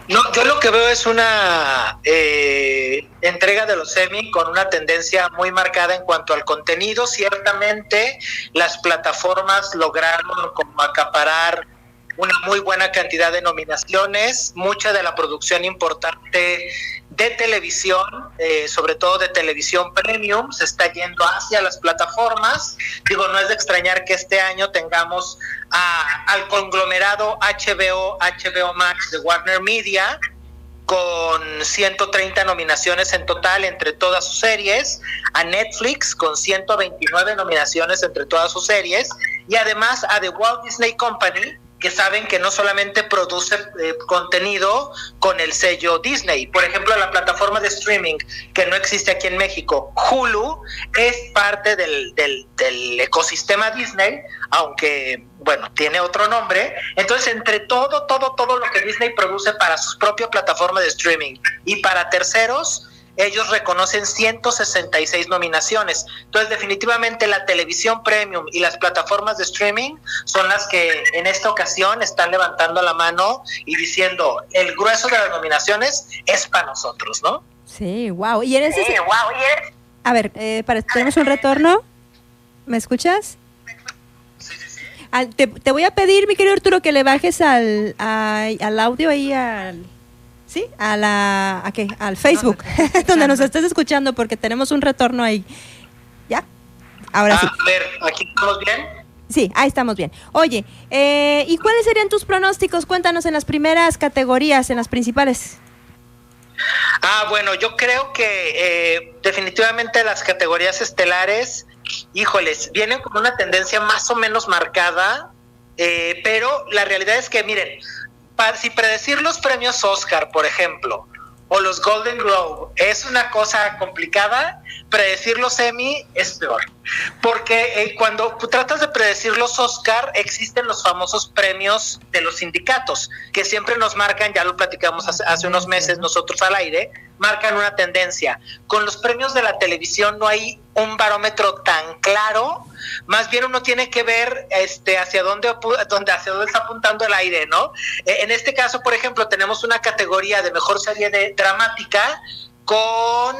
No, yo lo que veo es una eh, entrega de los semi con una tendencia muy marcada en cuanto al contenido. Ciertamente las plataformas lograron como acaparar una muy buena cantidad de nominaciones, mucha de la producción importante de televisión, eh, sobre todo de televisión premium, se está yendo hacia las plataformas. Digo, no es de extrañar que este año tengamos al conglomerado HBO, HBO Max de Warner Media, con 130 nominaciones en total entre todas sus series, a Netflix con 129 nominaciones entre todas sus series, y además a The Walt Disney Company, que saben que no solamente produce eh, contenido con el sello Disney. Por ejemplo, la plataforma de streaming que no existe aquí en México, Hulu, es parte del, del, del ecosistema Disney, aunque, bueno, tiene otro nombre. Entonces, entre todo, todo, todo lo que Disney produce para su propia plataforma de streaming y para terceros, ellos reconocen 166 nominaciones. Entonces, definitivamente la televisión premium y las plataformas de streaming son las que en esta ocasión están levantando la mano y diciendo, el grueso de las nominaciones es para nosotros, ¿no? Sí, wow. Y en ese... Sí, wow. ¿Y eres? A ver, eh, para, tenemos un retorno. ¿Me escuchas? Te, te voy a pedir, mi querido Arturo, que le bajes al, a- al audio ahí al... ¿Sí? A la, ¿a qué? Al Facebook, donde nos estés escuchando, porque tenemos un retorno ahí. ¿Ya? Ahora sí. A ver, ¿aquí estamos bien? Sí, ahí estamos bien. Oye, eh, ¿y cuáles serían tus pronósticos? Cuéntanos en las primeras categorías, en las principales. Ah, bueno, yo creo que eh, definitivamente las categorías estelares, híjoles, vienen con una tendencia más o menos marcada, eh, pero la realidad es que, miren, si predecir los premios Oscar, por ejemplo, o los Golden Globe es una cosa complicada, predecir los Emmy es peor. Porque eh, cuando tratas de predecir los Oscar, existen los famosos premios de los sindicatos, que siempre nos marcan, ya lo platicamos hace, hace unos meses nosotros al aire, marcan una tendencia. Con los premios de la televisión no hay un barómetro tan claro, más bien uno tiene que ver este hacia dónde, dónde hacia dónde está apuntando el aire, ¿no? Eh, en este caso, por ejemplo, tenemos una categoría de mejor serie de dramática con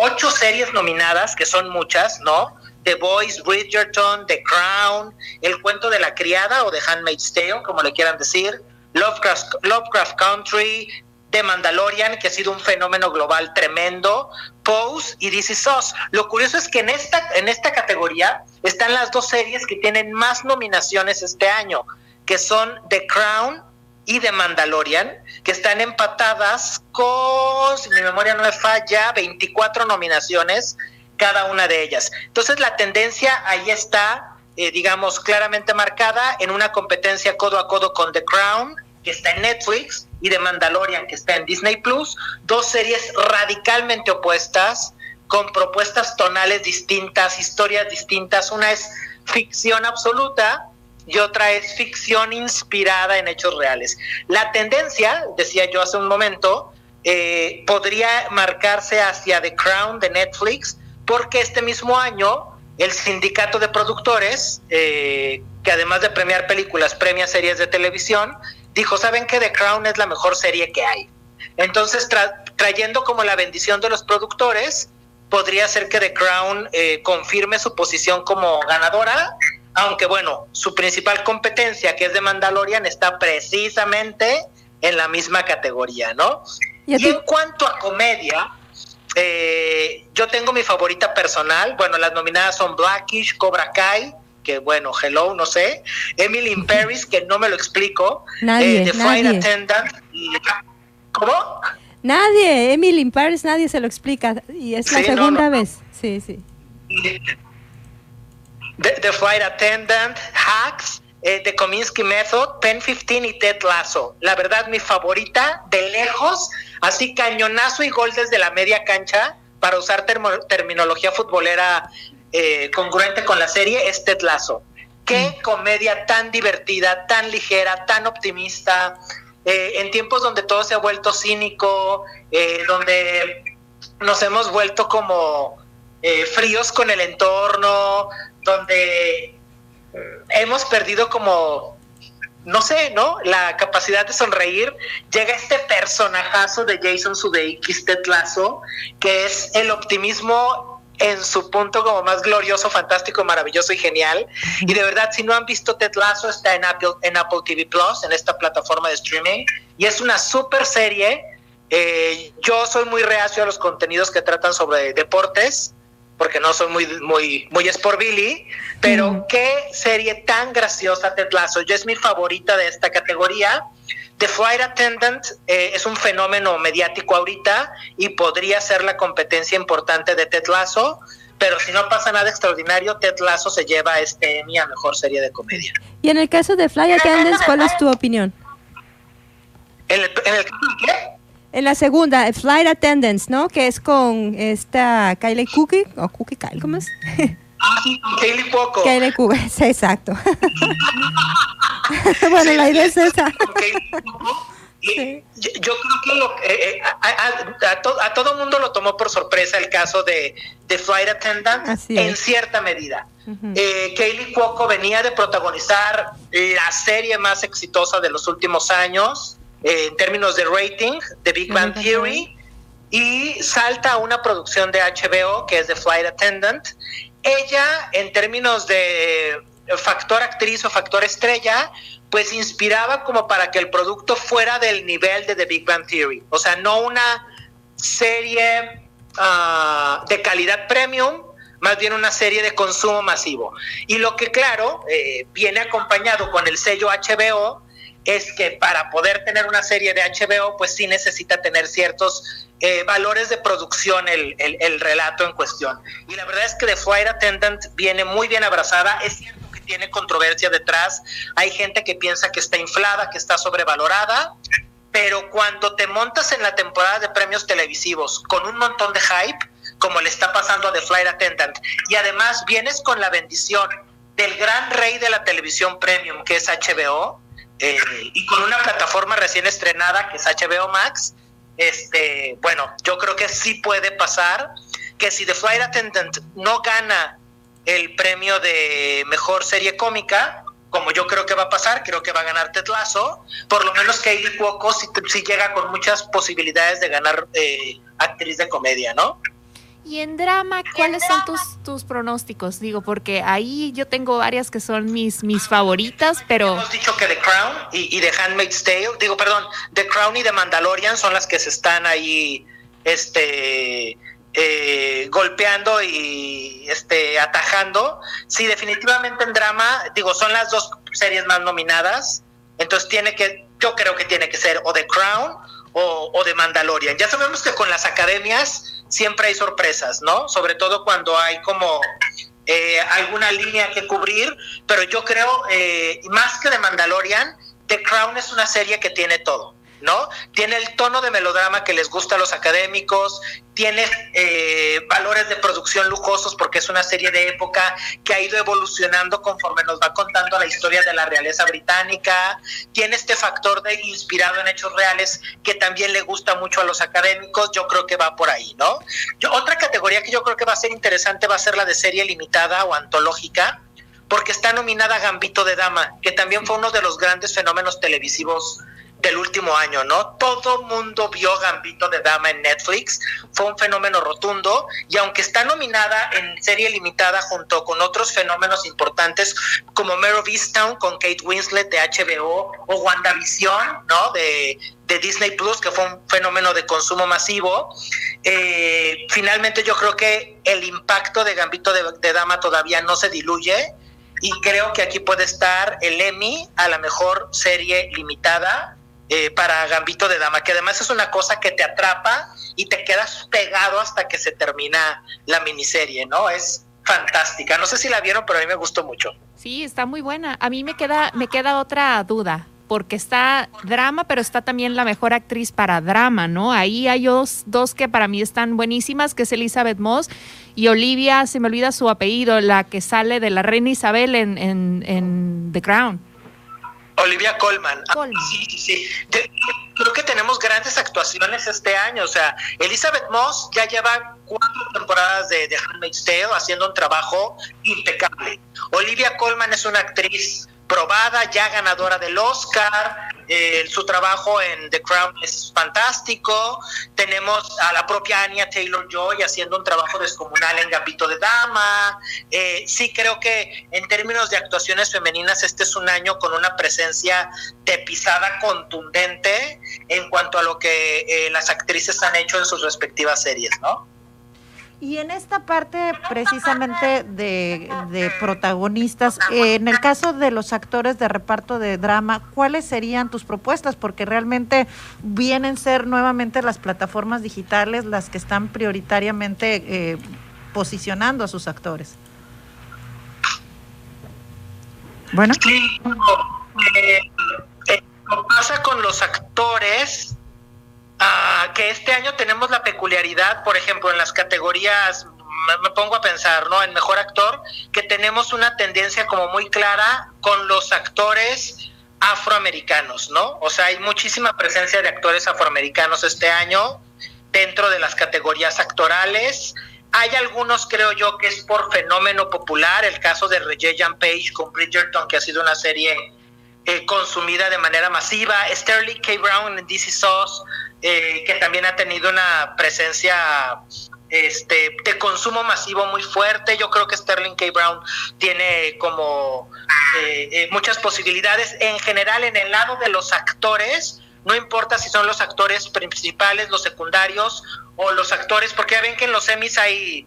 ocho series nominadas, que son muchas, ¿no? The Voice, Bridgerton, The Crown, El cuento de la criada o The Handmaid's Tale, como le quieran decir, Lovecraft, Lovecraft Country, The Mandalorian, que ha sido un fenómeno global tremendo, Pose y This Is Us. Lo curioso es que en esta, en esta categoría están las dos series que tienen más nominaciones este año, que son The Crown y The Mandalorian, que están empatadas con, si mi memoria no me falla, 24 nominaciones cada una de ellas. Entonces la tendencia ahí está, eh, digamos, claramente marcada en una competencia codo a codo con The Crown, que está en Netflix, y The Mandalorian, que está en Disney Plus, dos series radicalmente opuestas, con propuestas tonales distintas, historias distintas. Una es ficción absoluta y otra es ficción inspirada en hechos reales. La tendencia, decía yo hace un momento, eh, podría marcarse hacia The Crown de Netflix, porque este mismo año el sindicato de productores, eh, que además de premiar películas, premia series de televisión, dijo, ¿saben que The Crown es la mejor serie que hay? Entonces, tra- trayendo como la bendición de los productores, podría ser que The Crown eh, confirme su posición como ganadora, aunque bueno, su principal competencia, que es de Mandalorian, está precisamente en la misma categoría, ¿no? ¿Y en cuanto a comedia, eh, yo tengo mi favorita personal. Bueno, las nominadas son Blackish, Cobra Kai, que bueno, hello, no sé. Emily in Paris, que no me lo explico. Nadie, eh, The Flight nadie. Attendant. y- ¿Cómo? Nadie, Emily in Paris, nadie se lo explica. Y es la Sí, segunda no, no. vez. Sí, sí. The, The Flight Attendant, Hacks, eh, The Kominsky Method, Pen 15 y Ted Lasso. La verdad, mi favorita de lejos, así cañonazo y gol desde la media cancha, para usar termo- terminología futbolera eh, congruente con la serie, es Ted Lasso. Qué comedia tan divertida, tan ligera, tan optimista, eh, en tiempos donde todo se ha vuelto cínico, eh, donde nos hemos vuelto como fríos con el entorno, donde mm, hemos perdido como, no sé, ¿no? La capacidad de sonreír. Llega este personajazo de Jason Sudeikis, Ted Lasso, que es el optimismo en su punto como más glorioso, fantástico, maravilloso y genial. Y de verdad, si no han visto Ted Lasso, está en Apple, en Apple TV Plus, en esta plataforma de streaming. Y es una super serie. Eh, yo soy muy reacio a los contenidos que tratan sobre deportes, porque no soy muy, muy, muy Sport Billy, pero qué serie tan graciosa Ted Lasso. Yo es mi favorita de esta categoría. The Flight Attendant eh, es un fenómeno mediático ahorita y podría ser la competencia importante de Ted Lasso, pero si no pasa nada extraordinario, Ted Lasso se lleva este Emmy a mejor serie de comedia. Y en el caso de Fly Attendants, ¿cuál es tu opinión? ¿En el, en el qué? En la segunda, Flight Attendants, ¿no? Que es con esta Kylie Cookie, o Cookie Kyle, ¿cómo es? Ah, sí, con Kaylee. Kylie Cookie, sí, exacto. bueno, la idea es esa. Y yo, yo creo que lo- eh, eh, a- a, todo mundo lo tomó por sorpresa el caso de, de Flight Attendant en cierta medida. Eh, Kaylee Cuoco venía de protagonizar la serie más exitosa de los últimos años eh, en términos de rating, de Big Bang Theory, y salta a una producción de HBO que es de Flight Attendant. Ella, en términos de factor actriz o factor estrella, pues inspiraba como para que el producto fuera del nivel de The Big Bang Theory. O sea, no una serie ah, de calidad premium, más bien una serie de consumo masivo. Y lo que claro, eh, viene acompañado con el sello HBO, es que para poder tener una serie de HBO, pues sí necesita tener ciertos eh, valores de producción el, el, relato en cuestión. Y la verdad es que The Flight Attendant viene muy bien abrazada. Es cierto tiene controversia detrás, hay gente que piensa que está inflada, que está sobrevalorada, pero cuando te montas en la temporada de premios televisivos con un montón de hype, como le está pasando a The Flight Attendant, y además vienes con la bendición del gran rey de la televisión premium, que es HBO, eh, y con una plataforma recién estrenada, que es HBO Max, este, bueno, yo creo que sí puede pasar que si The Flight Attendant no gana el premio de mejor serie cómica, como yo creo que va a pasar, creo que va a ganar Tetlazo, por lo menos Kaylee Cuoco sí, llega con muchas posibilidades de ganar eh, actriz de comedia, ¿no? Y en drama, ¿cuáles son tus, tus pronósticos? Digo, porque ahí yo tengo varias que son mis, mis favoritas, pero... Hemos dicho que The Crown y, y The Handmaid's Tale, digo, perdón, The Crown y The Mandalorian son las que se están ahí, este eh, golpeando y este atajando. Sí, definitivamente en drama, digo, son las dos series más nominadas. Entonces tiene que, yo creo que tiene que ser o The Crown o, o The Mandalorian. Ya sabemos que con las academias siempre hay sorpresas, ¿no? Sobre todo cuando hay como eh, alguna línea que cubrir, pero yo creo, eh, más que The Mandalorian, The Crown es una serie que tiene todo. ¿No? Tiene el tono de melodrama que les gusta a los académicos, tiene eh, valores de producción lujosos porque es una serie de época que ha ido evolucionando conforme nos va contando la historia de la realeza británica, tiene este factor de inspirado en hechos reales que también le gusta mucho a los académicos, yo creo que va por ahí, ¿no? Yo, otra categoría que yo creo que va a ser interesante va a ser la de serie limitada o antológica, porque está nominada Gambito de Dama, que también fue uno de los grandes fenómenos televisivos del último año, ¿no? Todo mundo vio Gambito de Dama en Netflix, fue un fenómeno rotundo y aunque está nominada en serie limitada junto con otros fenómenos importantes como Mare of Easttown con Kate Winslet de HBO o WandaVision, ¿no? De, de Disney Plus, que fue un fenómeno de consumo masivo, eh, finalmente yo creo que el impacto de Gambito de, de Dama todavía no se diluye y creo que aquí puede estar el Emmy a la mejor serie limitada eh, para Gambito de Dama, que además es una cosa que te atrapa y te quedas pegado hasta que se termina la miniserie, ¿no? Es fantástica. No sé si la vieron, pero a mí me gustó mucho. Sí, está muy buena. A mí me queda, me queda otra duda, porque está drama, pero está también la mejor actriz para drama, ¿no? Ahí hay dos, dos que para mí están buenísimas, que es Elizabeth Moss y Olivia, se me olvida su apellido, la que sale de la reina Isabel en, en, en The Crown. Olivia Colman. Ah, sí, sí, sí. creo que tenemos grandes actuaciones este año. O sea, Elizabeth Moss ya lleva cuatro temporadas de, de Handmaid's Tale haciendo un trabajo impecable. Olivia Colman es una actriz probada, ya ganadora del Oscar, eh, su trabajo en The Crown es fantástico, tenemos a la propia Anya Taylor Joy haciendo un trabajo descomunal en Gambito de Dama, eh, sí creo que en términos de actuaciones femeninas este es un año con una presencia de pisada contundente en cuanto a lo que eh, las actrices han hecho en sus respectivas series, ¿no? Y en esta parte precisamente de, protagonistas, en el caso de los actores de reparto de drama, ¿cuáles serían tus propuestas? Porque realmente vienen ser nuevamente las plataformas digitales las que están prioritariamente eh, posicionando a sus actores. Bueno. Sí, eh, eh, pasa con los actores Ah, que este año tenemos la peculiaridad, por ejemplo, en las categorías, me, pongo a pensar, ¿no? En mejor actor, que tenemos una tendencia como muy clara con los actores afroamericanos, ¿no? O sea, hay muchísima presencia de actores afroamericanos este año. dentro de las categorías actorales. Hay algunos, creo yo, que es por fenómeno popular, el caso de Regé-Jean Page con Bridgerton, que ha sido una serie eh, consumida de manera masiva. Sterling K. Brown en DC Sauce, eh, que también ha tenido una presencia este, de consumo masivo muy fuerte. Yo creo que Sterling K. Brown tiene como eh, muchas posibilidades. En general, en el lado de los actores, no importa si son los actores principales, los secundarios o los actores, porque ya ven que en los semis hay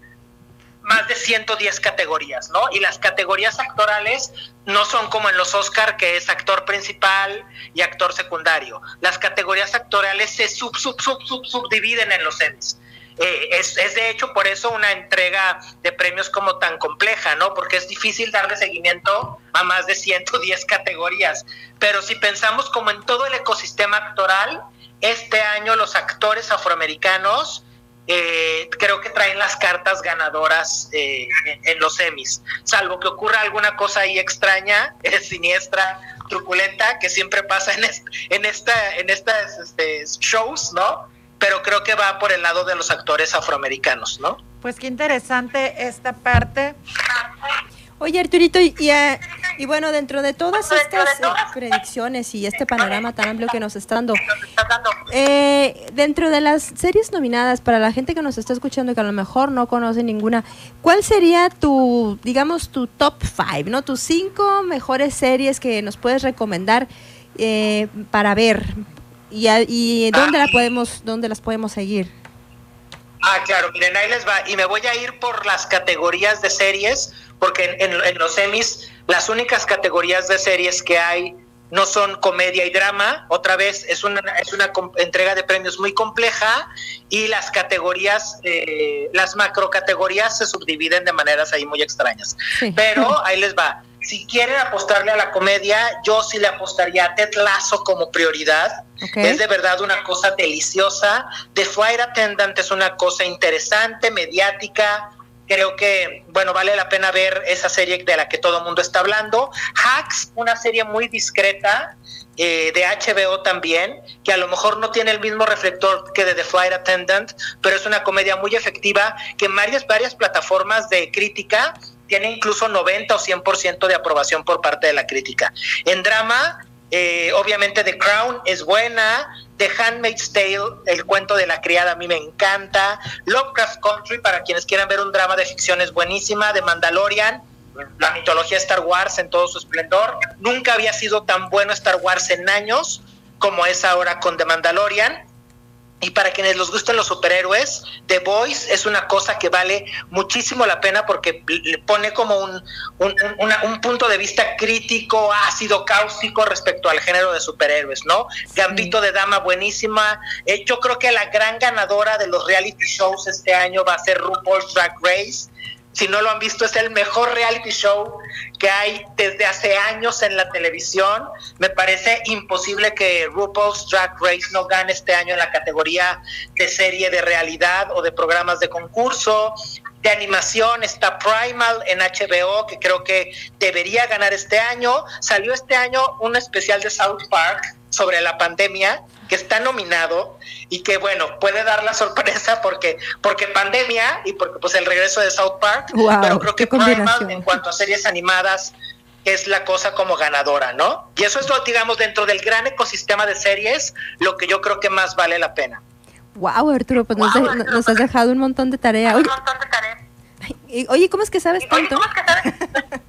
más de 110 categorías, ¿no? Y las categorías actorales no son como en los Oscar, que es actor principal y actor secundario. Las categorías actorales se sub, sub, sub, sub, subdividen en los semis. Eh, es, es, de hecho por eso una entrega de premios como tan compleja, ¿no? Porque es difícil darle seguimiento a más de 110 categorías. Pero si pensamos como en todo el ecosistema actoral, este año los actores afroamericanos eh, creo que traen las cartas ganadoras eh, en, los semis, salvo que ocurra alguna cosa ahí extraña, siniestra, truculenta, que siempre pasa en, en, esta, en estas este, shows, ¿no? Pero creo que va por el lado de los actores afroamericanos, ¿no? Pues qué interesante esta parte. Oye, Arturito, y, eh, y, bueno, dentro de todas estas eh, predicciones y este panorama tan amplio que nos está dando, eh, dentro de las series nominadas, para la gente que nos está escuchando y que a lo mejor no conoce ninguna, ¿cuál sería tu, digamos, tu top five, ¿no? Tus cinco mejores series que nos puedes recomendar para ver y, y dónde, la podemos, dónde las podemos seguir? Ah, claro, miren, ahí les va. Y me voy a ir por las categorías de series porque en, los semis las únicas categorías de series que hay no son comedia y drama, otra vez es una, es una entrega de premios muy compleja y las categorías, eh, las macro categorías se subdividen de maneras ahí muy extrañas. Pero ahí les va. Si quieren apostarle a la comedia, yo sí le apostaría a Ted Lasso como prioridad. Es de verdad una cosa deliciosa. The Flight Attendant es una cosa interesante, mediática, creo que, bueno, vale la pena ver esa serie de la que todo el mundo está hablando. Hacks, una serie muy discreta, eh, de HBO también, que a lo mejor no tiene el mismo reflector que de The Flight Attendant, pero es una comedia muy efectiva que en varias, varias plataformas de crítica tiene incluso 90 o 100% de aprobación por parte de la crítica. En drama, eh, obviamente The Crown es buena, The Handmaid's Tale, el cuento de la criada, a mí me encanta. Lovecraft Country, para quienes quieran ver un drama de ficción, es buenísima. The Mandalorian, la mitología Star Wars en todo su esplendor. Nunca había sido tan bueno Star Wars en años como es ahora con The Mandalorian. Y para quienes les gusten los superhéroes, The Voice es una cosa que vale muchísimo la pena porque le pone como un, un, punto de vista crítico, ácido, cáustico respecto al género de superhéroes, ¿no? Gambito de Dama, buenísima. Eh, yo creo que la gran ganadora de los reality shows este año va a ser RuPaul's Drag Race si no lo han visto, es el mejor reality show que hay desde hace años en la televisión. Me parece imposible que RuPaul's Drag Race no gane este año en la categoría de serie de realidad o de programas de concurso. De animación está Primal en HBO, que creo que debería ganar este año. Salió este año un especial de South Park sobre la pandemia que está nominado y que bueno, puede dar la sorpresa porque porque pandemia y porque pues el regreso de South Park, pero creo que Primal en cuanto a series animadas es la cosa como ganadora, ¿no? Y eso es lo digamos dentro del gran ecosistema de series, lo que yo creo que más vale la pena. Wow, Arturo, pues nos, has dejado un montón de tarea. Oye, oye, ¿cómo es que sabes tanto? ¿Cómo?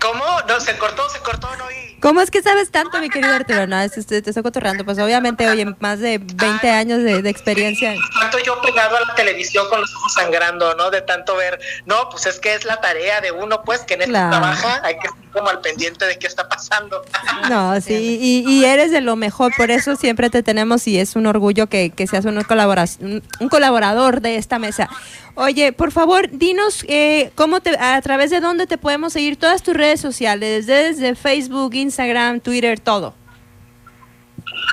No, se cortó, se cortó, no ¿Cómo es que sabes tanto, mi querido Arturo? No, te, estoy cotorreando. Pues obviamente, oye, más de 20 años de, experiencia. Tanto yo pegado a la televisión con los ojos sangrando, ¿no? De tanto ver. No, pues es que es la tarea de uno, pues, que en esto trabaja, hay que estar como al pendiente de qué está pasando. No, sí, y, eres de lo mejor, por eso siempre te tenemos y es un orgullo que, que seas un, un colaborador de esta mesa. Oye, por favor, dinos eh, cómo te, a través de dónde te podemos seguir todas tus redes sociales, desde, Facebook, Instagram, Twitter, todo.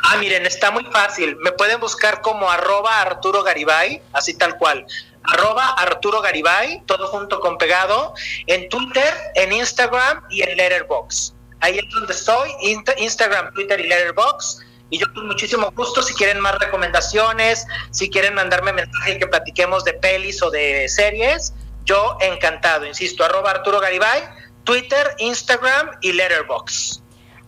Ah, miren, está muy fácil. Me pueden buscar como arroba Arturo Garibay, así tal cual. Arroba Arturo Garibay, todo junto con pegado, en Twitter, en Instagram y en Letterboxd. Ahí es donde estoy, Instagram, Twitter y Letterboxd Y yo con muchísimo gusto, si quieren más recomendaciones, si quieren mandarme mensaje que platiquemos de pelis o de series, yo encantado, insisto, arroba Arturo Garibay, Twitter, Instagram y Letterboxd.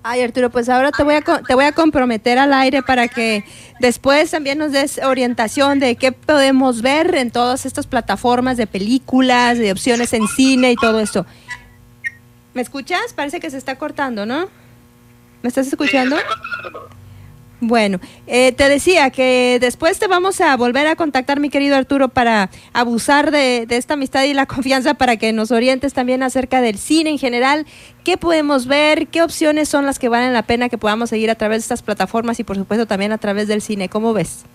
Ay, Arturo, pues ahora te voy, a, te voy a comprometer al aire para que después también nos des orientación de qué podemos ver en todas estas plataformas de películas, de opciones en cine y todo esto. ¿Me escuchas? Parece que se está cortando, ¿no? ¿Me estás escuchando? Bueno, eh, te decía que después te vamos a volver a contactar, mi querido Arturo, para abusar de, esta amistad y la confianza para que nos orientes también acerca del cine en general, qué podemos ver, qué opciones son las que valen la pena que podamos seguir a través de estas plataformas y por supuesto también a través del cine. ¿Cómo ves?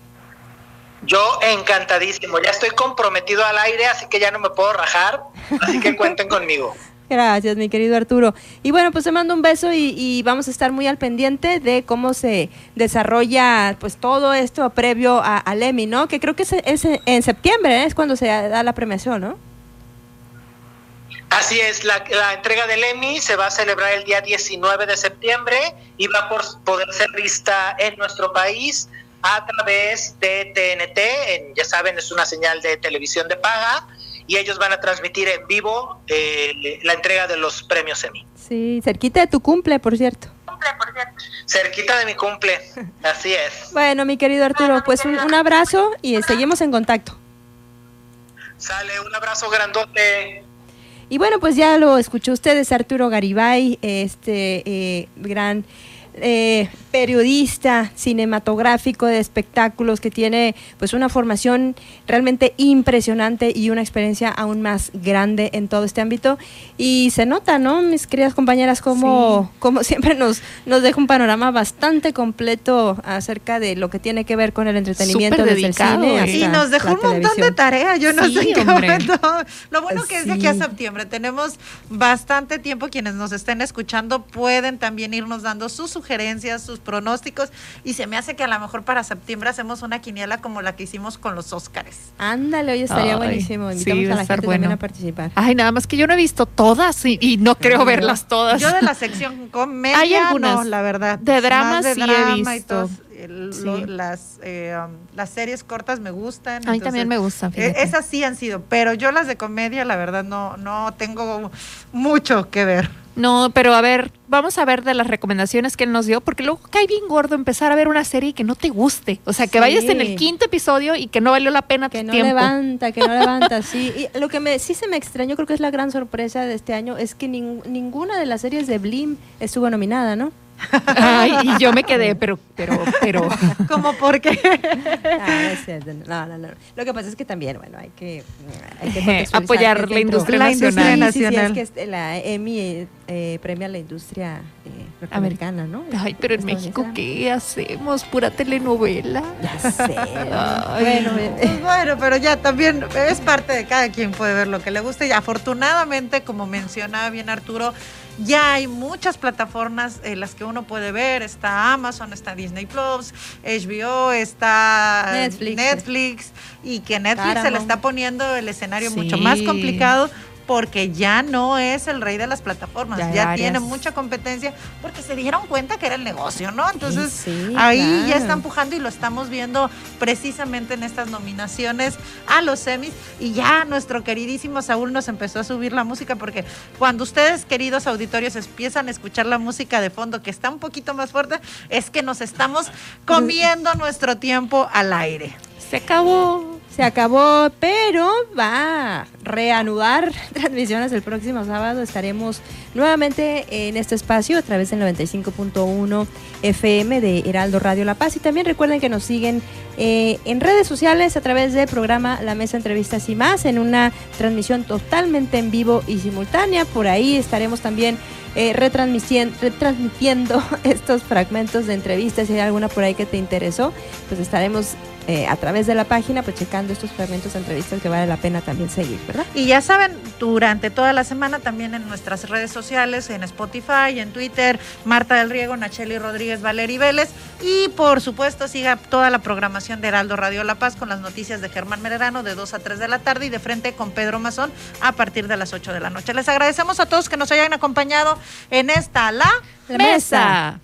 Yo encantadísimo, ya estoy comprometido al aire, así que ya no me puedo rajar, así que cuenten conmigo. Gracias, mi querido Arturo. Y bueno, pues te mando un beso y, vamos a estar muy al pendiente de cómo se desarrolla pues todo esto previo a, Emmy, ¿no? Que creo que es, en septiembre, ¿eh? es cuando se da la premiación, ¿no? Así es, la, la, entrega del Emmy se va a celebrar el día 19 de septiembre y va a poder ser vista en nuestro país a través de TNT, ya saben, es una señal de televisión de paga y ellos van a transmitir en vivo eh, la entrega de los premios Emmy. Sí, cerquita de tu cumple, por cierto. Cerquita de mi cumple, así es. Bueno, mi querido Arturo, pues un, abrazo y seguimos en contacto. Sale, un abrazo grandote. Y bueno, pues ya lo escuchó ustedes, Arturo Garibay, este eh, gran eh, periodista cinematográfico de espectáculos que tiene pues una formación realmente impresionante y una experiencia aún más grande en todo este ámbito. Y se nota, ¿no? Mis queridas compañeras como, como siempre nos nos deja un panorama bastante completo acerca de lo que tiene que ver con el entretenimiento desde el cine y nos dejó un montón de tareas, yo no sé qué momento. Lo bueno que es de aquí a septiembre. Tenemos bastante tiempo. Quienes nos estén escuchando pueden también irnos dando sus sugerencias, sus pronósticos y se me hace que a lo mejor para septiembre hacemos una quiniela como la que hicimos con los Óscares. Ándale, hoy estaría buenísimo. Invitamos a la gente también a participar. Ay, nada más que yo no he visto todas y, no creo verlas todas. Yo de la sección comedia, Hay algunas, la verdad. De dramas sí he visto. Las, eh, um, las series cortas me gustan. A mí también me gustan. Eh, esas sí han sido, pero yo las de comedia, la verdad, no, no tengo mucho que ver. No, pero a ver, vamos a ver de las recomendaciones que él nos dio, porque luego cae bien gordo empezar a ver una serie que no te guste. O sea, que vayas en el quinto episodio y que no valió la pena que no levanta, que no levanta, sí. Y lo que me, sí se me extrañó, creo que es la gran sorpresa de este año, es que ninguna de las series de Blim estuvo nominada, ¿no? Ay, y yo me quedé, pero, pero, pero. ¿Cómo por qué? No, no, no, Lo que pasa es que también, bueno, hay que, apoyar la industria nacional. Sí, sí, es que este, la EMI eh, premia la industria eh, americana, ¿no? Ay, pero en México, ¿qué hacemos? Pura telenovela. Ya sé. bueno, pues bueno, pero ya también es parte de cada quien puede ver lo que le guste. Y afortunadamente, como mencionaba bien Arturo, ya hay muchas plataformas en las que uno puede ver. Está Amazon, está Disney Plus, HBO, está Netflix, y que Netflix se le está poniendo el escenario mucho más complicado porque ya no es el rey de las plataformas, ya, tiene mucha competencia porque se dieron cuenta que era el negocio, ¿no? Entonces ahí ya está empujando y lo estamos viendo precisamente en estas nominaciones a los semis y ya nuestro queridísimo Saúl nos empezó a subir la música porque cuando ustedes queridos auditorios empiezan a escuchar la música de fondo que está un poquito más fuerte, es que nos estamos comiendo nuestro tiempo al aire. Se acabó se acabó, pero va a reanudar transmisiones el próximo sábado. Estaremos nuevamente en este espacio a través del 95.1 FM de Heraldo Radio La Paz. Y también recuerden que nos siguen eh, en redes sociales a través del programa La Mesa Entrevistas y más, en una transmisión totalmente en vivo y simultánea. Por ahí estaremos también eh, retransmitiendo, retransmitiendo estos fragmentos de entrevistas. Si hay alguna por ahí que te interesó, pues estaremos eh, a través de la página, pues checando estos fragmentos de entrevistas que vale la pena también seguir, ¿verdad? Y ya saben, durante toda la semana también en nuestras redes sociales, en Spotify, en Twitter, Marta del Riego, Nacheli Rodríguez, Valery Vélez y por supuesto siga toda la programación de Heraldo Radio La Paz con las noticias de Germán Mererano de 2 a 3 de la tarde y de frente con Pedro Mazón a partir de las 8 de la noche. Les agradecemos a todos que nos hayan acompañado en esta La, mesa.